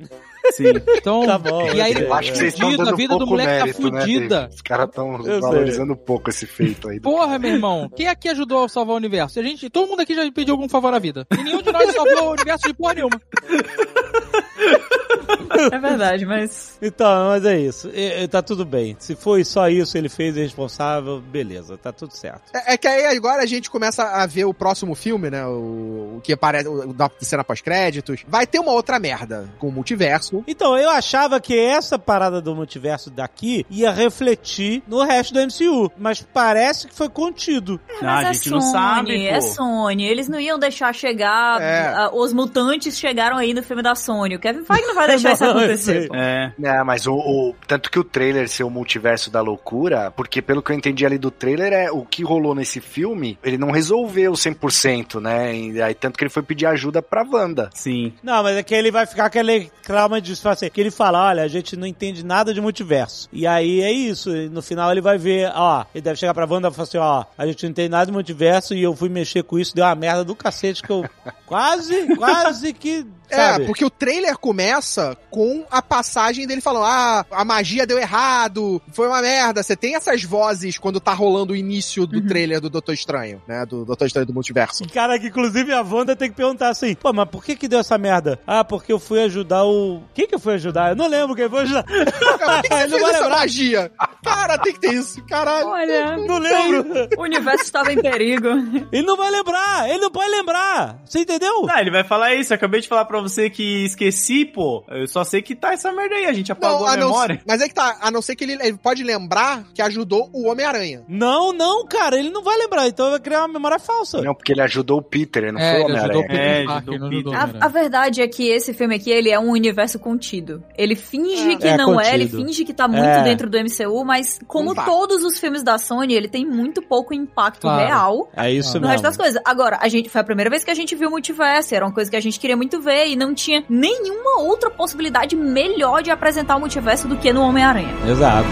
Sim. Então, Tá bom, e aí ele acho que vocês estão fudido, dando a vida do pouco moleque mérito, tá né, fudida. David? Os caras estão valorizando pouco esse feito aí. Porra, meu irmão. Quem aqui ajudou a salvar o universo? A gente, todo mundo aqui já pediu algum favor na vida. E nenhum de nós salvou o universo de porra nenhuma. É verdade, mas. Então, mas é isso. E- e tá tudo bem. Se foi só isso, ele fez responsável, beleza, tá tudo certo. É, é que aí agora a gente começa a ver o próximo filme, né? O, o que aparece, o da cena pós-créditos. Vai ter uma outra merda com o multiverso. Então, eu achava que essa parada do multiverso daqui ia refletir no resto do MCU, mas parece que foi contido. Não, a Mas gente é não Sony, sabe, é pô. Sony. Eles não iam deixar chegar. É. ah, os mutantes chegaram aí no filme da Sony. O Kevin Feige não vai (laughs) deixar isso Não, acontecer. É. É, mas o, o- Tanto que o trailer ser o multiverso da loucura, porque pelo que eu entendi ali do trailer, é o que rolou nesse filme, ele não resolveu 100%, né? E aí, tanto que ele foi pedir ajuda pra Wanda. Sim. Não, mas é que ele vai ficar aquele trauma de assim, que ele fala, olha, a gente não entende nada de multiverso. E aí é isso, e no final ele vai ver, ó, ele deve chegar pra Wanda e falar assim, ó, a gente não entende nada de multiverso e eu fui mexer com isso, deu uma merda do cacete que eu (laughs) quase, quase que, sabe? É, porque o trailer começa com a passagem dele falando: ah, a magia deu errado, foi uma merda. Você tem essas vozes quando tá rolando o início do trailer do Doutor Estranho, né? Do Doutor Estranho do Multiverso. Cara, que inclusive a Wanda tem que perguntar assim, pô, mas por que que deu essa merda? Ah, porque eu fui ajudar o... Quem que eu fui ajudar? Eu não lembro quem foi ajudar. Cara, que, que (laughs) você Ele não fez vai essa lembrar. magia? Cara, tem que ter isso, caralho. Olha, Não lembro. o universo estava em perigo. Ele não vai lembrar, ele não pode lembrar. Você entendeu? Ah, ele vai falar isso. Eu acabei de falar pra você que esqueci, pô. Eu só sei que tá essa merda aí. A gente apagou a a não, memória. mas é que tá, a não ser que ele, ele pode lembrar que ajudou o Homem-Aranha. Não, não, cara, ele não vai lembrar, então vai criar uma memória falsa. Não, porque ele ajudou o Peter, ele não É, foi o ele ajudou o Homem-Aranha. Peter É, ajudou não o o A, a verdade é que esse filme aqui, ele é um universo contido. Ele finge que É, não é, ele contido. finge que tá muito É. dentro do MCU, mas como Não todos os filmes da Sony, ele tem muito pouco impacto Claro. real É isso no resto das mesmo. coisas. Agora, a gente foi a primeira vez que a gente viu o multiverso, era uma coisa que a gente queria muito ver e não tinha nenhuma outra possibilidade melhor de apresentar o multiverso do que no Homem-Aranha. Exato.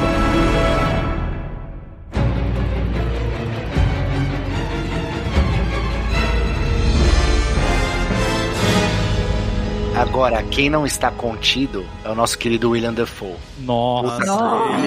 Agora, quem não está contido é o nosso querido William Dafoe. Nossa. Nossa,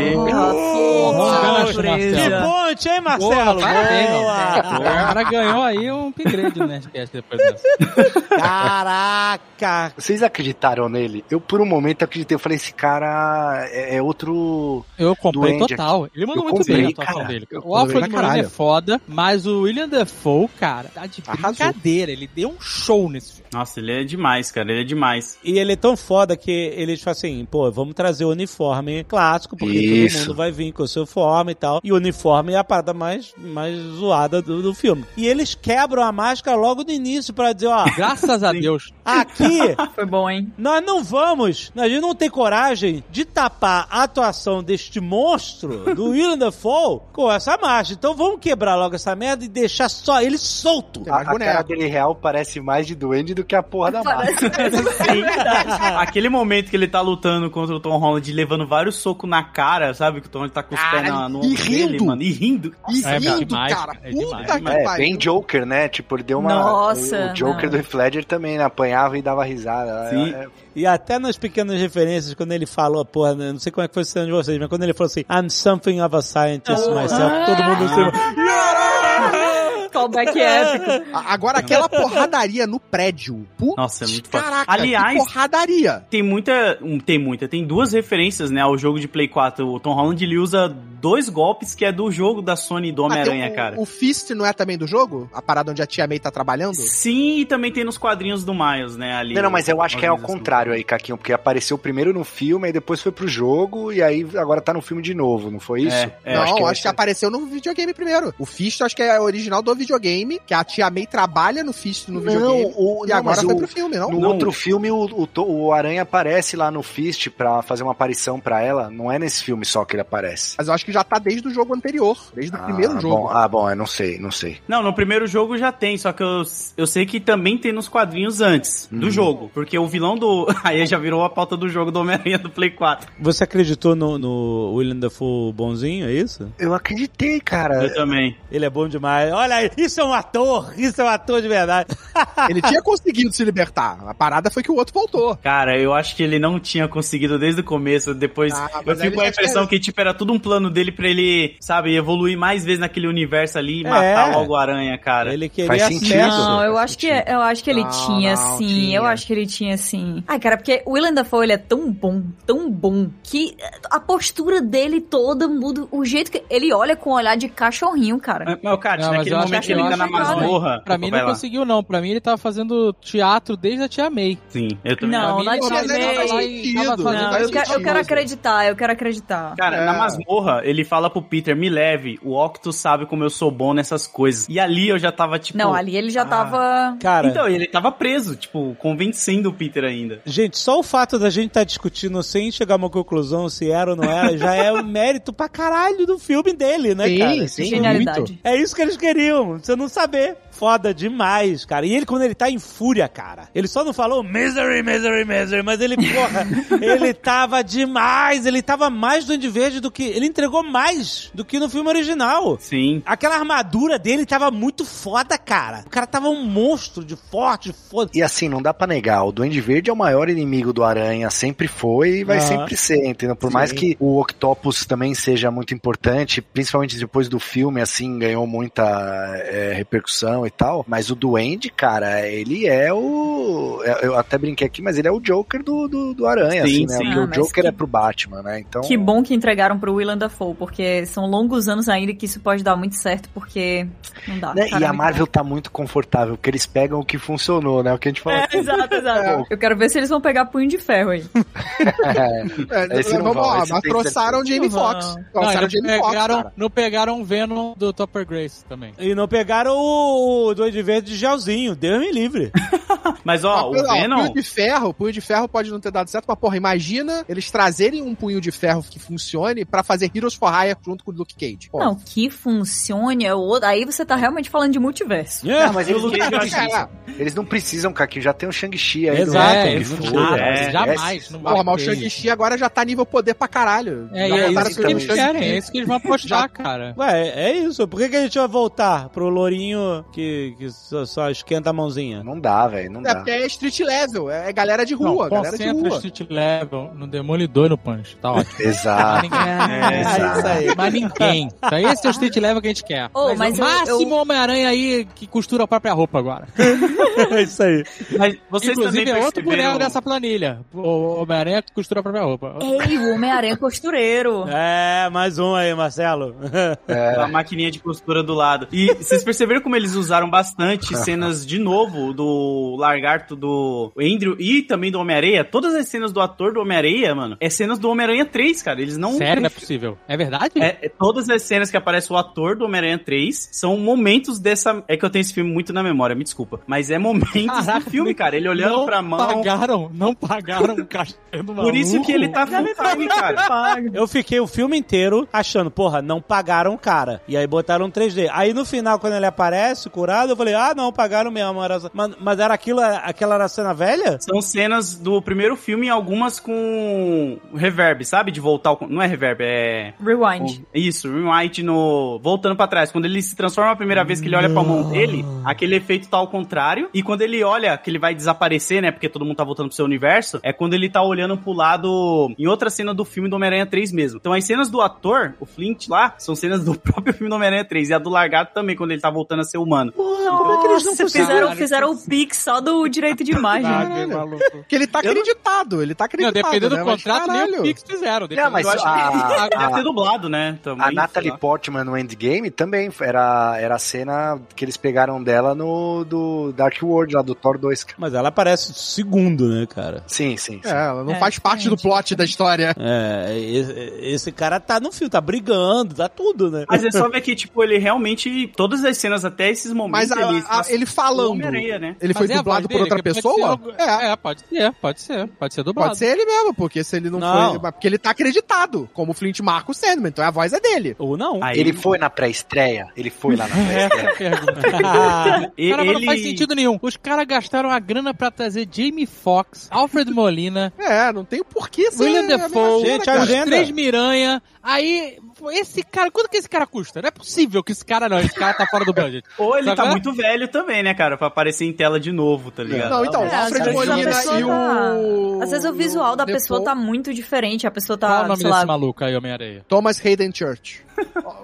Que Marcelo. ponte, hein, Marcelo? parabéns, Boa! Marcelo. O cara ganhou aí um upgrade (laughs) no Nerdcast depois dessa. Caraca! Vocês acreditaram nele? Eu, por um momento, acreditei. Eu falei, esse cara é, é outro... Eu comprei total. Ele mandou Eu muito bem comprei, a atuação cara. dele. Eu O Alfred Molina é foda, mas o William Dafoe, cara, tá de Arrasou. brincadeira. Ele deu um show nesse filme. Nossa, ele é demais, cara. Ele é demais. E ele é tão foda que eles falam assim, pô, vamos trazer o uniforme clássico, porque Isso. todo mundo vai vir com o seu uniforme e tal. E o uniforme é a parada mais, mais zoada do, do filme. E eles quebram a máscara logo no início pra dizer, ó, Graças a (laughs) Deus. aqui (laughs) Foi bom, hein? nós não vamos, a gente não tem coragem de tapar a atuação deste monstro, do William Dafoe, com essa máscara. Então vamos quebrar logo essa merda e deixar só ele solto. A, a cara dele real parece mais de duende do que a porra da máscara. (laughs) Aquele momento que ele tá lutando contra o Tom Holland, levando vários socos na cara, sabe? Que o Tom Holland tá com os pés na, no e ombro dele, rindo. mano. E rindo. E É rindo, demais, cara. é Puta demais, que É, pariu. bem Joker, né? Tipo, ele deu uma... Nossa, o Joker não. do Heath Ledger também, né? Apanhava e dava risada. Sim. É, é, E até nas pequenas referências, quando ele falou, porra, não sei como é que foi cena de vocês, mas quando ele falou assim, I'm something of a scientist myself, todo mundo assim, callback (laughs) épico. Agora, aquela porradaria no prédio. Putz, Nossa, é muito foda. Caraca, Aliás- que porradaria. Tem muita. Tem muita. Tem duas referências, né? Ao jogo de Play 4. O Tom Holland ele usa dois golpes que é do jogo da Sony do Ah, Homem-Aranha, o- cara. O Fist não é também do jogo? A parada onde a Tia May tá trabalhando? Sim, e também tem nos quadrinhos do Miles, né? Ali. Não, não, mas eu acho que é ao contrário aí, Caquinho, porque apareceu primeiro no filme, aí depois foi pro jogo, e aí agora tá no filme de novo, não foi isso? É, é. não, acho acho que que, vai ser- apareceu no videogame primeiro. O Fist acho que é original do videogame, que a Tia May trabalha no Fist no videogame. o, e não, agora foi o- pro filme, não? No Não. outro filme, o, o, o Aranha aparece lá no Fist pra fazer uma aparição pra ela. Não é nesse filme só que ele aparece. Mas eu acho que já tá desde o jogo anterior, desde o Ah, primeiro jogo. Bom, ah, bom, eu não sei, não sei. Não, no primeiro jogo já tem, só que eu, eu sei que também tem nos quadrinhos antes do Uhum. jogo. Porque o vilão do. (laughs) Aí já virou a pauta do jogo do Homem-Aranha do Play 4. Você acreditou no, no William Dafoe bonzinho, é isso? Eu acreditei, cara. Eu também. Ele é bom demais. Olha aí, isso é um ator, isso é um ator de verdade. (laughs) Ele tinha conseguido se libertar. A parada foi que o outro voltou. Cara, eu acho que ele não tinha conseguido desde o começo. Depois Ah, eu fico com a já impressão que, tipo, era tudo um plano dele pra ele, sabe, evoluir mais vezes naquele universo ali e matar É. logo o Aranha, cara. Ele queria Faz sentido. acesso. Não, eu acho que eu acho que ele Não, tinha não, sim. tinha. Eu acho que ele tinha sim. Ai, cara, porque o Willem Dafoe ele é tão bom, tão bom que a postura dele toda muda, o jeito que ele olha com um olhar de cachorrinho, cara. Mas, mas, cara, Não, naquele momento que ele tá na masmorra. Pra mim não conseguiu, não. Pra mim ele tava fazendo teatro desde a Tia May. Sim, eu também. Não, na ele Tia tava- May- eu, quero, acreditar, eu quero acreditar. Cara, É. na masmorra, ele fala pro Peter, me leve, o Octo sabe como eu sou bom nessas coisas. E ali eu já tava, tipo... Não, ali ele já ah. tava. Cara, Então, ele tava preso, tipo, convencendo o Peter ainda. gente, só o fato da gente estar discutindo sem chegar a uma conclusão se era ou não era, já é um mérito pra caralho do filme dele, né, Sim, cara? sim. Genialidade. muito. É isso que eles queriam, você não saber. Foda demais, cara. E ele, quando ele tá em fúria, cara, ele só não falou misery, misery, misery, mas ele, porra, (laughs) ele tava demais, ele tava mais do Verde do que. Ele entregou mais do que no filme original. Sim. Aquela armadura dele tava muito foda, cara. O cara tava um monstro de forte, foda. E assim, não dá pra negar, o Duende Verde é o maior inimigo do Aranha, sempre foi e vai Aham. sempre ser, entendeu? Por mais Sim. que o Octopus também seja muito importante, principalmente depois do filme, assim, ganhou muita é, repercussão e tal, mas o Duende, cara, ele é o... é- Eu até brinquei aqui, mas ele é o Joker do, do, do Aranha, Sim, assim, né? sim. Porque Ah, o Joker que- é pro Batman, né? Então... Que bom que entregaram pro Willem Dafoe, porque são longos anos ainda que isso pode dar muito certo, porque não dá. né? E a Marvel tá muito confortável, porque eles pegam o que funcionou, né? O que a gente falou É, aqui. exato, (laughs) exato. Eu quero ver se eles vão pegar punho de ferro aí. (laughs) É, Esse não vamos lá, esse mas o Jamie Não Foxx. o Jamie Foxx, não pegaram o Venom do Topper Grace também. E não pegaram o Doide Verde de gelzinho, Deus me livre. Mas, (laughs) ó, o Mas, ó, Venom... punho de ferro, punho de ferro pode não ter dado certo, mas porra, imagina eles trazerem um punho de ferro que funcione pra fazer Heroes for Hire junto com o Luke Cage. Pô. Não, que funcione é outro. Aí você tá realmente falando de multiverso. É, Não, mas eles, É, precisam, eles não precisam, Kaki, já tem o Shang-Chi aí. Exato, né? é, eles não cara, é, jamais. Não vai Porra, mas o. Shang-Chi agora já tá nível poder pra caralho. É, é isso que eles querem, é isso que eles vão apostar, cara. Ué, é isso. Por que, que a gente vai voltar pro lourinho que, que só, só esquenta a mãozinha? Não dá, velho, não É dá. É street level, é galera de Não, rua, galera de concentra rua. Street Level no Demolidor e no Punch. Tá ótimo. (laughs) Mas Exato. ninguém. É, É isso aí. Mas ninguém. Então esse é o Street Level que a gente quer. Ô, mas mas o máximo eu- Homem-Aranha aí que costura a própria roupa agora. (laughs) É isso aí. Mas vocês Inclusive também é outro perceberam- boneco dessa planilha. O Homem-Aranha que costura a própria roupa. Ei, o Homem-Aranha costureiro. É, mais um aí, Marcelo. (laughs) A maquininha de costura do lado. E vocês perceberam como eles usaram bastante cenas de novo do Do Andrew e também do Homem-Areia? Todas as cenas do ator do Homem-Areia, mano, é cenas do Homem-Aranha 3, cara. Eles não. Sério, não é possível. É verdade? É, é, todas as cenas que aparece o ator do Homem-Aranha 3 são momentos dessa. É que eu tenho esse filme muito na memória, me desculpa. Mas é momentos Caraca, do filme, cara. Ele olhando não pra mão. pagaram, não pagaram o cachê do Por isso que ele tá full time, cara. Eu fiquei o filme inteiro achando, porra, não pagaram o cara. E aí botaram 3D. Aí no final, quando ele aparece, curado, eu falei, ah, não, pagaram mesmo. Era... Mas, mas era aquilo, aquela era a cena velha? São cenas do primeiro filme, algumas com reverb, sabe? De voltar ao. Não é reverb, é. Rewind. o- Isso, rewind no. Voltando pra trás. Quando ele se transforma a primeira vez que ele olha pra mão dele, aquele efeito tá ao contrário. E quando ele olha que ele vai desaparecer, né? Porque todo mundo tá voltando pro seu universo, é quando ele tá olhando pro lado. Em outra cena do filme do Homem-Aranha 3 mesmo. Então as cenas do ator, o Flint lá, são cenas do (laughs) próprio filme do Homem-Aranha 3. E a do Largato também, quando ele tá voltando a ser humano. como é que eles não fizeram, fizeram o pix só do direito de imagem. Ah, que maluco. Porque ele tá não- acreditado, ele tá Não, acreditado. dependendo né? do Mas, contrato, nem o caralho. Pix fizeram. Não, mas Eu acho que a, deve ter a, dublado, né? Também, a Natalie lá. Portman no Endgame também era, era a cena que eles pegaram dela no do Dark World, lá do Thor 2. cara. Mas ela aparece segundo, né, cara? Sim, sim. sim. É, ela não É, faz parte do plot da história. É, esse, esse cara tá no filme, tá brigando, tá tudo, né? Mas é só ver que, tipo, ele realmente. Todas as cenas até esses momentos. Mas a- ele, a- ele falando, né? ele foi a dublado por outra pessoa? ser É. É, pode ser, pode ser. Pode ser dublado. Pode ser ele mesmo, porque se ele não, Não. foi. Porque ele tá acreditado, como o Flint marca o Sandman, então a voz é dele. Ou não. Aí, Ele foi na pré-estreia? Ele foi lá na (laughs) é pré-estreia? a pergunta. e- (laughs) (laughs) Cara, mas não ele- faz sentido nenhum. Os caras gastaram a grana pra trazer Jamie Foxx, Alfred Molina, É, não tem porquê ser. William Defoe, Gente, os três Miranha. Aí, esse cara, quanto que esse cara custa? Não é possível que esse cara não, esse cara tá fora do (laughs) budget. Ou ele Sabe tá qual é? muito velho também, né, cara? Pra aparecer em tela de novo, tá ligado? Não, então, É, Alfred às vezes a Molina pessoa e o. tá- Às vezes o visual da pessoa tá muito diferente. A pessoa Qual é o tá, nome sei desse lá, maluco aí, Homem-Areia? Thomas Hayden Church.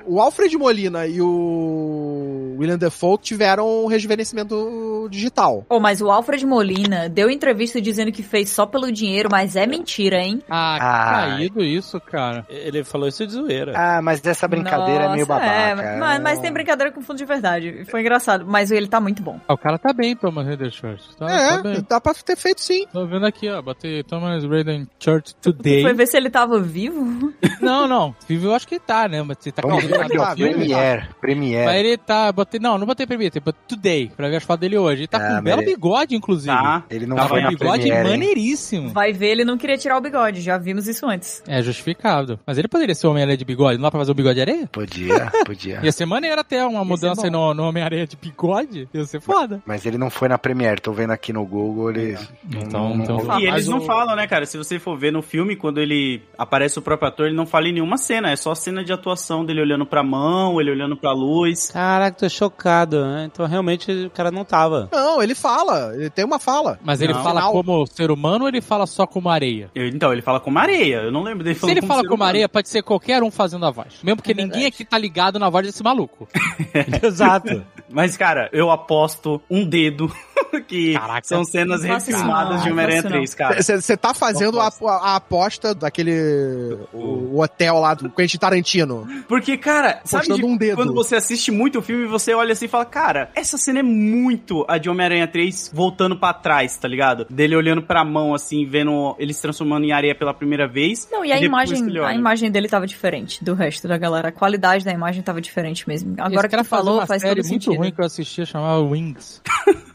O Alfred Molina e o William Defoe tiveram um rejuvenescimento digital. Oh, mas o Alfred Molina deu entrevista dizendo que fez só pelo dinheiro, mas é mentira, hein? Ah, Ah. caído isso, cara. Ele falou isso de zoeira. Ah, mas essa brincadeira é meio Nossa, babaca. é, mas, mas tem brincadeira com fundo de verdade. Foi engraçado, mas ele tá muito bom. Ah, o cara tá bem, Thomas Hayden Church. Tá, é, tá bem. dá pra ter feito sim. Tô vendo aqui, ó. Botei Thomas Hayden Church Today. Foi ver se ele tava vivo? Não, não. Vivo eu acho que tá, né? Mas você tá Vamos ver calculando aqui, tá vendo? Premiere. Mas Premiere. ele tá. Botei, não, não botei Premiere, botei Today, pra ver as fotos dele hoje. Ele tá Ah, com um belo ele- bigode, inclusive. Tá. Ele não Tá com foi um na bigode Premiere, hein? maneiríssimo. Vai ver, ele não queria tirar o bigode. Já vimos isso antes. É justificável. Mas ele poderia ser o Homem-Aranha de bigode. Não dá pra fazer o bigode de areia? Podia, (laughs) podia. Ia ser maneiro até uma mudança no, no Homem-Aranha de bigode. Ia ser foda. Mas ele não foi na Premiere. Tô vendo aqui no Google, ele... Então- não- não então- rolou. E eles não o- falam, né, cara? Se você for ver no filme, quando ele aparece o próprio ator, ele não fala em nenhuma cena. É só cena de atuação dele olhando pra mão, ele olhando pra luz. Caraca, tô chocado, né? Então realmente o cara não tava. Não, ele fala, ele tem uma fala. Mas ele Não. fala Final. como ser humano ou ele fala só como areia? Eu- então, ele fala como areia. Eu não lembro dele Se falando ele fala ser como humano. areia, pode ser qualquer um fazendo a voz. Mesmo porque É ninguém aqui tá ligado na voz desse maluco. (laughs) (laughs) Exato. Mas, cara, eu aposto um dedo (laughs) que Caraca. são cenas refilmadas de Homem-Aranha não faça 3, cara. Você tá fazendo a, a- aposta daquele o, o hotel lá do Quentin Tarantino. Porque, cara, sabe de- um dedo. quando você assiste muito o filme, você olha assim e fala, cara, essa cena é muito a de Homem-Aranha 3 voltando pra trás, tá ligado? Dele olhando pra mão, assim, vendo ele se transformando em areia pela primeira vez. Não, e a imagem, a imagem dele tava diferente do resto da galera. A qualidade da imagem tava diferente mesmo. Agora Esse que tu falou, uma faz série todo muito sentido. ruim que eu assistia, chamava Wings.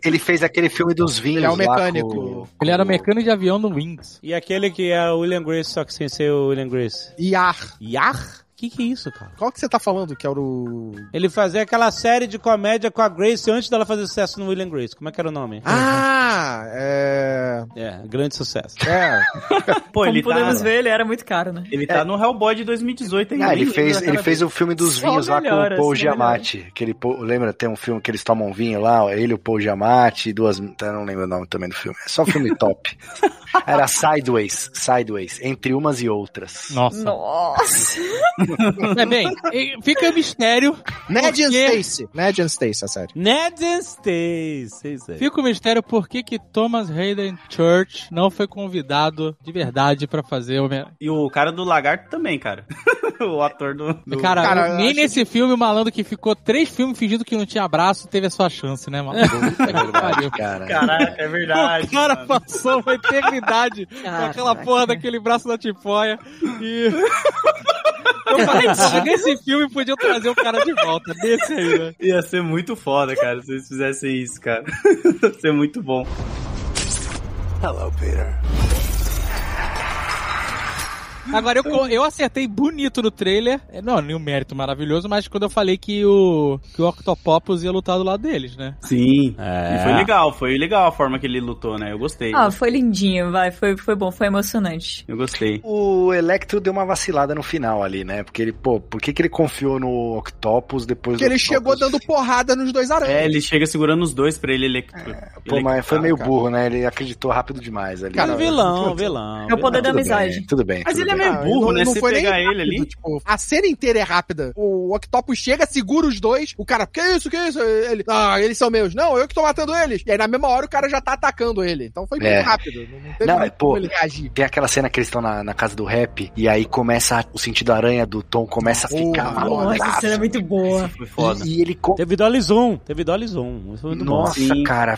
Ele fez aquele filme dos vinhos Ele é o mecânico. com- Ele era mecânico de avião no Wings. E aquele que é o William Grace, só que sem ser o William Grace. Iar. Yar? Que que é isso, cara? Qual que você tá falando que é o... Ele fazia aquela série de comédia com a Grace antes dela fazer sucesso no William Grace. Como é que era o nome? Ah, é... É, grande sucesso. É, (laughs) Pô, Como ele podemos tá, ver, ele era muito caro, né? ele tá no Hellboy de 2018 ainda. Ah, ele fez, ele fez o filme dos Só vinhos lá com o Paul só Giamatti. Aquele, Paul- lembra? Tem um filme que eles tomam vinho lá, ele, o Paul Giamatti, duas. Eu não lembro o nome também do filme. É só filme (laughs) top. Era Sideways, Sideways, entre umas e outras. Nossa. Nossa! (laughs) É bem, fica mistério. Ned and Porque- Stacy. Ned and Stacy, a série. Ned and Stacy. Fica o mistério por que que Thomas Hayden Church não foi convidado de verdade pra fazer o... E o cara do lagarto também, cara. (laughs) o ator do... do- Cara, Cara, nem nesse filme o malandro que ficou três filmes fingindo que não tinha abraço teve a sua chance, né, maluco? É cara. Caraca, é verdade. O cara mano. passou uma eternidade com aquela porra daquele braço da tipóia e. (laughs) Eu falei, "Porra, nesse filme podiam trazer o cara de volta, desse aí, né? Ia ser muito foda, cara, se eles fizessem isso, cara. (laughs) Ia ser muito bom. Hello, Peter. Agora, eu, eu acertei bonito no trailer. É, Não, nenhum mérito maravilhoso, mas quando eu falei que o, que o Octopopus ia lutar do lado deles, né? Sim. É. E foi legal, foi legal a forma que ele lutou, né? Eu gostei. Ah, foi lindinho, vai. Foi, foi bom, foi emocionante. Eu gostei. O Electro deu uma vacilada no final ali, né? Porque ele, pô, por que, que ele confiou no Octopus depois Porque do ele Octopus? chegou dando porrada nos dois aranhas. É, ele chega segurando os dois pra ele electro. Pô, mas foi meio cara. burro, né? Ele acreditou rápido demais ali. Cara, vilão, vilão. É o poder da amizade. bem, tudo bem. Mas tudo ele é bem. meio burro, né? não Se foi nem pegar ele ali. tipo, a cena inteira é rápida. O o Octopus chega, segura os dois, o cara, que isso, que isso? Ele, ah, eles são meus. Não, eu que tô matando eles. E aí na mesma hora o cara já tá atacando ele. Então foi muito É. rápido. Não, não teve Não, muito pô, como ele reagir. Tem aquela cena que eles estão na, na casa do rap, e aí começa o sentido aranha do Tom começa a ficar Porra, maluco. Nossa, essa cena é muito boa. Foi foda. E, e ele Teve Dolly Zoom, teve Dolly Zoom. Bom. Nossa, Sim. cara,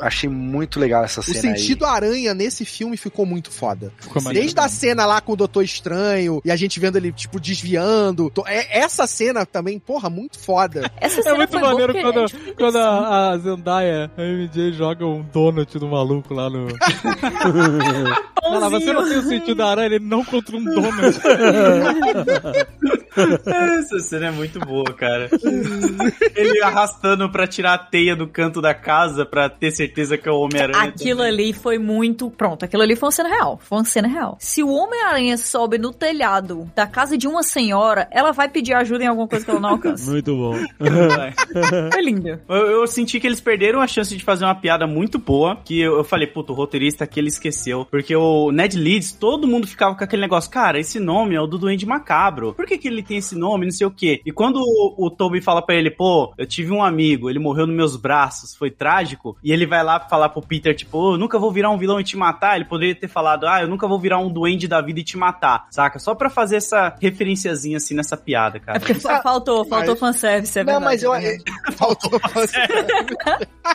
achei muito legal essa O cena sentido aranha nesse filme ficou muito foda. Ficou Desde a cena lá com o Doutor Estranho e a gente vendo ele, tipo, desviando. To- é- Essa cena também, porra, muito foda. (laughs) Essa É cena muito foi boa maneiro porque quando, é, quando a, a Zendaya, a MJ, joga um donut do maluco lá no. (laughs) Ela, você não tem o sentido da aranha, ele não contra um donut. (laughs) (laughs) Essa cena é muito boa, cara. Ele arrastando pra tirar a teia do canto da casa pra ter certeza que é o Homem-Aranha. Aquilo ali foi muito. Pronto, aquilo ali foi uma cena real. Foi uma cena real. Se o Homem-Aranha sobe no telhado da casa de uma senhora, ela vai pedir ajuda em alguma coisa que ela não alcança. Muito bom. Foi lindo. Eu, eu senti que eles perderam a chance de fazer uma piada muito boa. Que eu, eu falei, puto, o roteirista aqui ele esqueceu. Porque o Ned Leeds, todo mundo ficava com aquele negócio, cara, esse nome é o do Duende Macabro. Por que, que ele tem esse nome? Não sei o quê. E quando o, o Toby fala pra ele, pô, eu tive um amigo, ele morreu nos meus braços, foi trágico. E ele vai lá falar pro Peter, tipo, "Ô, eu nunca vou virar um vilão e te matar. Ele poderia ter falado, ah, eu nunca vou virar um duende da vida e te matar, saca? Só pra fazer essa referenciazinha assim nessa piada, É cara. porque fa- faltou, faltou Mas- fanservice, é Não, verdade. mas eu, é verdade. (laughs) Faltou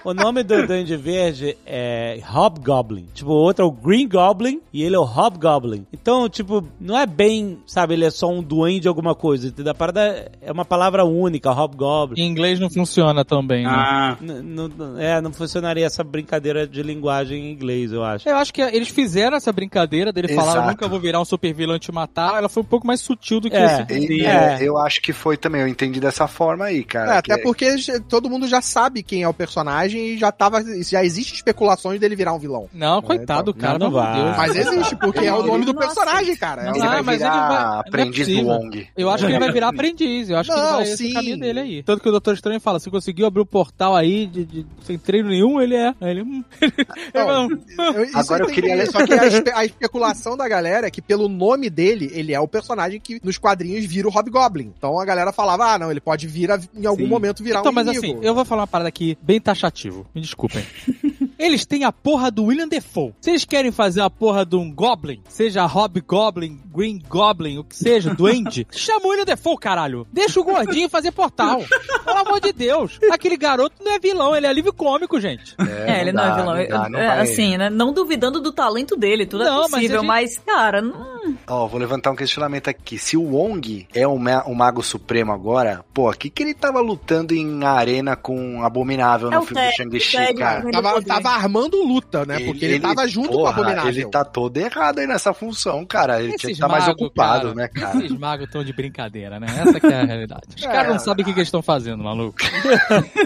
O nome do Duende Verde é Hobgoblin. Tipo, o outro é o Green Goblin e ele é o Hobgoblin. Então, tipo, não é bem, sabe, ele é só um duende alguma coisa. entendeu? A parada é uma palavra única, Hobgoblin. em inglês não funciona tão bem, né? Ah, N- não- é, não funcionaria essa brincadeira de linguagem em inglês, eu acho. Eu acho que eles fizeram essa brincadeira dele falar, Exato. eu nunca vou virar um super vilão e te matar. Ela foi um pouco mais sutil do que É. esse. E- É. é, eu acho que foi também, eu entendi dessa forma aí, cara. É, até que- porque todo mundo já sabe quem é o personagem e já tava. Já existe especulações dele virar um vilão. Não, coitado do Não, cara, não de vai. Deus. Mas existe, porque é o nome do personagem, cara. É Não o- ele Ah, vai mas ele virar vai- não é aprendiz do. Wong. Eu acho que ele vai virar aprendiz. Eu acho que ele Não, vai esse sim. caminho dele aí. Tanto que o Doutor Estranho fala, se conseguiu abrir o portal aí de, de- sem treino nenhum, ele é. Aí ele, (laughs) vai, hum. Eu- isso Agora eu queria- que- Só que a, espe- a especulação da galera é que pelo nome dele, ele é o personagem que nos quadrinhos vira o Hobgoblin. Então a galera falava, ah, não, ele pode vir a- em algum Sim. momento virar Então, um mas inimigo. assim, eu vou falar uma parada aqui bem taxativo. Me desculpem. (laughs) Eles têm a porra do William Defoe. Se eles querem fazer a porra de um Goblin, seja Hobgoblin, Green Goblin, o que seja, Duende, (laughs) chama o William Defoe, caralho. Deixa o gordinho fazer portal. Pelo amor de Deus. Aquele garoto não é vilão, ele é alívio cômico, gente. É, ele não, é dá, vilão. não dá, não É, assim, né? Não duvidando do talento dele, tudo Não, é mas possível, a gente- mas, cara, não... Ó, vou levantar um questionamento aqui. Se o Wong é o, ma- o Mago Supremo agora, pô, o que, que ele tava lutando em arena com Abominável É no filme do Ted, Shang-Chi, o Ted, cara? Tava, poder. Tava armando luta, né? Porque ele, tava junto com o porra, Abominável. Ele tá todo errado aí nessa função, cara. Ele tinha que Esses estar mais magos, ocupado, cara, né, (laughs) cara? Esses magos estão de brincadeira, né? Essa que é a realidade. Os É. caras não sabem o que, que eles estão fazendo, maluco.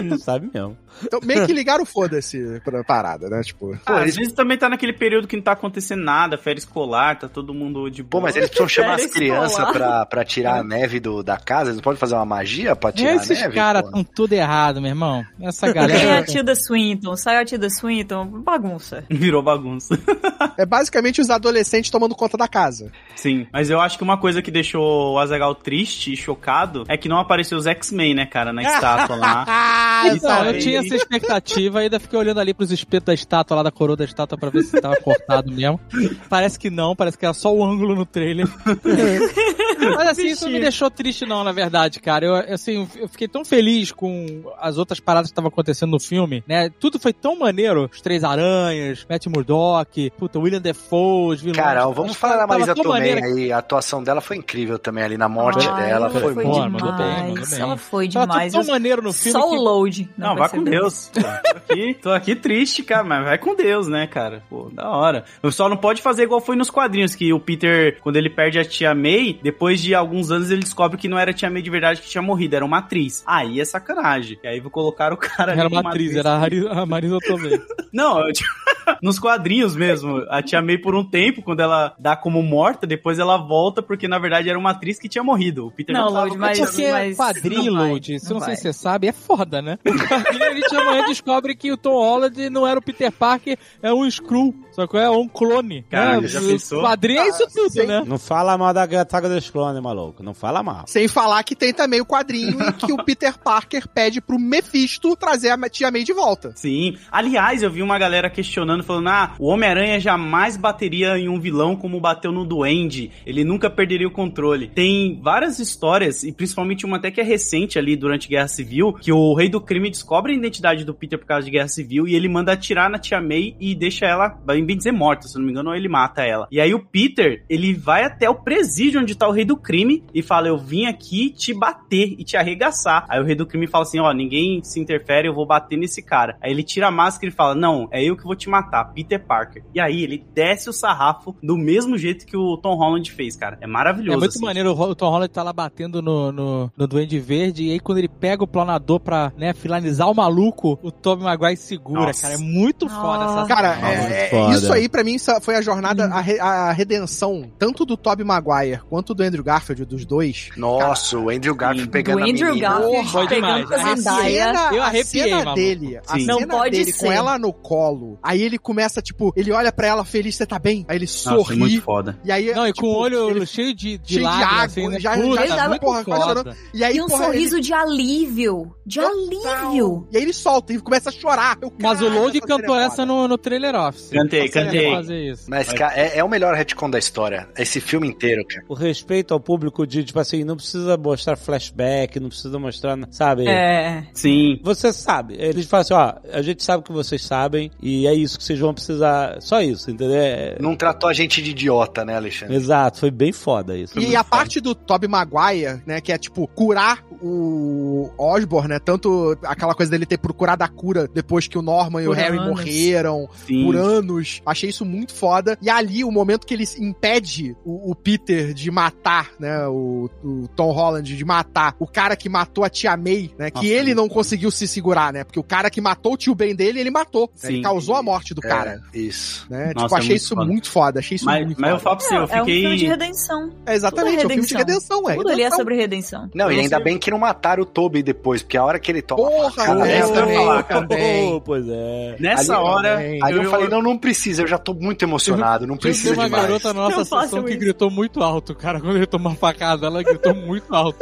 não (laughs) sabe mesmo. Então, meio que ligaram foda-se pra parada, né? Tipo, Ah, Às vezes também tá naquele período que não tá acontecendo nada, férias escolar, tá todo mundo de Pô, boa. mas eles precisam chamar as crianças pra, pra tirar a neve do, da casa? Eles não podem fazer uma magia pra tirar Esses a neve? caras pô? estão tudo errado, meu irmão. Essa Quem é a galera. Tilda Swinton? Saiu a Tilda Swinton? Bagunça. (laughs) Virou bagunça. (laughs) é basicamente os adolescentes tomando conta da casa. Sim, mas eu acho que uma coisa que deixou o Azagal triste e chocado é que não apareceu os X-Men, né, cara, na estátua lá. (laughs) Então, eu aí- tinha essa expectativa, ainda fiquei olhando ali pros espetos da estátua, lá da coroa da estátua, pra ver se tava cortado mesmo. Parece que não, parece que era só o ângulo no trailer. (laughs) Mas assim, isso não me deixou triste não, na verdade, cara. Eu, assim, eu fiquei tão feliz com as outras paradas que estavam acontecendo no filme, né? Tudo foi tão maneiro. Os Três Aranhas, Matt Murdock, puta, William Defoe, os vilões. Cara, vamos falar da Marisa Tomei aí. A atuação dela foi incrível também ali na morte Ai, dela. ela Foi, foi muito mandou bem, demais. mandou bem. Ela foi tudo demais. tão maneiro no filme Só que- o load. Não, vai com. Deus. Pô, tô, aqui, tô aqui triste, cara, mas vai com Deus, né, cara? Pô, da hora. O só não pode fazer igual foi nos quadrinhos, que o Peter, quando ele perde a tia May, depois de alguns anos ele descobre que não era a tia May de verdade que tinha morrido, era uma atriz. Aí é sacanagem. E aí vou colocar o cara ali Era uma atriz, era a a Marisa Tomei. (laughs) Não, eu, tipo, (laughs) Nos quadrinhos mesmo, a Tia May por um tempo, quando ela dá como morta, depois ela volta porque na verdade era uma atriz que tinha morrido. O Peter Não, Lodi, mas- com- Porque mas quadrinho, Load, se não não sei se você sabe, é foda, né? O quadrinho a gente amanhã descobre que o Tom Holland não era o Peter Parker, é um Skrull, só que é um clone. Caralho, né? já O pensou? quadrinho é isso tudo, sim. né? Não fala mal da saga dos clones, maluco. Não fala mal. Sem falar que tem também o quadrinho em que o (laughs) Peter Parker pede pro Mephisto trazer a tia May de volta. Sim. Aliás, eu vi uma galera questionando, falando: ah, o Homem-Aranha jamais bateria em um vilão como bateu no Duende. Ele nunca perderia o controle. Tem várias histórias, e principalmente uma até que é recente ali durante Guerra Civil, que o Rei do Crime descobre a identidade do Peter por causa de Guerra Civil e ele manda atirar na Tia May e deixa ela, bem dizer, morta, se não me engano, ou ele mata ela. E aí o Peter, ele vai até o presídio onde tá o Rei do Crime e fala: Eu vim aqui te bater e te arregaçar. Aí o Rei do Crime fala assim: Ó, ninguém se interfere, eu vou bater nesse cara. Aí ele tira a máscara e fala: Não, é eu que vou te matar, Peter Parker. E aí ele desce o sarrafo do mesmo jeito que o Tom Holland fez, cara. É maravilhoso. É muito assim. maneiro, o Tom Holland tá lá batendo no, no, no Duende Verde, e aí quando ele pega o planador pra, né, finalizar o maluco, o Tobey Maguire segura, Nossa. cara. É muito foda essa Cara, é- é- foda. isso aí pra mim foi a jornada, a, re- a redenção, tanto do Tobey Maguire quanto do Andrew Garfield, dos dois. Nossa, o Andrew Garfield pegando Do a Andrew menina. Garfield Foi pegando a A Zendaya. cena, Eu a arrepiei, cena maluco. dele, a Sim. Não cena pode dele ser. com ela no colo, aí ele começa, tipo, ele olha pra ela feliz, você tá bem? Aí ele Nossa, é sorri, muito foda. e aí, Não, e tipo, com o olho ele- cheio de, de cheio de lágrimas, água, assim, né? já- Puta, porra, foda. e aí, E um porra, sorriso ele- de alívio. De alívio. E aí ele solta e começa a chorar. Eu, Mas o "Caralho, Load cena cantou é essa foda." no, no trailer office. Cantei, cantei. Mas, cara, é, é o melhor retcon da história. Esse filme inteiro, cara. O respeito ao público de, tipo assim, não precisa mostrar flashback, não precisa mostrar, sabe? É. Sim. Você sabe. Eles falam assim, ó, a gente sabe que vocês sabem e é isso que vocês vão precisar. Só isso, entendeu? É- Não tratou a gente de idiota, né, Alexandre? Exato, foi bem foda isso. E a parte do Tobey Maguire, né, que é tipo curar o Osborn, né, tanto aquela coisa dele ter procurado a cura depois que o Norman e o Por Harry anos. morreram, Sim. por anos. Achei isso muito foda. E ali, o momento que ele impede o, o Peter de matar, né, o, o Tom Holland de matar o cara que matou a tia May, né, que Nossa, ele muito não conseguiu se segurar, né, porque o cara que matou o tio Ben dele, ele matou. né, ele Sim. causou a morte do cara. É, isso. Né? Nossa, tipo, é achei muito isso foda. muito foda. Achei isso Mas, muito mas eu foda. falo pra você, eu É, é um filme de fiquei. redenção. É exatamente, Tudo é um filme de redenção, é. Tudo ali é sobre redenção. Não, e Eu ainda bem que não mataram o Toby depois, porque a hora que ele toma Porra, é, essa eu também, falar, também. Pois é. Nessa Ali hora. também. Aí eu, falei, não, não precisa, eu já tô muito emocionado, não precisa uma demais. garota na nossa sessão que gritou muito alto, cara. Quando ele tomou a facada, ela gritou muito alto.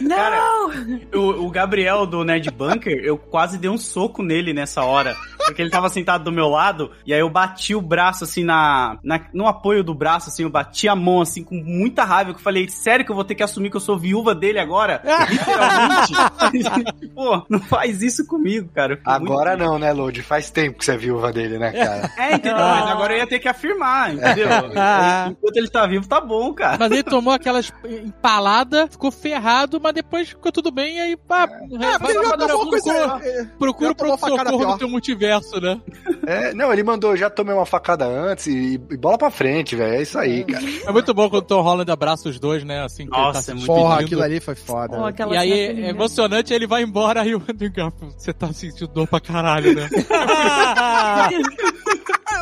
Não! O, o Gabriel do Nerd Bunker, eu quase dei um soco nele nessa hora. Porque ele tava sentado do meu lado, e aí eu bati o braço assim na, na- No apoio do braço, assim, eu bati a mão assim com muita raiva. Que eu falei, sério que eu vou ter que assumir que eu sou viúva dele agora? (laughs) Literalmente. Pô, não faz isso comigo, cara. Agora não, né, Lodi? Faz tempo que você é viúva dele, né, cara? (laughs) É, entendeu? Mas agora eu ia ter que afirmar, entendeu? (laughs) Enquanto ele tá vivo, tá bom, cara. Mas ele tomou aquelas empaladas, ficou ferrado, mas depois ficou tudo bem, e aí pá, É, porque ele já tomou coisa. procura, é, procura já tomou pro facada socorro pior. no teu multiverso, né? É, não, ele mandou, já tomei uma facada antes e, e bola pra frente, velho. É isso aí, cara. É muito bom quando o Tom Holland abraça os dois, né? Assim que Nossa, tá se é muito Porra, aquilo ali foi foda. Aquela E aí é linda. emocionante, ele vai embora e o Andrew Garfield, você tá sentindo dor pra caralho, né? (laughs)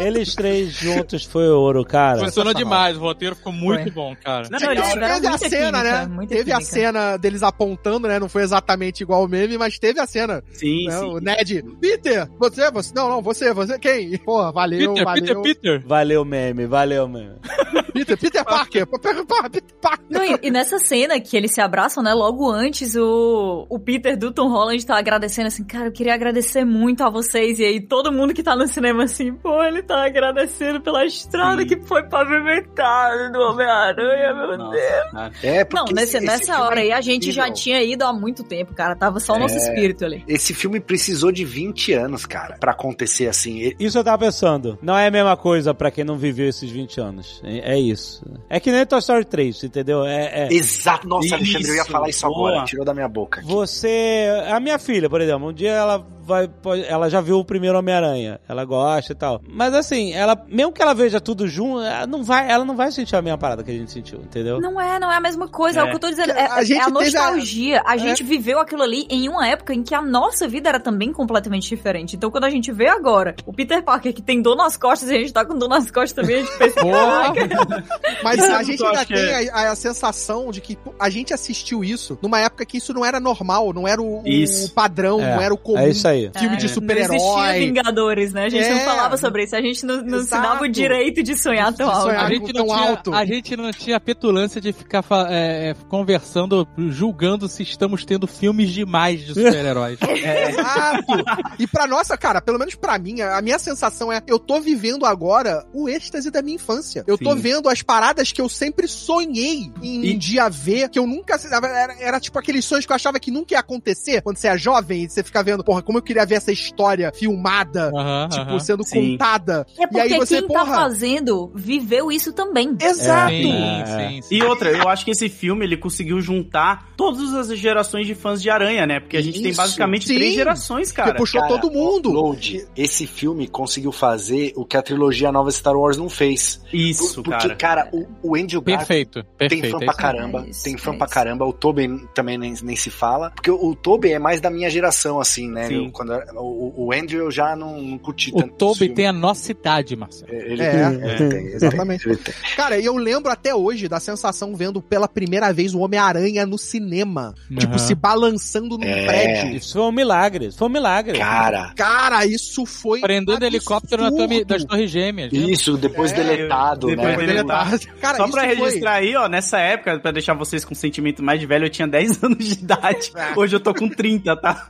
Eles três juntos foi ouro, cara. Funcionou demais, o roteiro ficou muito Foi. bom, cara. Não, Não, eles a teve a cena, química, né? Teve a química. cena deles apontando, né? Não foi exatamente igual o meme, mas teve a cena. Sim, né? sim. O Ned, Peter, você, você, não, não, você, você, quem? Porra, valeu, Peter, valeu. Peter, Peter. Valeu, meme, valeu, meme. (laughs) Peter, Peter Parker, Peter Parker. Não, e, e nessa cena que eles se abraçam, né? Logo antes, o, o Peter do Tom Holland tá agradecendo assim, cara, eu queria agradecer muito a vocês. E aí todo mundo que tá no cinema assim, pô, ele tá agradecendo pela estrada Sim. que foi pavimentada do Homem-Aranha, meu Nossa, Deus. cara. É, porque Não, nesse- esse- esse nessa hora é aí a gente já tinha ido há muito tempo, cara. Tava só o nosso É. espírito ali. Esse filme precisou de 20 anos, cara, pra acontecer assim. Isso eu tava pensando. Não é a mesma coisa pra quem não viveu esses 20 anos. É, é isso. É que nem Toy Story 3, entendeu? É, é. Exato. Nossa, Isso, Alexandre, eu ia falar isso boa. agora. Tirou da minha boca. Você. A minha filha, por exemplo, um dia ela vai, ela já viu o primeiro Homem-Aranha, ela gosta e tal. Mas assim, ela, mesmo que ela veja tudo junto, ela não vai, ela não vai sentir a mesma parada que a gente sentiu, entendeu? Não é, não é a mesma coisa. É, É. o que eu tô dizendo. É, a é gente a teve a- nostalgia. A, gente viveu aquilo ali em uma época em que a nossa vida era também completamente diferente. Então, quando a gente vê agora o Peter Parker que tem dor nas costas e a gente tá com dor nas costas também, a gente pensa. (laughs) Mas a gente ainda tem a, a sensação de que a gente assistiu isso numa época que isso não era normal, não era o, o padrão, É, não era o comum. É isso aí. Filme É, de Não existia super-herói. Vingadores, né? A gente É. não falava sobre isso. A gente não, não se dava o direito de sonhar tão alto. sonhar. A gente, tão não tinha, alto. a gente não tinha a petulância de ficar é, é, conversando, julgando se estamos tendo filmes demais de super-heróis. (laughs) Exato. E pra nossa, cara, pelo menos pra mim, a minha sensação é, eu tô vivendo agora o êxtase da minha infância. Eu tô Sim. vendo as paradas que eu sempre sonhei em E- um dia ver, que eu nunca, era, era tipo aqueles sonhos que eu achava que nunca ia acontecer, quando você é jovem e você fica vendo, porra, como eu queria ver essa história filmada, Aham, tipo, aham. sendo Sim. contada. É E porque aí você, quem tá porra, fazendo viveu isso também. Exato. Sim, É. sim, sim. E outra, eu acho que esse filme ele conseguiu juntar todas as gerações de fãs de Aranha, né? Porque a gente tem Isso. basicamente Sim. três gerações, Porque cara. puxou Cara, todo mundo. Load, esse filme conseguiu fazer o que a trilogia nova Star Wars não fez. Isso, Porque, cara. cara, o, o Andrew Garfield Perfeito, perfeito. tem fã é pra caramba, É isso, tem fã é pra caramba. O Tobey também nem, nem se fala. Porque o, o Tobey é mais da minha geração, assim, né? Eu- quando eu- o, o Andrew eu já não, não curti O tanto. Tobey esse tem a nossa idade, Marcelo. Ele É, tem, é, ele tem, ele exatamente. tem, ele tem. Cara, e eu lembro até hoje da sensação vendo pela primeira vez o Homem-Aranha no cinema. Tipo, Aham. se balançando num É. prédio. Isso foi um milagre, isso foi um milagre. Cara, Cara, isso foi. Prendendo absurdo. helicóptero na torre, das Torres Gêmeas. né? isso, depois É, deletado, depois né? Foi deletado. Cara, Só isso pra foi- registrar aí, ó, nessa época, pra deixar vocês com sentimento mais de velho, eu tinha 10 (laughs) anos de idade. É. Hoje eu tô com 30, tá?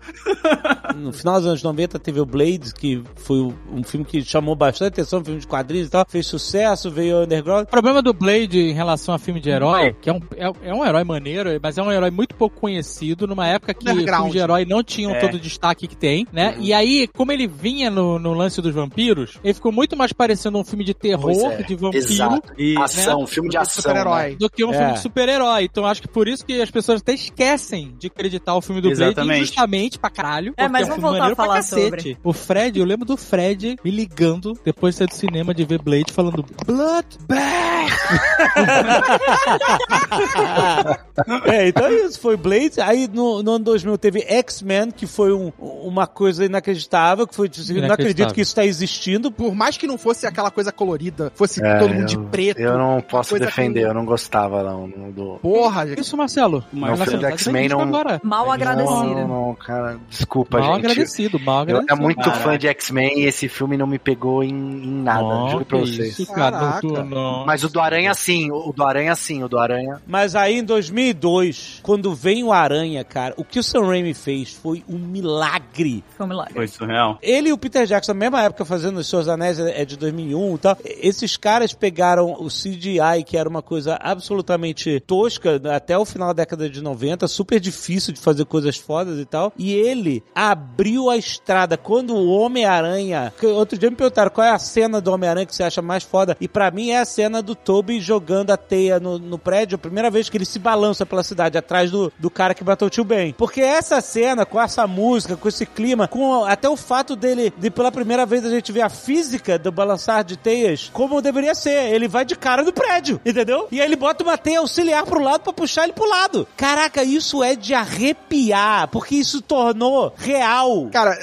No final dos anos 90 teve o Blade, que foi um filme que chamou bastante atenção, filme de quadrinhos e tal, fez sucesso, veio Underground. O problema do Blade em relação a filme de herói, que é um, é, é um herói maneiro, mas é um herói muito pouco conhecido, numa época que filmes de herói não tinham É. todo o destaque que tem, né? E aí, como ele vinha no, no lance dos vampiros, ele ficou muito mais parecendo um filme de terror, é, de vampiro, Exato. E, Ação, filme de ação. super-herói. né? do que um É. filme de super-herói. Então acho que por isso que as pessoas até esquecem de acreditar o filme do Blade Exatamente. justamente pra caralho. É, mas um vamos filme voltar a falar sobre. O Fred, eu lembro do Fred me ligando depois de sair do cinema de ver Blade falando Blood Bag! (laughs) é, então é isso, foi Blade. Aí no, no ano 2000 teve X-Men, que foi um- uma coisa inacreditável, que foi, tipo, não acredito Inacreditável. que isso tá existindo. Por mais que não fosse aquela coisa colorida, fosse É, todo mundo de eu- preto. Eu não posso defender, com- eu não gostava não, não do... Porra, Isso, Marcelo. Mas o filme do tá X-Men não- Agora. Mal Não, agradecido. não, não, cara, desculpa, Mal gente. agradecido, mal Eu agradecido. era muito Caraca. fã de X-Men e esse filme não me pegou em, em nada, Não, juro pra vocês. Isso, cara, não, não. Mas o do Aranha sim, o do Aranha sim, o do Aranha. Mas aí em 2002, quando vem o Aranha, cara, o que o Sam Raimi fez foi um milagre. Foi um milagre. Foi surreal. Ele e o Peter Jackson, na mesma época, fazendo Os Seus Anéis, é de 2001 e tal. Esses caras pegaram o CGI, que era uma coisa absolutamente tosca, até o final da década de 90, super difícil de fazer coisas fodas e tal. E ele abriu a estrada. Quando o Homem-Aranha... Outro dia me perguntaram qual é a cena do Homem-Aranha que você acha mais foda. E pra mim é a cena do Toby jogando a teia no, no prédio, a primeira vez que ele se balança pela cidade, atrás do, do cara que matou o tio Ben. Porque essa cena, com essa música, com esse clima, com até o fato dele, de pela primeira vez a gente ver a física do balançar de teias, como deveria ser. Ele vai de cara no prédio, entendeu? E aí ele bota uma teia auxiliar pro lado pra puxar ele pro lado. Caraca, isso é de arrepiar, porque isso tornou real. Cara,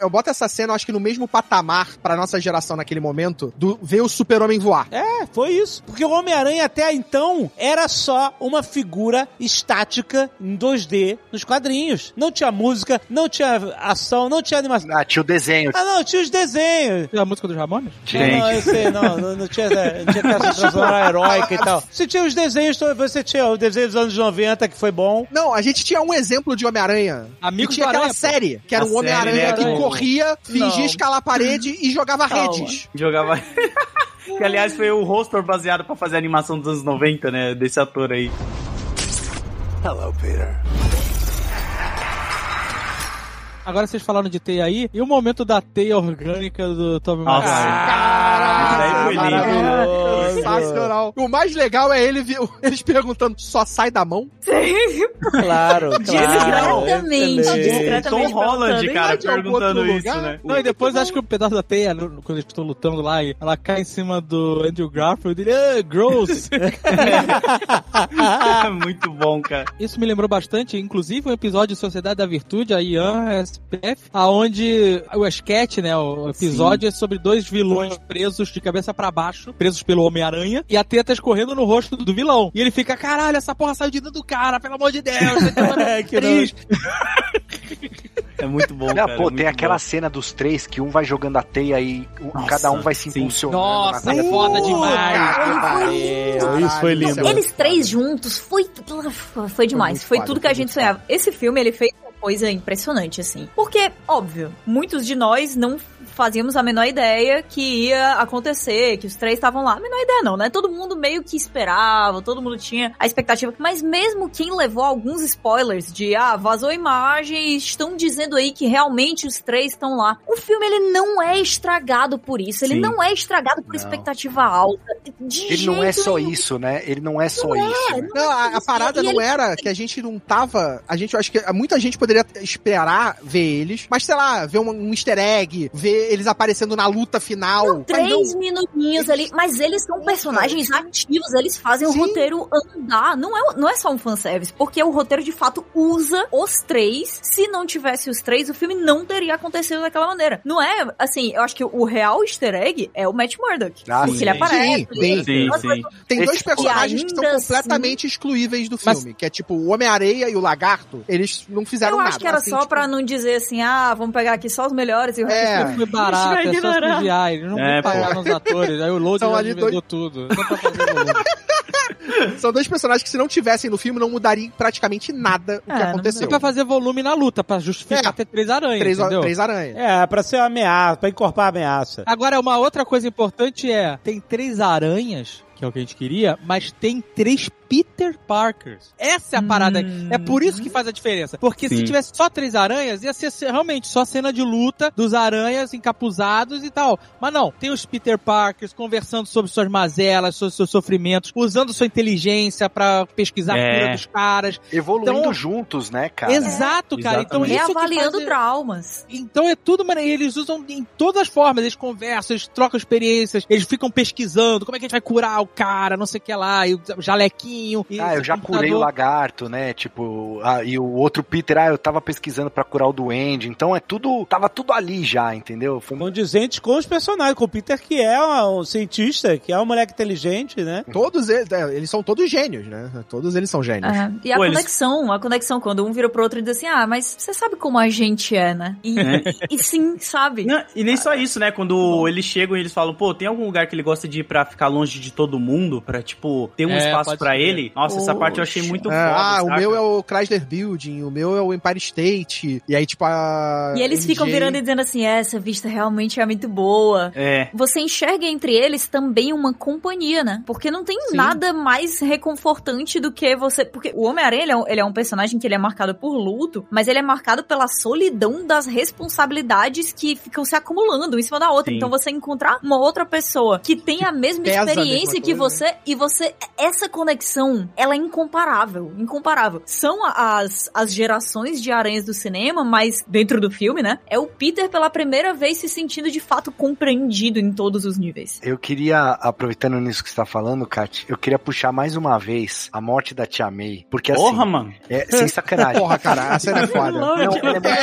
eu boto essa cena, acho que no mesmo patamar pra nossa geração naquele momento, do ver o super-homem voar. É, foi isso. Porque o Homem-Aranha até então era só uma figura estática em 2D nos quadrinhos. Não tinha música, não tinha ação, não tinha animação. Ah, tinha o desenho. Ah, não, tinha os desenhos. É a música dos Ramones? Não, não, eu sei, não, não, não tinha, não tinha essa (laughs) transformação heróica e tal. Você tinha os desenhos, você tinha o desenho dos anos 90, que foi bom. Não, a gente tinha um exemplo de Homem-Aranha. Amigos E tinha do aquela Aranha, série, que era A um Homem-Aranha série, que né? corria, fingia Não. escalar a parede e jogava. Redes. Jogava. (laughs) que aliás foi o roster baseado pra fazer a animação dos anos 90, né? Desse ator aí. Hello, Peter. Agora vocês falaram de teia aí, e o momento da teia orgânica do Nossa. Maguire? Isso daí foi lindo. Maravilhoso. Sensacional. O mais legal é ele, (laughs) eles perguntando, só sai da mão? Claro, (laughs) claro. Discretamente, discretamente. Tom Holland, cara, "Vai de algum perguntando isso, lugar?" né? Não, e depois acho que o pedaço da teia, no- quando eles estão lutando lá, e ela cai em cima do Andrew Garfield, ele, ah, gross! (laughs) Muito bom, cara. Isso me lembrou bastante, inclusive, um episódio de Sociedade da Virtude, a Ian SPF, aonde o sketch, né, o episódio é sobre dois vilões presos de cabeça pra baixo, presos pelo Homem-Aranha, e a teta escorrendo no rosto do vilão. E ele fica, caralho, essa porra saiu de dentro do cara, pelo amor de Deus, tá mandando (laughs) Que triste. É muito bom, Não, cara. pô, é tem aquela bom. cena dos três que um vai jogando a teia e um- Nossa, cada um vai se sim. impulsionando. Nossa, é foda demais. Pariu. Isso foi lindo. Caralho, Eles três juntos, foi, foi demais. Foi foda, tudo que a foi gente sonhava. Esse filme, ele fez coisa impressionante, assim. Porque, óbvio, muitos de nós não fazíamos a menor ideia que ia acontecer, que os três estavam lá. A menor ideia não, né? Todo mundo meio que esperava, todo mundo tinha a expectativa. Mas mesmo quem levou alguns spoilers de, ah, vazou imagem e estão dizendo aí que realmente os três estão lá. O filme, ele não é estragado por isso. Ele Sim. não é estragado por Não. expectativa alta. De Ele não é só nenhum. isso, né? Ele não é só isso. né? Não, a, a parada E não ele- era que a gente não tava. A gente, eu acho que muita gente poderia esperar ver eles, mas sei lá, ver um, um easter egg, ver eles aparecendo na luta final. Não, Mas três não, minutinhos ali, mas eles são personagens ativos, eles fazem Sim. o roteiro andar. Não é, não é só um fanservice, porque o roteiro de fato usa os três. Se não tivesse os três, o filme não teria acontecido daquela maneira. Não é, assim, eu acho que o real easter egg é o Matt Murdock. Ah, porque sim. ele aparece. Sim, sim. Sim. Tem dois personagens que são completamente excluíveis do Mas- filme, que é tipo o Homem-Areia e o Lagarto. Eles não fizeram Eu nada. acho que era assim, só tipo, pra não dizer assim, ah, vamos pegar aqui só os melhores e o É. resto. Foi barato, é só. CGI, eles não É, vão pagar pô. nos atores, aí o Load São já ali vendeu dois- tudo. (laughs) São dois personagens que se não tivessem no filme não mudaria praticamente nada o que É, não aconteceu. É pra fazer volume na luta, pra justificar É. ter três aranhas, Três, entendeu? três aranhas. É, pra ser uma ameaça, pra encorpar a ameaça. Agora, uma outra coisa importante é, tem três aranhas, que é o que a gente queria, mas tem três Peter Parkers. Essa é a parada. Hum. É por isso que faz a diferença. Porque se Sim. tivesse só três aranhas, ia ser realmente só cena de luta dos aranhas encapuzados e tal. Mas não, tem os Peter Parkers conversando sobre suas mazelas, sobre seus sofrimentos, usando sua inteligência pra pesquisar a É. cura dos caras. Evoluindo Então- juntos, né, cara? Exato, cara. Então Exatamente. isso que Reavaliando faz- traumas. então é tudo, mano. Eles usam em todas as formas. Eles conversam, eles trocam experiências, eles ficam pesquisando como é que a gente vai curar o cara, não sei o que lá, e o jalequinho. E Ah, eu já computador. curei o lagarto, né? Tipo, ah, e o outro Peter, ah, eu tava pesquisando pra curar o duende. Então é tudo, tava tudo ali já, entendeu? Foi Condizente com os personagens, com o Peter, que é um, cientista, que é um moleque inteligente, né? Todos eles, é, eles são todos gênios, né? Todos eles são gênios. É, E a Pô, eles- conexão, a conexão, quando um vira pro outro e diz assim, ah, mas você sabe como a gente é, né? E, É. e- e sim, sabe? Não, e nem só isso, né? Quando eles chegam e eles falam, pô, tem algum lugar que ele gosta de ir pra ficar longe de todo mundo? Pra, tipo, ter um É, espaço pra ser. ele? Nossa, essa parte eu achei muito É, foda. ah, o saca? meu é o Chrysler Building, o meu é o Empire State. E aí, tipo, a. E eles MJ ficam virando e dizendo assim, "É, essa vista realmente é muito boa. É. Você enxerga entre eles também uma companhia, né? Porque não tem Sim. nada mais reconfortante do que você. Porque o Homem-Aranha, ele, é um- ele é um personagem que ele é marcado por luto, mas ele é marcado pela solidão das responsabilidades que ficam se acumulando em cima da outra. Sim. Então você encontrar uma outra pessoa que tem a mesma pesa experiência que coisa. você, e você. Essa conexão, ela é incomparável. Incomparável. São as, as gerações de aranhas do cinema, mas dentro do filme, né? É o Peter pela primeira vez se sentindo de fato compreendido em todos os níveis. Eu queria, aproveitando nisso que você tá falando, Kat, eu queria puxar mais uma vez a morte da Tia May. Porque assim, Porra, mano. é sem sacanagem. (laughs) Porra, cara, a cena é foda. Não, é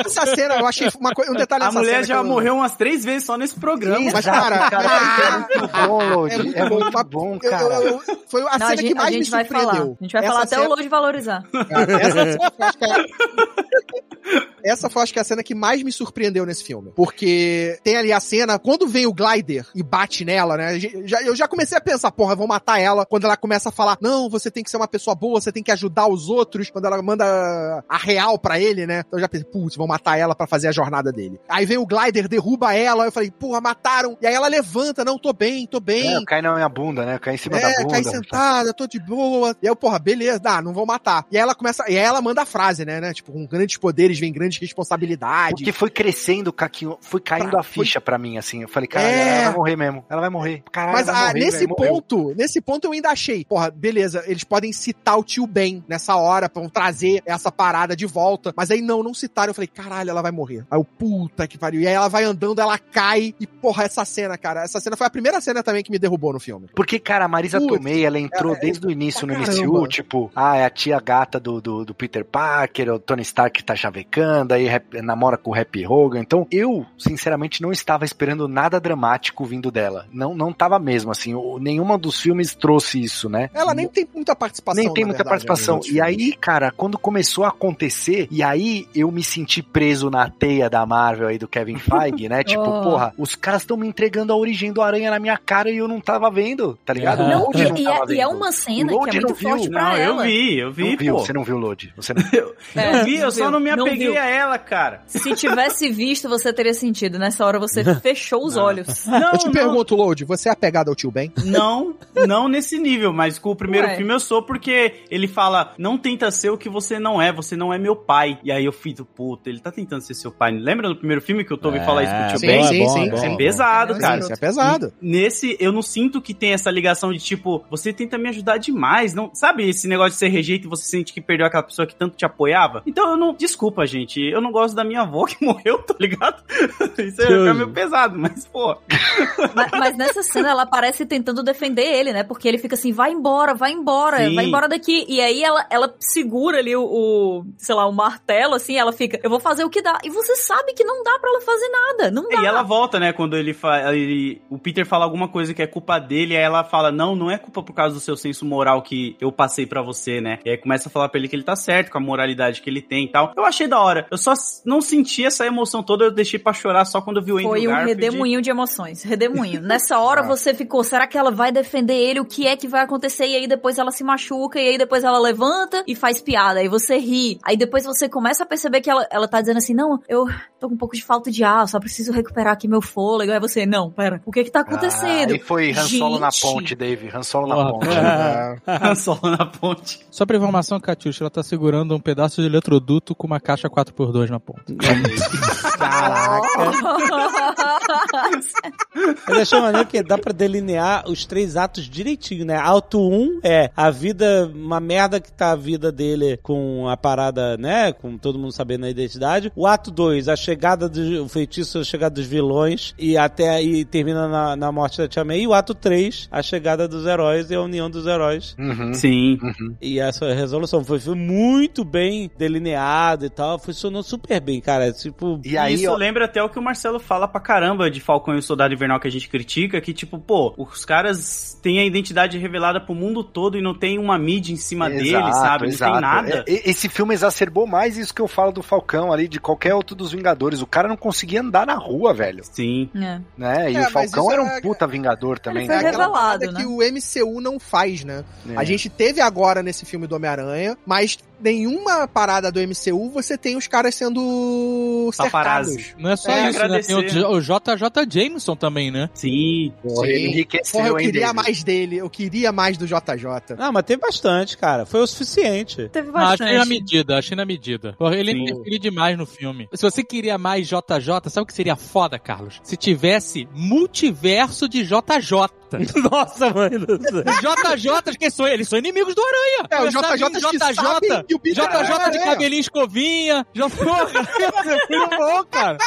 Essa cena, eu achei uma coisa, um detalhe A mulher cena já morreu umas três vezes só nesse programa. Mas, cara, é muito bom, Lodi. É muito É bom, muito mas bom, eu- cara. eu- eu- foi a Não, cena que mais me vai falar. surpreendeu. A gente vai Essa falar até cena- o Load valorizar. Cara, essa, cena acho que, a- (laughs) essa foi, acho que, a cena que mais me surpreendeu nesse filme. Porque tem ali a cena, quando vem o Glider e bate nela, né? já- eu já comecei a pensar, porra, vão matar ela. Quando ela começa a falar, não, você tem que ser uma pessoa boa, você tem que ajudar os outros. Quando ela manda a real pra ele, né? Então eu já pensei, putz, vão matar ela pra fazer a jornada dele. Aí vem o Glider, derruba ela. Eu falei, porra, mataram. E aí ela levanta, não, tô bem, tô bem. É, cai na minha bunda, né? Cai em cima da É, bunda. cai sentada, tô de boa. E aí, eu, porra, beleza, dá, não vão matar. E aí ela começa, e aí ela manda a frase, né, né? Tipo, com grandes poderes vem grandes grande responsabilidade. Porque foi crescendo, Caquinho, foi caindo Pra- a ficha pra mim, assim. Eu falei, cara, É. ela vai morrer mesmo. Ela vai morrer. Caralho, Mas ah, morrer, nesse morreu. ponto, nesse ponto eu ainda achei. Porra, beleza, eles podem citar o tio Ben nessa hora pra trazer essa parada de volta. Mas aí não, não citaram. Eu falei, caralho, ela vai morrer. Aí eu, puta que pariu. E aí ela vai andando, ela cai. E porra, essa cena, cara. Essa cena foi a primeira cena também que me derrubou no filme. Porque, cara, a Marisa Putz, Tomei, ela entrou é, desde o início no MCU, caramba. tipo, ah, é a tia gata do, do, do Peter Parker, o Tony Stark tá chavecando, aí rap- namora com o Happy Hogan. Então, eu, sinceramente, não estava esperando nada dramático vindo dela. Não, não tava mesmo, assim. nenhuma dos filmes trouxe isso, né? Ela nem tem muita participação. Nem tem muita verdade, participação. né, nos E filmes. aí, cara, quando começou a acontecer, e aí eu me senti preso na teia da Marvel aí do Kevin (laughs) Feige, né? Tipo, Oh. porra, os caras estão me entregando a origem do Aranha na minha cara e eu não tava vendo, tá ligado? Não, O Load E, não e tava é, e é vendo. uma cena que é muito não viu. forte pra Não, eu ela. vi, eu vi, Não viu, você não viu o Load. Você (laughs) não... Eu, É, eu vi, eu não só não me não apeguei a ela, cara. Se tivesse visto, você teria sentido. Nessa hora você (laughs) fechou os olhos. (laughs) Não, Eu te não, pergunto, Load, você é apegado ao tio Ben? Não, não nesse nível, mas com o primeiro Ué. filme eu sou porque ele fala: não tenta ser o que você não é, você não é meu pai. E aí eu fiz, puta, ele tá tentando ser seu pai. Lembra do primeiro filme que eu tô ouvindo falar isso pro tio sim, Ben? sim, é bom, sim, é sim. é É pesado, Não, cara. Isso é pesado. Nesse, eu não sinto que tem essa ligação de tipo, você tenta me ajudar demais, não sabe esse negócio de ser rejeito e você sente que perdeu aquela pessoa que tanto te apoiava? Então eu não, desculpa, gente, eu não gosto da minha avó (laughs) que morreu, tá ligado? (laughs) Isso é Deus. meio pesado, mas pô. (laughs) Mas, mas nessa cena ela aparece tentando defender ele, né? Porque ele fica assim, vai embora, vai embora, Sim. vai embora daqui. E aí ela, ela segura ali o, o, sei lá, o martelo, assim, ela fica, eu vou fazer o que dá. E você sabe que não dá pra ela fazer nada, não dá. E ela volta, né, quando ele, fa ele o Peter fala alguma coisa que é culpa dele, aí ela fala: "Não, não é culpa por causa do seu senso moral que eu passei pra você, né?" E aí começa a falar pra ele que ele tá certo com a moralidade que ele tem e tal. Eu achei da hora. Eu só não senti essa emoção toda, eu deixei pra chorar só quando eu vi o Andrew Foi um Garfield. redemoinho de emoções, redemoinho. Nessa hora você ficou, será que ela vai defender ele? O que é que vai acontecer? E aí depois ela se machuca, e aí depois ela levanta e faz piada, aí você ri. Aí depois você começa a perceber que ela, ela tá dizendo assim, não, eu tô com um pouco de falta de ar, só preciso recuperar aqui meu fôlego. Aí você, não, pera, o que que tá acontecendo? Ah, e foi Han Solo na Gente. ponte, Dave. Han Solo na Porra, ponte. É. (laughs) Só na ponte. Só pra informação, Catiuxa, ela tá segurando um pedaço de eletroduto com uma caixa 4x2 na ponta. (laughs) Eu achei maneiro que dá pra delinear os três atos direitinho, né? Auto 1 é a vida, uma merda que tá a vida dele com a parada, né? Com todo mundo sabendo a identidade. O ato 2, a chegada do o feitiço, a chegada dos vilões e até aí termina na, na morte da Tia May. E o ato 3, a chegada dos heróis e a união dos heróis. Uhum. Sim. E essa resolução foi, foi muito bem delineado e tal. Funcionou super bem, cara. Tipo, E aí, Isso ó, lembra até o que o Marcelo fala pra caramba de Falcão e o Soldado Invernal que a gente critica, que tipo, pô, os caras têm a identidade revelada pro mundo todo e não tem uma mídia em cima deles, sabe? Não tem nada. É, Esse filme exacerbou mais isso que eu falo do Falcão ali, de qualquer outro dos Vingadores. O cara não conseguia andar na rua, velho. Sim. É. Né? E É, o Falcão isso era um é- puta Vingador também, foi É né? aquela revelado, né? que o MCU não faz, né? É. A gente teve agora nesse filme do Homem-Aranha, mas nenhuma parada do MCU você tem os caras sendo Paparazzi. cercados. Não é só É, isso, né? Tem o o JJ Jameson também, né? Sim. Porra, ele enriqueceu, Porra, eu hein, queria David? mais dele, eu queria mais do JJ. Não, mas teve bastante, cara. Foi o suficiente. Teve Mas achei na bastante. medida, achei na medida. Porra, ele Sim. interferiu demais no filme. Se você queria mais JJ, sabe o que seria foda, Carlos? Se tivesse multiverso de JJ. (laughs) Nossa, mãe do céu. Os JJ, que são eles são inimigos do Aranha. É, vir JJ que o Peter JJ de é cabelinho escovinha. J... Muito bom, cara.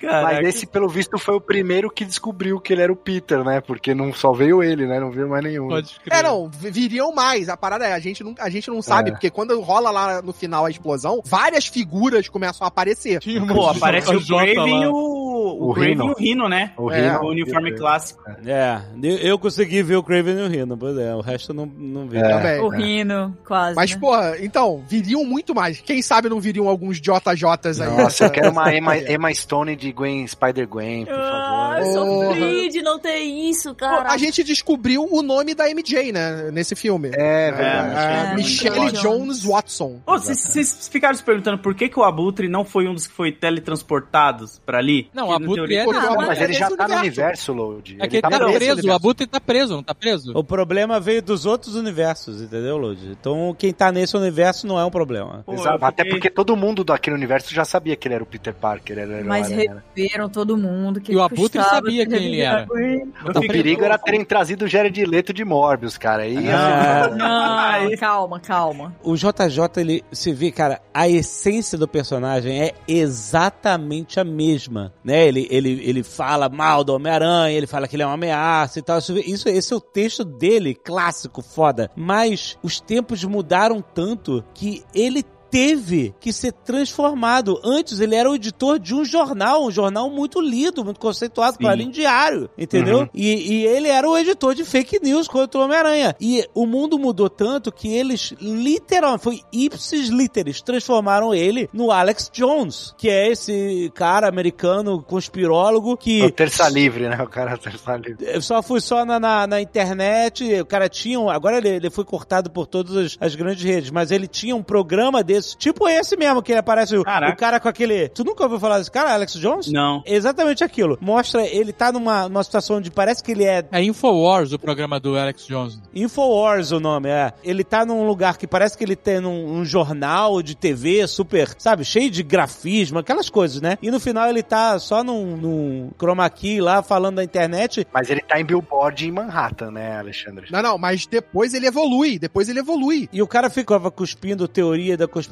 Caraca. Mas esse, pelo visto, foi o primeiro que descobriu que ele era o Peter, né? Porque não só veio ele, né? Não veio mais nenhum. Pode. É, não, vi- viriam mais. A parada é, a gente não, a gente não sabe, É. porque quando rola lá no final a explosão, várias figuras começam a aparecer. Pô, aparece o JJ Craven e lá. o, o, O Craven e o Rino, né? O É, Rhino. O uniforme clássico. É, eu- eu consegui ver o Craven e o Rhino, pois é, o resto eu não, não vi. É. Também. O Rino, quase. Mas, né? porra, então, viriam muito mais. Quem sabe não viriam alguns JJs aí. Nossa, eu quero uma (laughs) Emma. Emma Stone de Gwen, Spider-Gwen, por Ah, favor. eu Porra. sofri de não ter isso, cara. A gente descobriu o nome da MJ, né, nesse filme. É, verdade. É, É, Michelle Jones Watson. Vocês vocês ficaram se perguntando por que, que o Abutre não foi um dos que foi teletransportados pra ali? Não, No Abutre é- o Abutre Mas ele já nesse tá no universo. Load. É que ele tá, nesse preso, o. Abutre tá preso, não tá preso? O problema veio dos outros universos, entendeu, Lud? Então quem tá nesse universo não é um problema. Pô, Exato, Até porque todo mundo daquele universo já sabia que ele era o Peter Parker. Era o Mas né? reviveram todo mundo. Que E o Abutre sabia quem ele era. O fiquei- perigo era terem trazido o Jared Leto de Morbius, cara. E Ah. (laughs) Não, calma, calma. O JJ, ele se vê, cara, a essência do personagem é exatamente a mesma, né? Ele, ele, ele fala mal do Homem-Aranha, ele fala que ele é uma ameaça e tal. Isso, esse é o texto dele, clássico, foda. Mas os tempos mudaram tanto que ele teve que ser transformado. Antes ele era o editor de um jornal, um jornal muito lido, muito conceituado, em diário, entendeu? Uhum. E, e ele era o editor de fake news contra o Homem-Aranha. E o mundo mudou tanto que eles literalmente, foi ipsis literis, transformaram ele no Alex Jones, que é esse cara americano conspirólogo que o terça livre, né? O cara terça livre. eu só fui só na, na, na internet, o cara tinha, um- agora ele, ele foi cortado por todas as, as grandes redes, mas ele tinha um programa desse, tipo esse mesmo, que ele aparece o, o cara com aquele... Tu nunca ouviu falar desse cara, Alex Jones? Não. Exatamente aquilo. Mostra, ele tá numa, numa situação onde parece que ele é É Infowars, o programa do Alex Jones. Infowars o nome, é. Ele tá num lugar que parece que ele tem num, um jornal de TV super, sabe, cheio de grafismo, aquelas coisas, né? E no final ele tá só num, num chroma key lá falando da internet. Mas ele tá em Billboard em Manhattan, né, Alexandre? Não, não, mas depois ele evolui, depois ele evolui. E o cara ficava cuspindo teoria da conspiração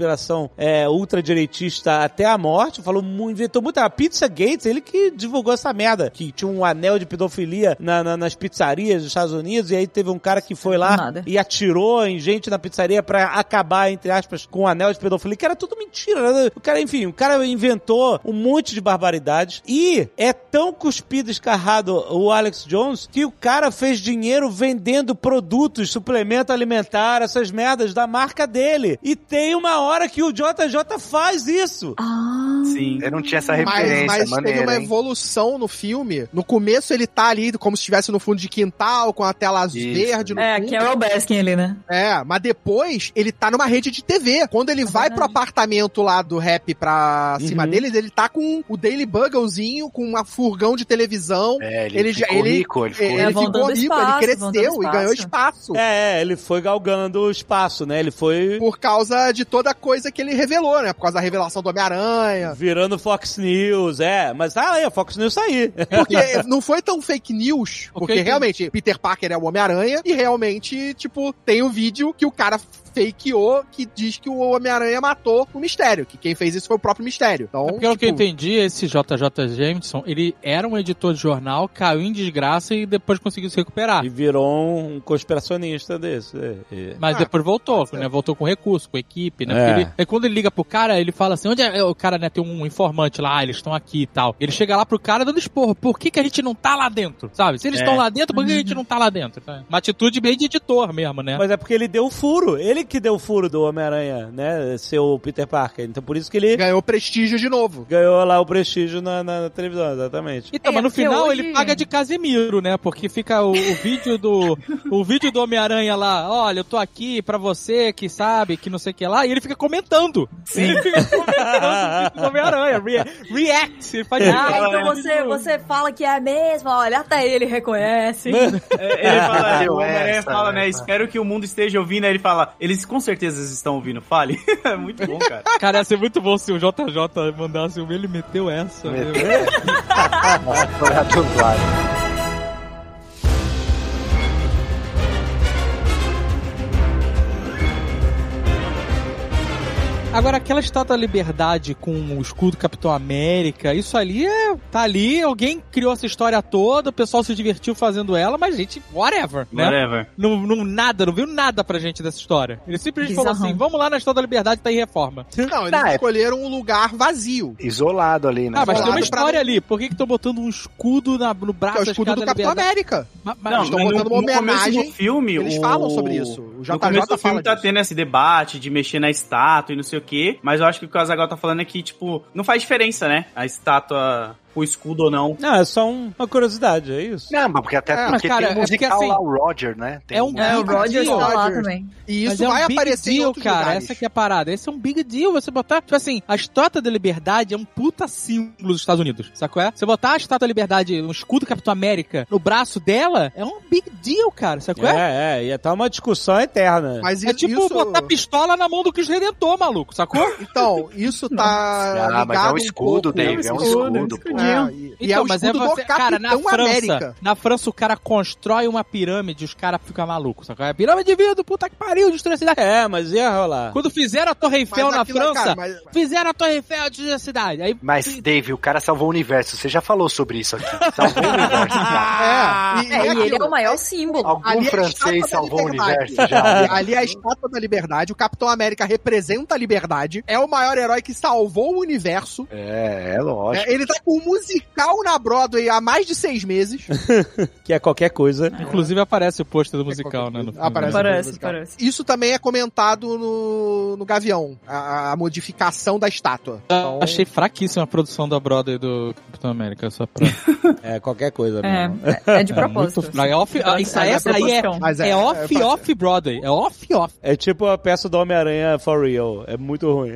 é, ultradireitista até a morte, falou, inventou muito. A Pizza Gates, ele que divulgou essa merda, que tinha um anel de pedofilia na- na- nas pizzarias dos Estados Unidos, e aí teve um cara que foi lá Nada. e atirou em gente na pizzaria pra acabar, entre aspas, com o anel de pedofilia, que era tudo mentira. Né? O cara, enfim, o cara inventou um monte de barbaridades e é tão cuspido, escarrado o Alex Jones que o cara fez dinheiro vendendo produtos, suplemento alimentar, essas merdas da marca dele. E tem uma hora que o JJ faz isso. Ah. Sim. Eu não tinha essa Mas, referência, mas teve maneiro, uma hein? evolução no filme. No começo ele tá ali como se estivesse no fundo de quintal, com a tela azul Isso. verde no É, fundo. Carol Baskin ali, né? É, mas depois ele tá numa rede de TV. Quando ele vai pro apartamento lá do rap pra cima Uhum. deles, ele tá com o Daily Bugglezinho, com uma furgão de televisão. É, ele, Ele já- ficou ele- rico, ele ficou Ele É, ficou rico, espaço, ele cresceu e ganhou espaço. espaço. É, ele foi galgando o espaço, né? Ele foi Por causa de toda a coisa que ele revelou, né? Por causa da revelação do Homem-Aranha. virando Fox News, é. Mas tá aí, a Fox News tá aí. (laughs) Porque não foi tão fake news, porque Ok. realmente Peter Parker é o Homem-Aranha e realmente, tipo, tem um vídeo que o cara fakeou que diz que o Homem-Aranha matou o Mistério, que quem fez isso foi o próprio Mistério. Então, É pelo que eu tipo, entendi, esse JJ Jameson, ele era um editor de jornal, caiu em desgraça e depois conseguiu se recuperar. E virou um conspiracionista desse. é, é. Mas Ah, depois voltou, tá né? Voltou com recurso, com equipe, né? É. Ele, aí quando ele liga pro cara, ele fala assim: onde é o cara, né? Tem um informante lá, ah, eles estão aqui e tal. Ele chega lá pro cara dando esporro. Por que, que a gente não tá lá dentro? Sabe? Se eles É. estão lá dentro, por que a gente não tá lá dentro? Uma atitude bem de editor mesmo, né? Mas é porque ele deu o furo. Ele que deu o furo do Homem-Aranha, né? Ser o Peter Parker. Então por isso que ele ganhou prestígio de novo. ganhou lá o prestígio na, na- na televisão, exatamente. Então, É, mas no final hoje- ele paga de Casemiro, né? Porque fica o, o vídeo do (laughs) o vídeo do Homem-Aranha lá, olha, eu tô aqui pra você que sabe, que não sei o que lá, e ele fica comentando. Sim. Ele fica comentando o vídeo do Homem-Aranha, (laughs) re- react, ele faz Ah, então você, você fala que é mesmo, olha, até ele reconhece. (laughs) Ele fala, o Homem-Aranha fala, né? Espero que o mundo esteja ouvindo. Aí ele fala, eles com certeza estão ouvindo, fale. (laughs) É muito bom, cara. Cara, ia ser muito bom se o JJ mandasse um, ele meteu essa. Meteu. (laughs) foi a dublagem. Agora, aquela estátua da liberdade com o escudo Capitão América, isso ali é. Tá ali, alguém criou essa história toda, o pessoal se divertiu fazendo ela, mas gente, whatever, né? Whatever. Não, não, nada, não viu nada pra gente dessa história. Ele simplesmente falou assim: vamos lá na Estátua da Liberdade, tá em reforma. Não, eles Tá, é- escolheram um lugar vazio. Isolado ali, né? Ah, mas tem uma Isolado pra- história ali. Por que que tô botando um escudo na- no Que braço é o da escudo do Capitão Liberdade? América. Ma- mas- Não, estão mas botando no, uma no homenagem, do filme, Eles o- falam sobre isso. O No JJ começo do filme tá disso. tendo esse debate de mexer na estátua e não sei o quê, mas eu acho que o que o Azaghal tá falando é que, tipo, não faz diferença, né? A estátua o escudo ou não. Não, é só um- uma curiosidade, é isso? Não, mas porque até É, porque cara, tem o é porque, musical assim, lá, o Roger, né? Tem é um um- É, o Roger está lá também. E isso Mas é um vai big aparecer em deal, outros cara. lugares. Essa aqui é a parada. Esse é um big deal. Você botar, tipo assim, a estátua da liberdade é um puta símbolo dos Estados Unidos. Sacou? É? Você botar a estátua da liberdade, um escudo Capitão América, no braço dela, é um big deal, cara. Sacou? É, É, é, e tá uma discussão eterna. Mas é isso, tipo isso- botar pistola na mão do Cristo Redentor, maluco. Sacou? Então, isso tá (laughs) Ah, mas é ligado um escudo, pouco- Dave, é um escudo, escudo, pô. É, e, e é Então, o mas é você, do cara, na França, América. na França o cara constrói uma pirâmide e os caras ficam malucos, sacou? É pirâmide de vidro, puta que pariu, destruiu a cidade. É, mas ia rolar. Quando fizeram a Torre Eiffel Mas na aquilo, França, cara, mas- fizeram a Torre Eiffel destruiu a cidade. Aí Mas, Dave, o cara salvou o universo. Você já falou sobre isso aqui. Salvou o universo, cara. (laughs) É, e, É, e ele é o maior símbolo. Algum Ali é francês salvou o universo já. (laughs) Ali é a estátua da liberdade, o Capitão América representa a liberdade, é o maior herói que salvou o universo. É, é lógico. É, ele tá com um musical na Broadway há mais de seis meses. (laughs) Que é qualquer coisa. Inclusive aparece o pôster do musical, né? No filme. Aparece. Parece, musical. parece. Isso também é comentado no, no Gavião, a, a modificação da estátua. Eu Achei fraquíssima a produção da Broadway do Capitão América, só pra... (laughs) É qualquer coisa É, mesmo. é de (laughs) É propósito. muito. É off, ah, isso aí, é é, é, é- off, é- off Broadway. É off, off. É tipo a peça do Homem-Aranha for real. É muito ruim.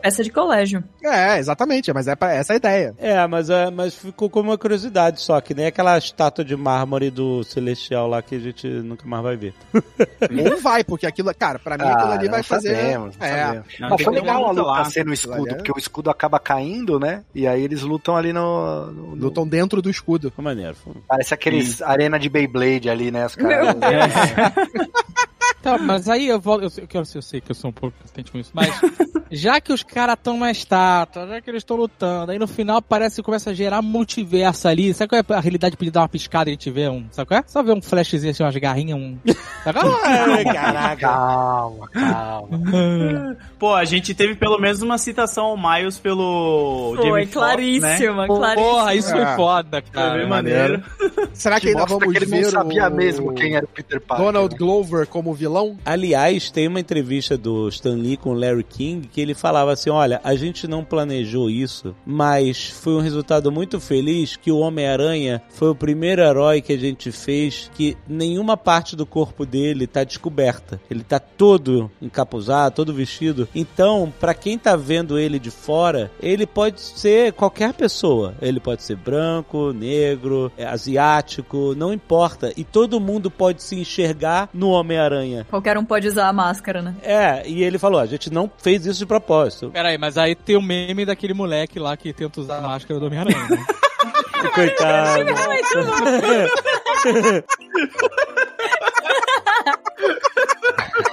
Peça de colégio. É, exatamente, mas é pra essa a ideia. é, mas, é, mas ficou como uma curiosidade só, que nem aquela estátua de mármore do Celestial lá que a gente nunca mais vai ver. (laughs) Ou vai, porque aquilo, cara, pra mim aquilo Ah, ali vai fazer. sabemos, não é. sabemos. Não, Mas foi que legal uma a luta lá. ser no escudo, Olha. porque o escudo acaba caindo, né? E aí eles lutam ali no. no- no- Lutam dentro do escudo. Ficou maneiro. Foi- Parece aqueles arena de Beyblade ali, né? Os caras. (laughs) (laughs) Tá, mas aí eu volto. Eu, sei- eu, quero- eu sei que eu sou um pouco resistente com isso, mas (laughs) já que os caras estão na estátua, já que eles estão lutando, aí no final parece que começa a gerar multiverso ali. Sabe qual é a realidade? Podia dar uma piscada e a gente vê um. Sabe qual é? Só ver um flashzinho assim, umas garrinhas, um. (laughs) Sabe qual é? Caraca. Calma, calma. Pô, a gente teve pelo menos uma citação ao Miles pelo Foi Jamie Foxx, né? claríssima, claríssima. Porra, isso foi É. foda, Foi cara. bem maneiro. Será que Que ainda vamos que ele ver não sabia o... mesmo quem era o Peter Parker. Donald né? Glover como vilão? Aliás, tem uma entrevista do Stan Lee com o Larry King que ele falava assim: olha, a gente não planejou isso, mas foi um resultado muito feliz que o Homem-Aranha foi o primeiro herói que a gente fez que nenhuma parte do corpo dele tá descoberta. Ele tá todo encapuzado, todo vestido. Então, pra quem tá vendo ele de fora, ele pode ser qualquer pessoa. Ele pode ser branco, negro, é, asiático, não importa. E todo mundo pode se enxergar no Homem-Aranha. Qualquer um pode usar a máscara, né? É, e ele falou: a gente não fez isso de propósito. Pera aí, mas aí tem o meme daquele moleque lá que tenta usar a máscara do Homem-Aranha. né? (laughs) Coitado. (laughs)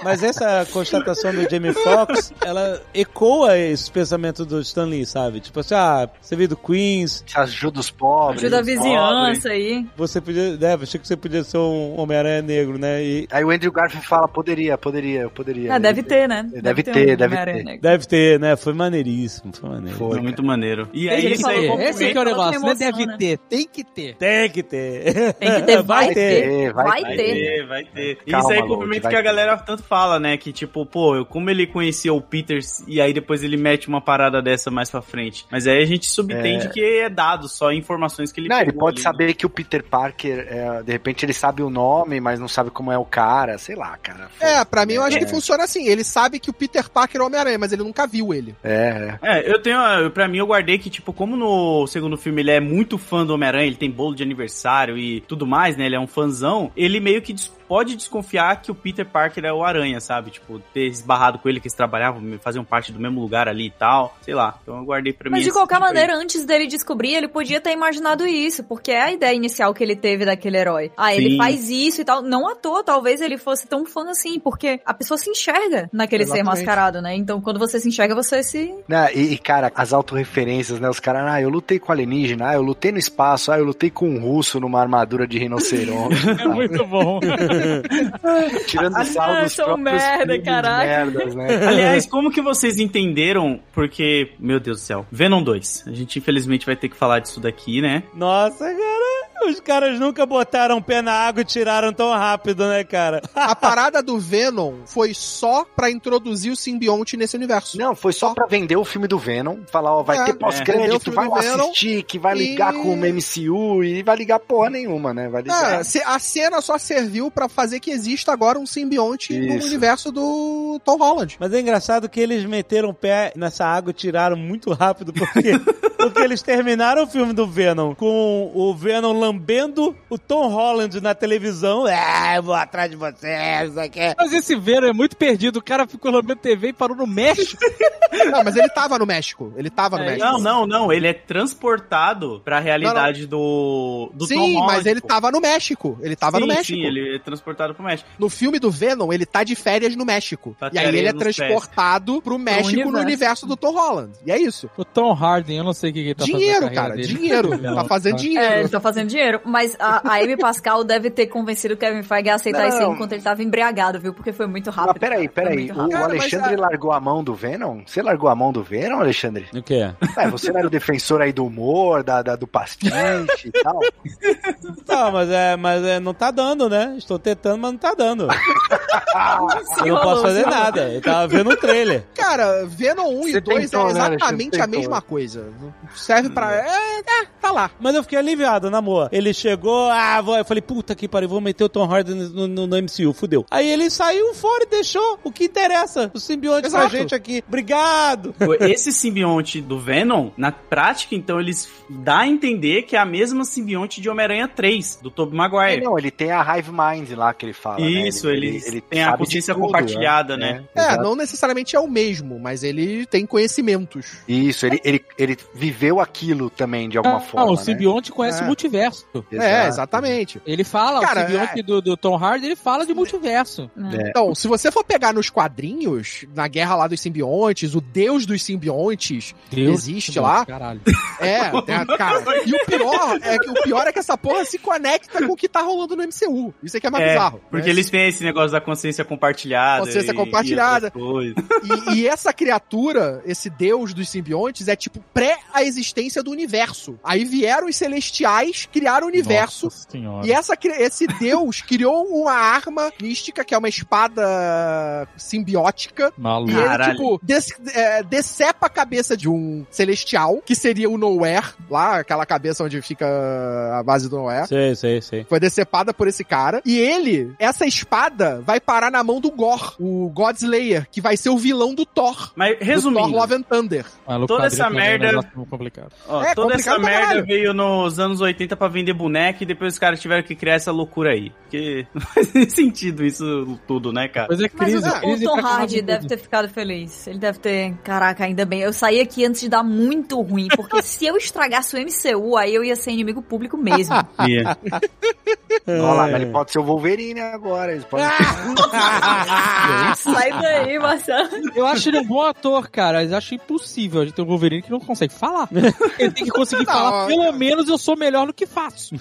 Mas essa constatação do Jamie Foxx, ela ecoa esse pensamento do Stan Lee, sabe? Tipo assim, ah, você veio do Queens, Que ajuda os pobres. Ajuda a vizinhança aí. você podia, né, achei que você podia ser um Homem-Aranha negro, né? E Aí o Andrew Garfield fala, poderia, poderia, eu poderia. Ah, deve ter, né? Deve ter, um deve ter. negro. deve ter, né? Foi maneiríssimo, foi maneiro. Foi. Foi muito maneiro. E aí ele isso aí Esse que é o negócio, emoção, deve né? ter, tem que ter. Tem que ter. Tem que ter, (laughs) vai, Vai ter. ter, vai Vai Vai ter. ter, vai ter. Calma, isso aí é cumprimento que a galera tanto fala, né? Que tipo, pô, eu- como ele conhecia o Peter e aí depois ele mete uma parada dessa mais pra frente. Mas aí a gente subentende que é dado, só informações que ele Não, ele pode ali, saber que o Peter Parker, é, de repente ele sabe o nome, mas não sabe como é o cara, sei lá, cara. É, pra mim eu acho É. que funciona assim. Ele sabe que o Peter Parker é o Homem-Aranha, mas ele nunca viu ele. É, é. É, eu tenho. Pra mim, eu guardei que, tipo, como no segundo filme ele é muito fã do Homem-Aranha, ele tem bolo de aniversário e tudo mais, né? Ele é um fãzão, ele meio que pode desconfiar que o Peter Parker é o Aranha, sabe? Tipo, ter esbarrado com ele que eles trabalhavam, faziam parte do mesmo lugar ali e tal. Sei lá. Então eu guardei pra mim. Mas de qualquer tipo aí. maneira, antes dele descobrir, ele podia ter imaginado isso, porque é a ideia inicial que ele teve daquele herói. Ah, ele Sim. faz isso e tal. Não à toa, talvez ele fosse tão fã assim, porque a pessoa se enxerga naquele ser Exatamente. mascarado, né? Então, quando você se enxerga, você se. Né, e, e, cara, as autorreferências, né? Os caras, ah, eu lutei com alienígena, ah, eu lutei no espaço, ah, eu lutei com um russo numa armadura de rinoceronte. (laughs) É muito bom. (laughs) (laughs) Tirando Ah, sal dos sou próprios merda, caraca. merdas, né? (laughs) Aliás, como que vocês entenderam? Porque, meu Deus do céu, Venom 2. A gente infelizmente vai ter que falar disso daqui, né? Nossa, cara. Os caras nunca botaram o pé na água e tiraram tão rápido, né, cara? (laughs) A parada do Venom foi só pra introduzir o simbionte nesse universo. Não, foi só pra vender o filme do Venom. Falar, ó, vai É, ter é. Pós-crédito, filme vai do lá Venom assistir, que vai ligar e- com o MCU e vai ligar porra nenhuma, né? Vai ligar. É, a cena só serviu pra fazer que exista agora um simbionte no universo do Tom Holland. Mas é engraçado que eles meteram o pé nessa água e tiraram muito rápido, porque, (laughs) porque eles terminaram o filme do Venom com o Venom lambendo o Tom Holland na televisão. É, eu vou atrás de você, isso aqui. Mas esse Venom é muito perdido. O cara ficou lambendo TV e parou no México. (laughs) Não, mas ele tava no México. Ele tava no É, México. Não, não, não. Ele é transportado pra realidade do, do Tom Sim, Holland. mas ele tava no México. Ele tava sim, no México. Sim, ele é transportado pro México. No filme do Venom, ele tá de férias no México. Tá e aí ele é transportado pro México no universo. universo do Tom Holland. E é isso. O Tom Hardy, eu não sei o que, que ele tá dinheiro, fazendo. cara. carreira dele. Dinheiro. (laughs) Tá fazendo tá. dinheiro. É, ele tá fazendo dinheiro. Mas a, a Amy Pascal deve ter convencido o Kevin Feige a aceitar Não. isso aí enquanto ele tava embriagado, viu? Porque foi muito rápido. Mas peraí, cara. Peraí. O, o Cara, mas Alexandre largou a mão do Venom? Você largou a mão do Venom, Alexandre? O quê? É, você não era o defensor aí do humor, da, da- do pastiche e tal. Não, mas é, mas é, não tá dando, né? Estou tentando, mas não tá dando. eu não posso fazer nada. Eu tava vendo o trailer. Cara, Venom 1 e Você 2 tentou, é né, exatamente Alexandre? a mesma coisa. Serve pra. É, é, tá lá. Mas eu fiquei aliviado, na boa. Ele chegou, ah, vou, eu falei, puta que pariu, vou meter o Tom Hardy no, no- no MCU, fudeu. Aí ele saiu fora e deixou o que interessa, o simbionte pra Exato. gente aqui. Obrigado. Esse simbionte do Venom, na prática, então, eles dá a entender que é a mesma simbionte de Homem-Aranha 3, do Tobey É, Maguire. não, ele tem a Hive Mind lá que ele fala. né? Isso, ele, tem a sabe de consciência tudo, compartilhada, né? É, Exato. não necessariamente é o mesmo, mas ele tem conhecimentos. Isso, ele, ele, ele viveu aquilo também de alguma Ah, forma. o né? simbionte conhece É. o multiverso. É, exatamente. Ele fala, Cara, o simbionte do, do Tom Hardy, ele fala de multiverso. É. Então, se você for pegar nos quadrinhos, na guerra lá dos simbiontes, o deus dos simbiontes Deus, existe simbionte, lá. Caralho. (laughs) É, tem- cara. E o pior é que o pior é que essa porra se conecta com o que tá rolando no MCU. Isso aqui é mais É, bizarro. porque né? eles têm esse negócio da consciência compartilhada. Consciência e- compartilhada. e. E, e essa criatura, esse deus dos simbiontes, é tipo pré a existência do universo. Aí vieram os celestiais, criaram o universo. Nossa senhora. E essa, esse deus (laughs) criou uma arma mística, que é uma espada simbiótica. Maluco. E ele, Caralho. tipo, des- é, decepa a cabeça de um celestial, que seria o Nowhere, lá, aquela cabeça onde fica a base do Nowhere. Sei, sei, sei. Foi decepada por esse cara. E ele, essa espada, vai parar na mão do Gor, o Godslayer, que vai ser o vilão do Thor. Mas, Do Thor resumindo, Love and Thunder. Maluco, toda essa é merda- muito complicado. ó, É, toda essa complicado pra merda caralho. veio nos anos 80 pra vender boneco e depois os caras tiveram que criar essa loucura aí. Porque não faz nem sentido isso tudo, né, cara? Mas é Mas crise, o, o crise Tom Hardy deve ter ficado feliz. Ele deve ter. Caraca, ainda bem. Eu saí aqui antes de dar muito ruim. Porque (laughs) se eu estragasse o MCU, aí eu ia ser inimigo público mesmo. (laughs) Yeah. Olha lá, mas ele pode ser o Wolverine agora. Eles podem (laughs) Sai daí, Marcelo. Eu acho ele um bom ator, cara. Eu acho impossível a gente ter um Wolverine que não consegue falar. (laughs) Ele tem que conseguir Não, falar, é- pelo menos eu sou melhor no que faço.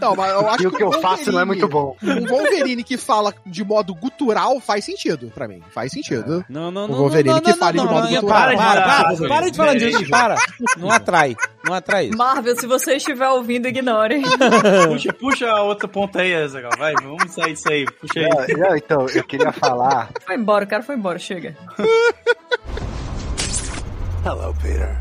Não, mas eu acho E o que eu faço não é muito bom. Um Wolverine que fala de modo gutural faz sentido pra mim. Faz sentido. Não, não, O não. Wolverine não, que não, não, de não, modo não, cultural. Para, para, para, Wolverine. para de falar disso, para. Não atrai, não atrai isso. Marvel, se você estiver ouvindo, ignore. (laughs) Puxa, puxa a outra ponta aí, Azaghal. Vai, vamos sair disso aí. Puxa aí. Não, não, então, eu queria falar. Foi embora, o cara foi embora, chega. Hello, Peter.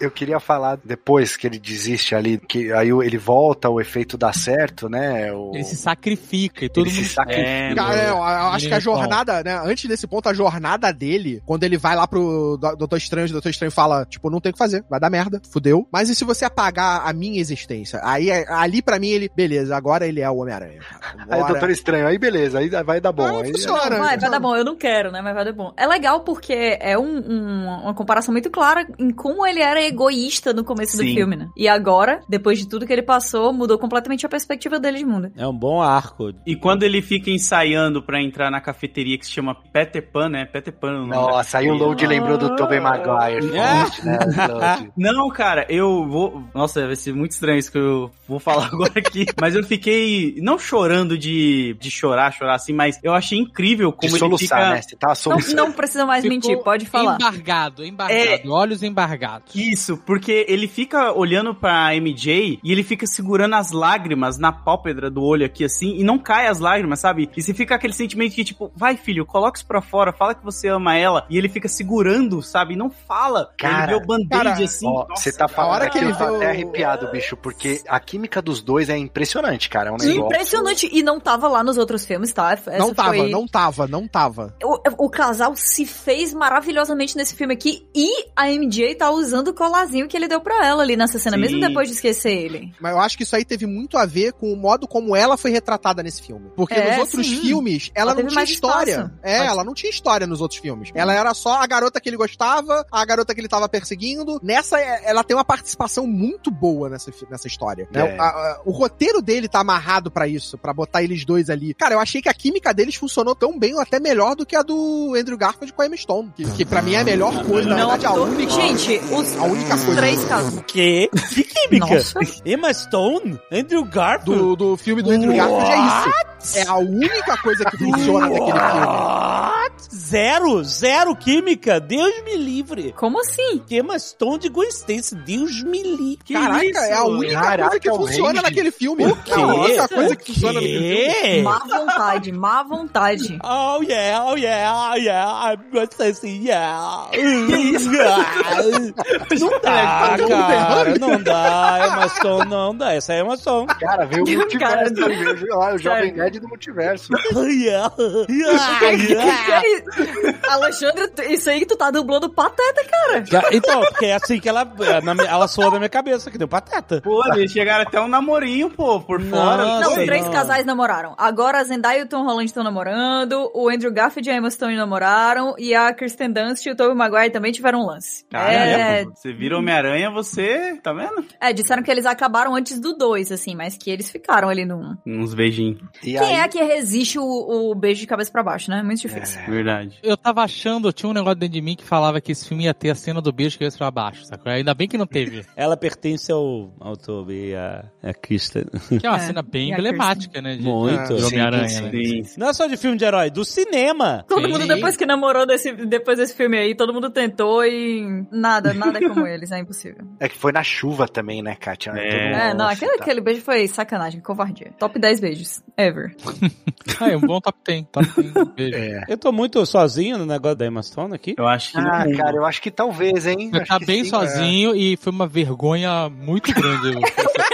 Eu queria falar depois que ele desiste ali, que aí ele volta, o efeito dá certo, né? O... Ele se sacrifica e todo ele mundo. se sacrifica. É, Cara, eu, eu acho que a jornada, né? Antes desse ponto, a jornada dele, quando ele vai lá pro Do- Doutor Estranho, o Doutor Estranho fala, tipo, não tem o que fazer, vai dar merda, fudeu. Mas e se você apagar a minha existência? Aí, é- ali pra mim, ele, beleza, agora ele é o Homem-Aranha. (laughs) Aí o Doutor Estranho, aí beleza, aí vai dar bom. Ah, aí, funciona. Vai, vai funciona. dar bom. Eu não quero, né? Mas vai dar bom. É legal porque é um- um- uma comparação muito clara em como ele era egoísta no começo do Sim. filme, né? E agora, depois de tudo que ele passou, mudou completamente a perspectiva dele de mundo. É um bom arco. E quando ele fica ensaiando pra entrar na cafeteria que se chama Peter Pan, né? Peter Pan. o nome da Nossa, aí o. Load lembrou do Tobey Maguire. É. né? (laughs) Não, cara, eu vou. Nossa, vai ser muito estranho isso que eu vou falar (laughs) agora aqui. Mas eu fiquei. Não chorando de, de chorar, chorar assim, mas eu achei incrível De como ele soluçar, fica. né? Você tava Não, soluçando. não precisa mais Ficou mentir, pode falar. Embargado, embargado. Olhos embargados. Isso, isso, porque ele fica olhando pra MJ e ele fica segurando as lágrimas na pálpebra do olho aqui, assim, e não cai as lágrimas, sabe? E você fica aquele sentimento que, tipo, vai, filho, coloca isso pra fora, fala que você ama ela, e ele fica segurando, sabe? E não fala. Cara, ele vê o band-aid, assim. Ó, nossa, você tá falando hora aqui, que ele eu tô até arrepiado, bicho, porque a química dos dois é impressionante, cara. É um negócio... Impressionante. E não tava lá nos outros filmes, tá? Essa não tava, foi- não tava, não tava. O, o casal se fez maravilhosamente nesse filme aqui e a MJ tá usando o colarzinho que ele deu pra ela ali nessa cena, Sim. mesmo depois de esquecer ele. Mas eu acho que isso aí teve muito a ver com o modo como ela foi retratada nesse filme. Porque É, nos outros sim. filmes, ela, Ela não tinha história. espaço. É, Mas- ela não tinha história nos outros filmes. Ela era só a garota que ele gostava, a garota que ele tava perseguindo. Nessa, é, ela tem uma participação muito boa nessa, nessa história. né? É. A- a- o roteiro dele tá amarrado pra isso, pra botar eles dois ali. Cara, eu achei que a química deles funcionou tão bem, ou até melhor do que a do Andrew Garfield com a Emma Stone. Que, que pra mim é a melhor coisa, na verdade, a única. Gente, os A única coisa. três casos. Que? Que química? Nossa. Emma Stone? Andrew Garfield? do, do filme do Andrew Garfield é isso. É a única coisa que funciona daquele filme. Zero? Zero química? Deus me livre. Como assim? Que Emma Stone de Gwen Stacy? Deus me livre. Que Caraca, isso? é a única Caraca, coisa que é funciona range. naquele filme. O É a quê? única coisa que funciona naquele filme. Má vontade, má vontade. Oh yeah, oh yeah, oh yeah, I'm Gwen Stacy, yeah. Que isso? (laughs) Não dá, Tá cara, não dá, Emma Stone, não dá, essa é Emma Stone. Cara, veio o Cara, multiverso, lá, o Jovem. Nerd do multiverso. Oh (laughs) yeah, (laughs) yeah, yeah. É? Alexandre, isso aí que tu tá dublando pateta, cara. Já- Então, porque é assim que ela, na minha- ela soa na minha cabeça, que deu pateta. Pô, eles chegaram até um namorinho, pô, por fora. Nossa, Não, sei três não. casais namoraram. Agora a Zendaya e o Tom Holland estão namorando, o Andrew Garfield e a Emma Stone namoraram, e a Kristen Dunst e o Tobey Maguire também tiveram um lance. Cara, é, pô, você vira Homem-Aranha, você, tá vendo? é, disseram que eles acabaram antes do dois, assim, mas que eles ficaram ali no... Uns beijinhos. E Quem aí, é que resiste o, o beijo de cabeça pra baixo, né? Muito difícil. Verdade. Eu tava achando, tinha um negócio dentro de mim que falava que esse filme ia ter a cena do beijo que ia pra baixo, sacou? Ainda bem que não teve. (laughs) Ela pertence ao, ao Toby e a, a Kristen. Que é uma É, cena bem emblemática, né? De, Muito. de Sim, Homem-Aranha, né? Sim. Não é só de filme de herói, do cinema. Todo Sim. mundo, depois que namorou desse, depois desse filme aí, todo mundo tentou e nada, nada é (laughs) como eles, é impossível. é que foi na chuva também, né, Kátia? É. É, não, Nossa, aquele, tá. aquele beijo foi sacanagem, covardia. Top 10 beijos, ever. (laughs) Ah, é um bom top 10. Top 10 beijo. É. Eu tô muito sozinho no negócio da Emma Stone aqui. Eu acho que Ah, não. cara, eu acho que talvez, hein? Você Acho tá que bem sim, sozinho e foi uma vergonha muito grande. (laughs)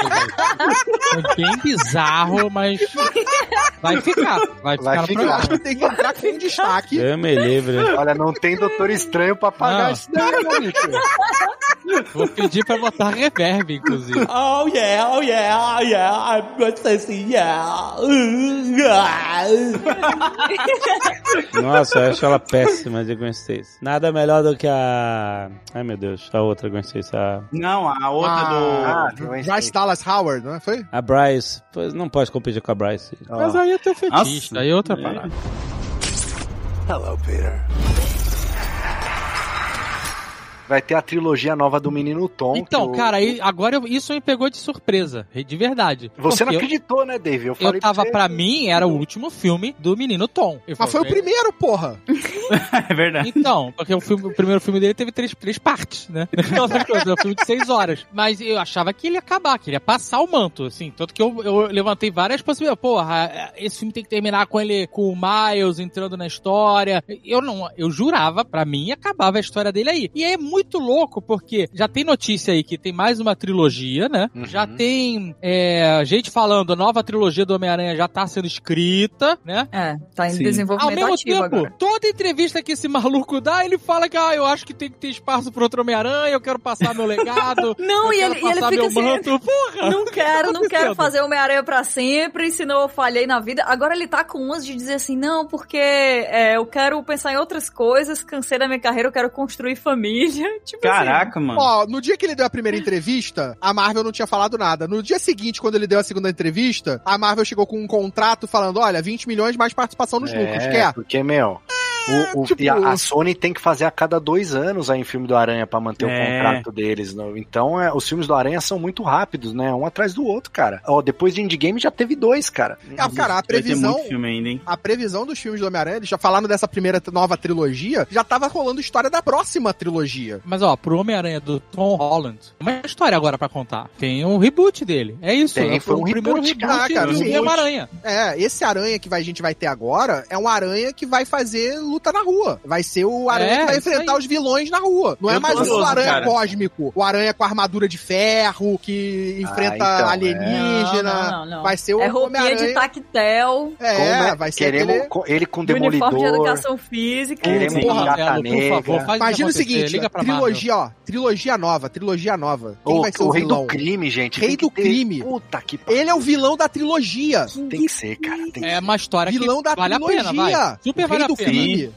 Foi bem bizarro, mas vai ficar. Vai ficar Vai ficar. Eu programa. acho que tem que entrar com um destaque. Eu me livre. Olha, não tem Doutor Estranho pra pagar Não. isso daí, bicho. Vou pedir pra botar reverb, inclusive. Oh yeah, oh yeah, oh yeah, I'm going to say yeah. Nossa, eu acho ela péssima de Gwen Stacy. Nada melhor do que a... Ai meu Deus, a outra Gwen Stacy, a, Não, a outra Ah, do. uma Bryce Dallas Howard, não é? Foi? a Bryce. Pois não pode competir com a Bryce. Mas aí é teu fetiche, Nossa. aí é outra parada. Hello, Peter. Vai ter a trilogia nova do Menino Tom. Então, o- cara, aí, agora eu- isso me pegou de surpresa, de verdade. Você não Porque eu- acreditou, né, Dave? Eu, falei Eu tava, você- pra mim, era o último filme do Menino Tom. Eu Mas foi o primeiro, porra. (laughs) É verdade. Então, porque o, filme- o primeiro filme dele teve três, três partes, né? (laughs) Então, outra coisa, é um filme de seis horas. Mas eu achava que ele ia acabar, que ele ia passar o manto, assim. Tanto que eu, eu levantei várias possibilidades. Porra, esse filme tem que terminar com ele, com o Miles entrando na história. Eu não, eu jurava, pra mim, acabava a história dele aí. E é muito louco, porque já tem notícia aí que tem mais uma trilogia, né? Uhum. Já tem é, gente falando, a nova trilogia do Homem-Aranha já tá sendo escrita, né? É, tá em Sim. Ao desenvolvimento mesmo ativo tempo, agora. toda entrevista que esse maluco dá, ele fala que, ah, eu acho que tem que ter espaço pro outro Homem-Aranha, eu quero passar meu legado. (laughs) Não, eu e quero ele, e ele fica meu assim, manto. (laughs) Porra! não quero, não quero fazer Homem-Aranha pra sempre, senão eu falhei na vida. Agora ele tá com umas de dizer assim, não, porque é, eu quero pensar em outras coisas, cansei da minha carreira, eu quero construir família. (laughs) Tipo assim, Caraca, mano. Ó, no dia que ele deu a primeira entrevista, a Marvel não tinha falado nada. No dia seguinte, quando ele deu a segunda entrevista, a Marvel chegou com um contrato falando: olha, 20 milhões mais participação nos lucros. É, Quer? porque, meu, O- o- tipo- E a, a Sony tem que fazer a cada dois anos aí em filme do Aranha pra manter É. o contrato deles. né? Então, é, os filmes do Aranha são muito rápidos, né? Um atrás do outro, cara. Ó, depois de Endgame já teve dois, cara. Ah, cara, a previsão. muito filme ainda, hein? A previsão dos filmes do Homem-Aranha, eles já falaram dessa primeira nova trilogia, já tava rolando história da próxima trilogia. Mas ó, pro Homem-Aranha do Tom Holland, uma história agora pra contar. Tem um reboot dele. É isso. Tem, é foi o um primeiro reboot, reboot, cara, cara, do sim. Homem-Aranha. É, esse aranha que vai- a gente vai ter agora é um aranha que vai fazer luta na rua. Vai ser o aranha É, que vai enfrentar aí. os vilões na rua. Não é Eu tô mais o aranha cara. cósmico, o aranha com armadura de ferro, que enfrenta então, alienígena. Não, não, não. Vai ser o É roupinha de tactel, É, Como- vai ser queremos aquele... ele com de uniforme de demolidor. educação física. Queremos Porra, gata por favor, faz Imagina o seguinte, Liga pra trilogia, ó, trilogia nova, trilogia nova. Quem O, vai ser o o, rei vilão? do crime, gente. Rei do ter- crime. Puta que pariu. Ele é o vilão da trilogia. Tem que ser, cara. Tem que É uma história Vilão que da vale a pena, trilogia. vai. Super O vale rei a do pena.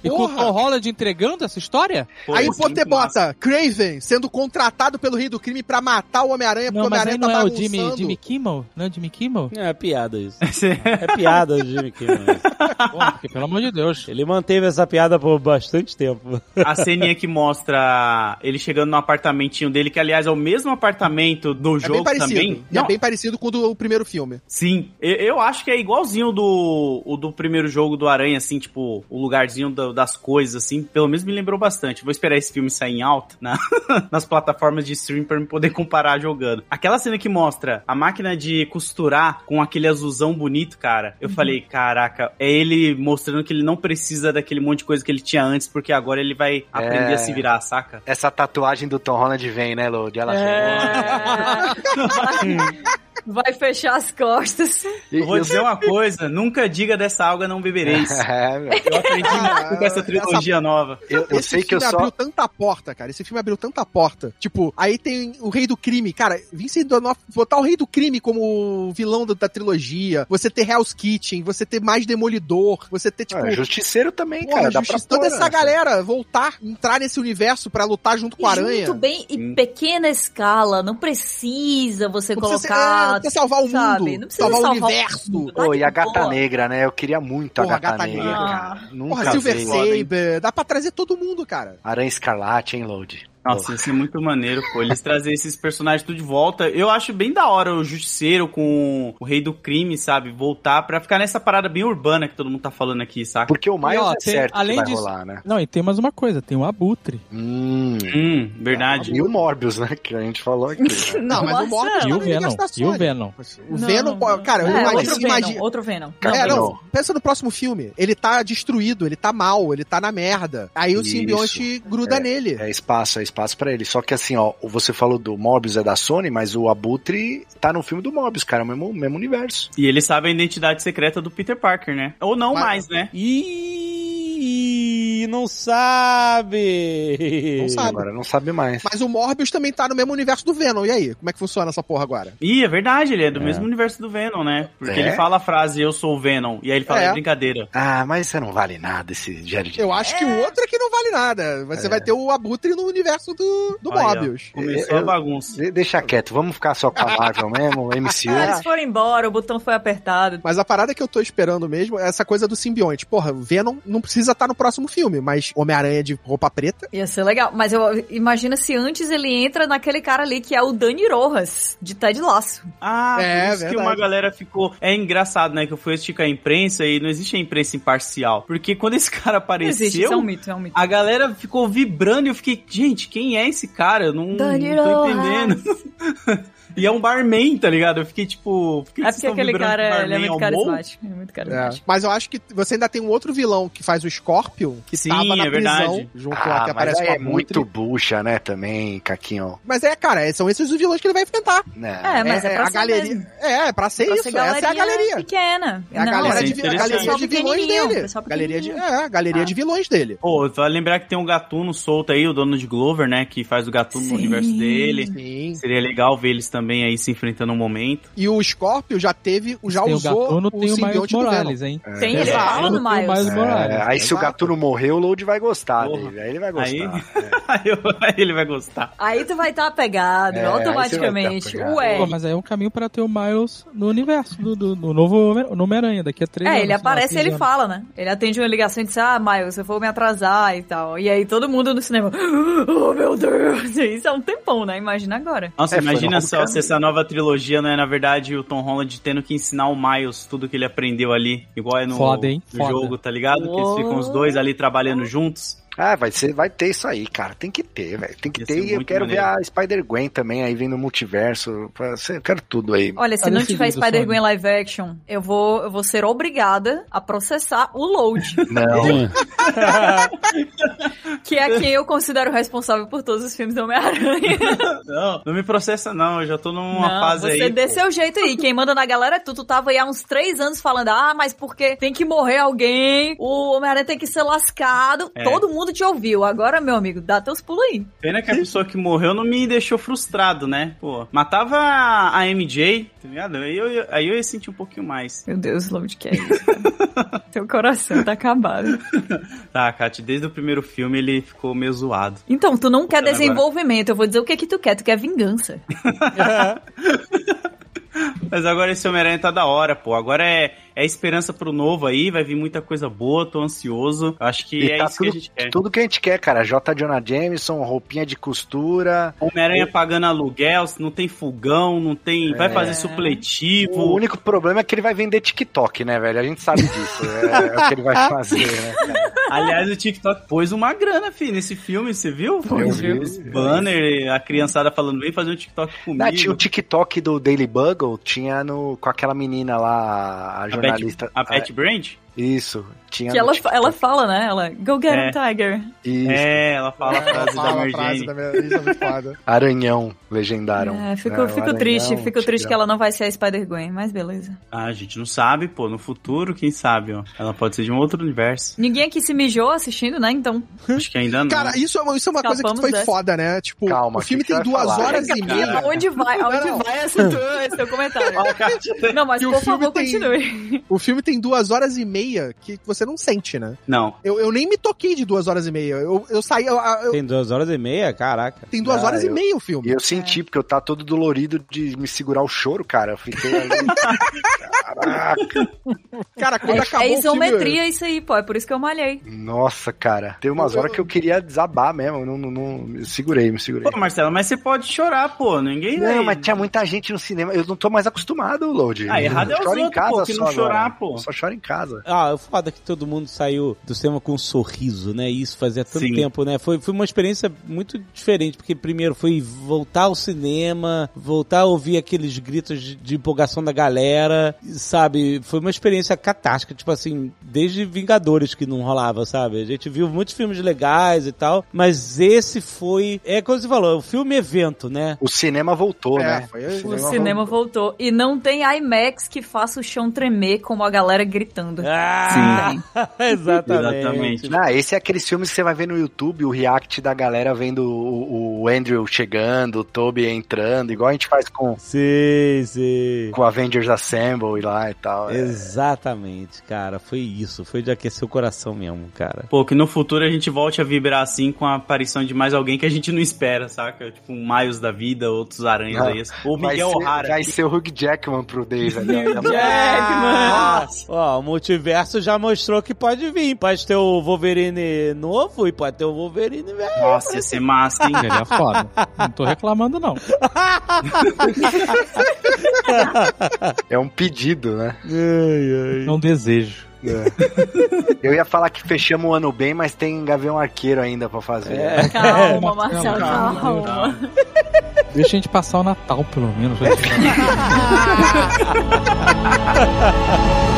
E com o. Tom Holland entregando essa história? Pô, Aí é você bota Craven sendo contratado pelo Rei do Crime pra matar o Homem-Aranha, porque Não, o Homem-Aranha não tá é o Jimmy. Jimmy Kimmel? Não é o Jimmy Kimmel? É piada isso. (laughs) É piada do Jimmy Kimmel. Porra, porque, pelo amor de Deus. Ele manteve essa piada por bastante tempo. A ceninha que mostra ele chegando no apartamentinho dele, que aliás é o mesmo apartamento do É jogo bem parecido. também. E É bem parecido com o do primeiro filme. Sim, eu, eu acho que é igualzinho do, o do primeiro jogo do Aranha, assim, tipo, o lugarzinho do- das coisas, assim. Pelo menos me lembrou bastante. Vou esperar esse filme sair em alta na- (laughs) nas plataformas de stream pra me poder comparar jogando. Aquela cena que mostra a máquina de costurar com aquele azulzão bonito, cara. Eu falei, caraca, é ele mostrando que ele não precisa daquele monte de coisa que ele tinha antes, porque agora ele vai aprender É. a se virar, saca? Essa tatuagem do Tom Holland vem, né, Lodi? Ela É. (laughs) Vai fechar as costas. E- Eu vou eu- dizer uma coisa, nunca diga dessa alga não bebereis. (laughs) É. Eu aprendi muito com essa trilogia nova. Eu, eu Esse sei que eu filme só. abriu tanta porta, cara. Esse filme abriu tanta porta. Tipo, aí tem o Rei do Crime. Cara, Vincent D'Onofrio, botar o Rei do Crime como vilão do- da trilogia. Você ter Hell's Kitchen, você ter mais Demolidor, você ter, tipo... Ah, Justiceiro também, Porra, cara. Dá pra toda pôr, essa né? galera voltar, entrar nesse universo pra lutar junto com o Aranha. Muito bem, Hum. em pequena escala. Não precisa você Não precisa, colocar. é, não precisa salvar o sabe? mundo, Não precisa salvar o salvar universo. mundo. Pô, e a Tá gata boa. negra, né? Eu queria muito Porra, a gata, Gata negra, Negra. cara. Nunca Porra, Silver veio. Saber, dá pra trazer todo mundo, cara. Aranha Escarlate, hein, Load? Nossa, ia ser muito maneiro, pô. Eles trazerem esses personagens tudo de volta. Eu acho bem da hora o Justiceiro com o Rei do Crime, sabe? Voltar pra ficar nessa parada bem urbana que todo mundo tá falando aqui, saca? Porque o Miles ó, é tem- certo além que vai disso- rolar, né? Não, e tem mais uma coisa, tem o Abutre. Hum. Hum, verdade. E o Morbius, né? Que a gente falou aqui. né? (laughs) Não, mas o. Morbius tá E o Venom. da E o. Venom. O Não, Venom, não, não. cara, eu é, imagino, outro Venom, imagino- outro Venom. É, Não, não, pensa no próximo filme. Ele tá destruído, ele tá mal, ele tá na merda. Aí o Isso. simbionte gruda nele. É espaço, é espaço pra ele. Só que assim, ó, você falou do Morbius é da Sony, mas o Abutre tá no filme do Morbius, cara, é o mesmo, mesmo universo. E ele sabe a identidade secreta do Peter Parker, né? Ou não Mas- mais, né? Ih, não sabe. Não sabe. Agora não sabe mais. Mas o Morbius também tá no mesmo universo do Venom. E aí? Como é que funciona essa porra agora? Ih, é verdade, ele é do mesmo universo do Venom, né? Porque É? ele fala a frase, eu sou o Venom, e aí ele fala, É. é, brincadeira. Ah, mas você não vale nada esse Jared. Eu acho que o outro é que não vale nada. Você vai ter o Abutre no universo do, do Aí, ó, Morbius. Começou Eu- a bagunça. De- Deixa quieto, vamos ficar só com a Marvel mesmo, (laughs) MCU. Ah, Eles foram embora, o botão foi apertado. Mas a parada que eu tô esperando mesmo é essa coisa do simbionte. Porra, o Venom não precisa estar no próximo filme, mas Homem-Aranha de roupa preta. Ia ser legal. Mas eu imagina se antes ele entra naquele cara ali que é o Dani Rojas, de Ted Laço. Ah, É, por isso que uma galera ficou. É engraçado, né? Que eu fui assistir com a imprensa e não existe a imprensa imparcial. Porque quando esse (laughs) cara Não existe, isso é apareceu, um mito, é um mito. a galera ficou vibrando e eu fiquei, gente, quem é esse cara? Eu não, Dani não tô Rojas. entendendo. (laughs) e é um barman, tá ligado? Eu fiquei tipo. Por que É porque aquele cara ele é barman muito morro? carismático. É muito carismático. Mas eu acho que você ainda tem um outro vilão que faz o Scorpion, que Sim, tava na é prisão, verdade. junto lá, Ah, que mas aparece com a é muito bucha, né, também, Caquinho. Mas é, cara, são esses os vilões que ele vai enfrentar. Né? É, mas é, pra a ser galeria. mesmo. É, é pra ser Pra isso. ser Essa é a galeria. pequena. É a Não, galera, é de, a galeria de vilões dele. Galeria de, é, a galeria Ah. de vilões dele. Pô, só lembrar que tem um gatuno solto aí, o dono de Glover, né? Que faz o gatuno no universo dele. Sim. Seria legal ver eles também também aí se enfrentando um momento. E o Scorpio já teve, já tem o usou Gatuno, o tem o Miles. Morales, hein? Tem, ele fala no Miles. Miles Morales. É, aí se o. Gatuno morrer, o Load vai gostar Porra. dele. Aí ele vai gostar. Aí- É. (laughs) Aí ele vai gostar. Aí tu vai estar apegado, É, aí automaticamente. você tá apegado. Ué. Pô, mas aí é um caminho pra ter o Miles no universo do, do, do novo Homem-Aranha, daqui a três É, anos. ele sei lá, aparece e ele anos. fala, né? Ele atende uma ligação e diz, ah, Miles, eu vou me atrasar e tal. E aí todo mundo no cinema, (gasps) oh meu Deus, (laughs) isso é um tempão, né? Imagina agora. Nossa, É, imagina só Se essa nova trilogia não é, na verdade, o Tom Holland tendo que ensinar o Miles tudo que ele aprendeu ali. Igual é no, Foda, no jogo, tá ligado? Que eles ficam os dois ali trabalhando juntos. Ah, vai, ser, vai ter isso aí, cara. Tem que ter, velho. Tem que Ia ter. E eu quero ver maneiro. a Spider-Gwen também aí vendo o multiverso. Eu quero tudo aí. Olha, se Tá não tiver Spider-Gwen live action, eu vou, eu vou ser obrigada a processar o Load, (laughs) Não. (laughs) que é quem eu considero responsável por todos os filmes do Homem-Aranha. (laughs) Não, não me processa não, eu já tô numa Não, fase você aí. dê pô. seu jeito aí. Quem manda na galera é tu. Tu tava aí há uns três anos falando, ah, mas porque tem que morrer alguém, o Homem-Aranha tem que ser lascado. É. Todo mundo te ouviu. Agora, meu amigo, dá teus pulos aí. Pena que a pessoa que morreu não me deixou frustrado, né? Pô, matava a MJ, tá ligado? Aí eu, ia- aí eu ia sentir um pouquinho mais. Meu Deus, é isso? cara? (laughs) Teu coração tá acabado. Tá, Kat, desde o primeiro filme ele ficou meio zoado. Então, tu não quer Agora- desenvolvimento. Eu vou dizer o que que tu quer. Tu quer vingança. (laughs) Mas agora esse Homem-Aranha tá da hora, pô. Agora é, é esperança pro novo aí, vai vir muita coisa boa, tô ansioso. Acho que E é tá isso tudo, que a gente quer. tudo que a gente quer, cara. J. Jonah Jameson, roupinha de costura. Homem-Aranha pagando aluguel, não tem fogão, não tem. Vai fazer É. supletivo. O único problema é que ele vai vender TikTok, né, velho? A gente sabe disso. É, é o que ele vai (laughs) fazer, né? cara? Aliás, o TikTok pôs uma grana, filho, nesse filme, você viu? Eu vi. Os banner, a criançada falando, vem fazer um TikTok comigo. Não, tinha o TikTok do Daily Bugle, tinha no, com aquela menina lá, a a Pat, a Pat Brand? Isso, tinha Que ela, TikTok. ela fala, né? Ela, go get É. him, Tiger. Isso. É, ela fala a frase da Mary frase Jane. da minha- é muito foda. (laughs) Aranhão, legendaram. É, fico, É, fico Aranhão, triste, fico triste que ela não vai ser a Spider-Gwen, mas beleza. Ah, a gente não sabe, pô. No futuro, quem sabe, ó. Ela pode ser de um outro universo. Ninguém aqui se mijou assistindo, né? Então, Acho que ainda não. Cara, isso é uma, isso é uma coisa que foi dessa. foda, né? Tipo, Calma, o filme tem duas falar? horas e meia. (laughs) aonde vai, aonde Não, vai (laughs) esse teu, esse teu comentário? Não, mas E o por filme favor, tem- continue. O filme tem duas horas e meia que você não sente, né? Não. Eu, eu nem me toquei de duas horas e meia. Eu, eu saí. eu- eu- Tem duas horas e meia? Caraca. tem duas Ah, horas e meia o E filme. eu senti, porque eu tava todo dolorido de me segurar o choro, cara. Eu fiquei ali. Caraca. Cara, quando É, acabou é o filme. isometria isso aí, pô. É por isso que eu malhei. Nossa, cara. Teve umas horas que eu queria desabar mesmo. eu Não, não, não, me segurei, me segurei. Pô, Marcelo, mas você pode chorar, pô. Ninguém. Não, mas tinha muita gente no cinema. Eu não tô mais acostumado, Load. Ah, errado é os em outros, casa pô, que só não agora. chorar, pô. Eu Só choro em casa. Ah, o foda é que todo mundo saiu do cinema com um sorriso, né? E isso fazia tanto Sim. tempo, né? Foi, foi uma experiência muito diferente, porque primeiro foi voltar ao cinema, voltar a ouvir aqueles gritos de, de empolgação da galera, sabe? Foi uma experiência catástica, tipo assim, desde Vingadores que não rolava, sabe? A gente viu muitos filmes legais e tal, mas esse foi, é como você falou, o filme evento, né? O cinema voltou, É, né? foi- O cinema voltou. E não tem IMAX que faça o chão tremer como a galera gritando. Ah, Sim. (laughs) exatamente. Exatamente. Não, esse é aqueles filmes que você vai ver no YouTube, o react da galera vendo o, o Andrew chegando, o Toby entrando, igual a gente faz com, Sim, sim. com o Avengers Assemble e lá e tal. É. Exatamente, cara. Foi isso. Foi de aquecer o coração mesmo, cara. Pô, que no futuro a gente volte a vibrar assim com a aparição de mais alguém que a gente não espera, saca? Tipo um Miles da vida, outros aranhas Não, aí. Ou Miguel ser, O'Hara. vai ser o Hugh Jackman pro Dave ali. ó. (laughs) Nossa. Ó, o multiverso já mostrou que pode vir. Pode ter o Wolverine novo e pode ter o Wolverine velho. Nossa, ia ser massa, hein? Seria foda. Não tô reclamando, não. (laughs) É um pedido, né? É um desejo. Eu ia falar que fechamos o ano bem, mas tem Gavião Arqueiro ainda pra fazer. É. Calma, Marcelo, Calma, calma. Deixa a gente passar o Natal, pelo menos. (laughs)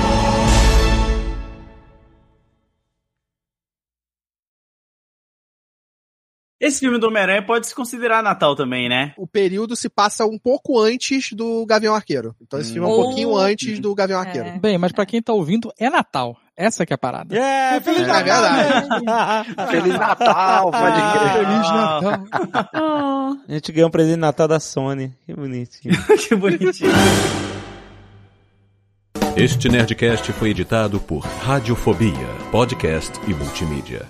Esse filme do Homem-Aranha pode se considerar Natal também, né? O período se passa um pouco antes do Gavião Arqueiro. Então esse filme é um Hum. pouquinho antes do Gavião Arqueiro. É. Bem, mas pra quem tá ouvindo, é Natal. Essa que é a parada. É, Feliz É Natal! verdade. (laughs) Feliz Natal, pode crer. Feliz Natal. Oh. (laughs) A gente ganhou um presente de Natal da Sony. Que bonitinho. (laughs) que bonitinho. Este Nerdcast foi editado por Radiofobia, podcast e multimídia.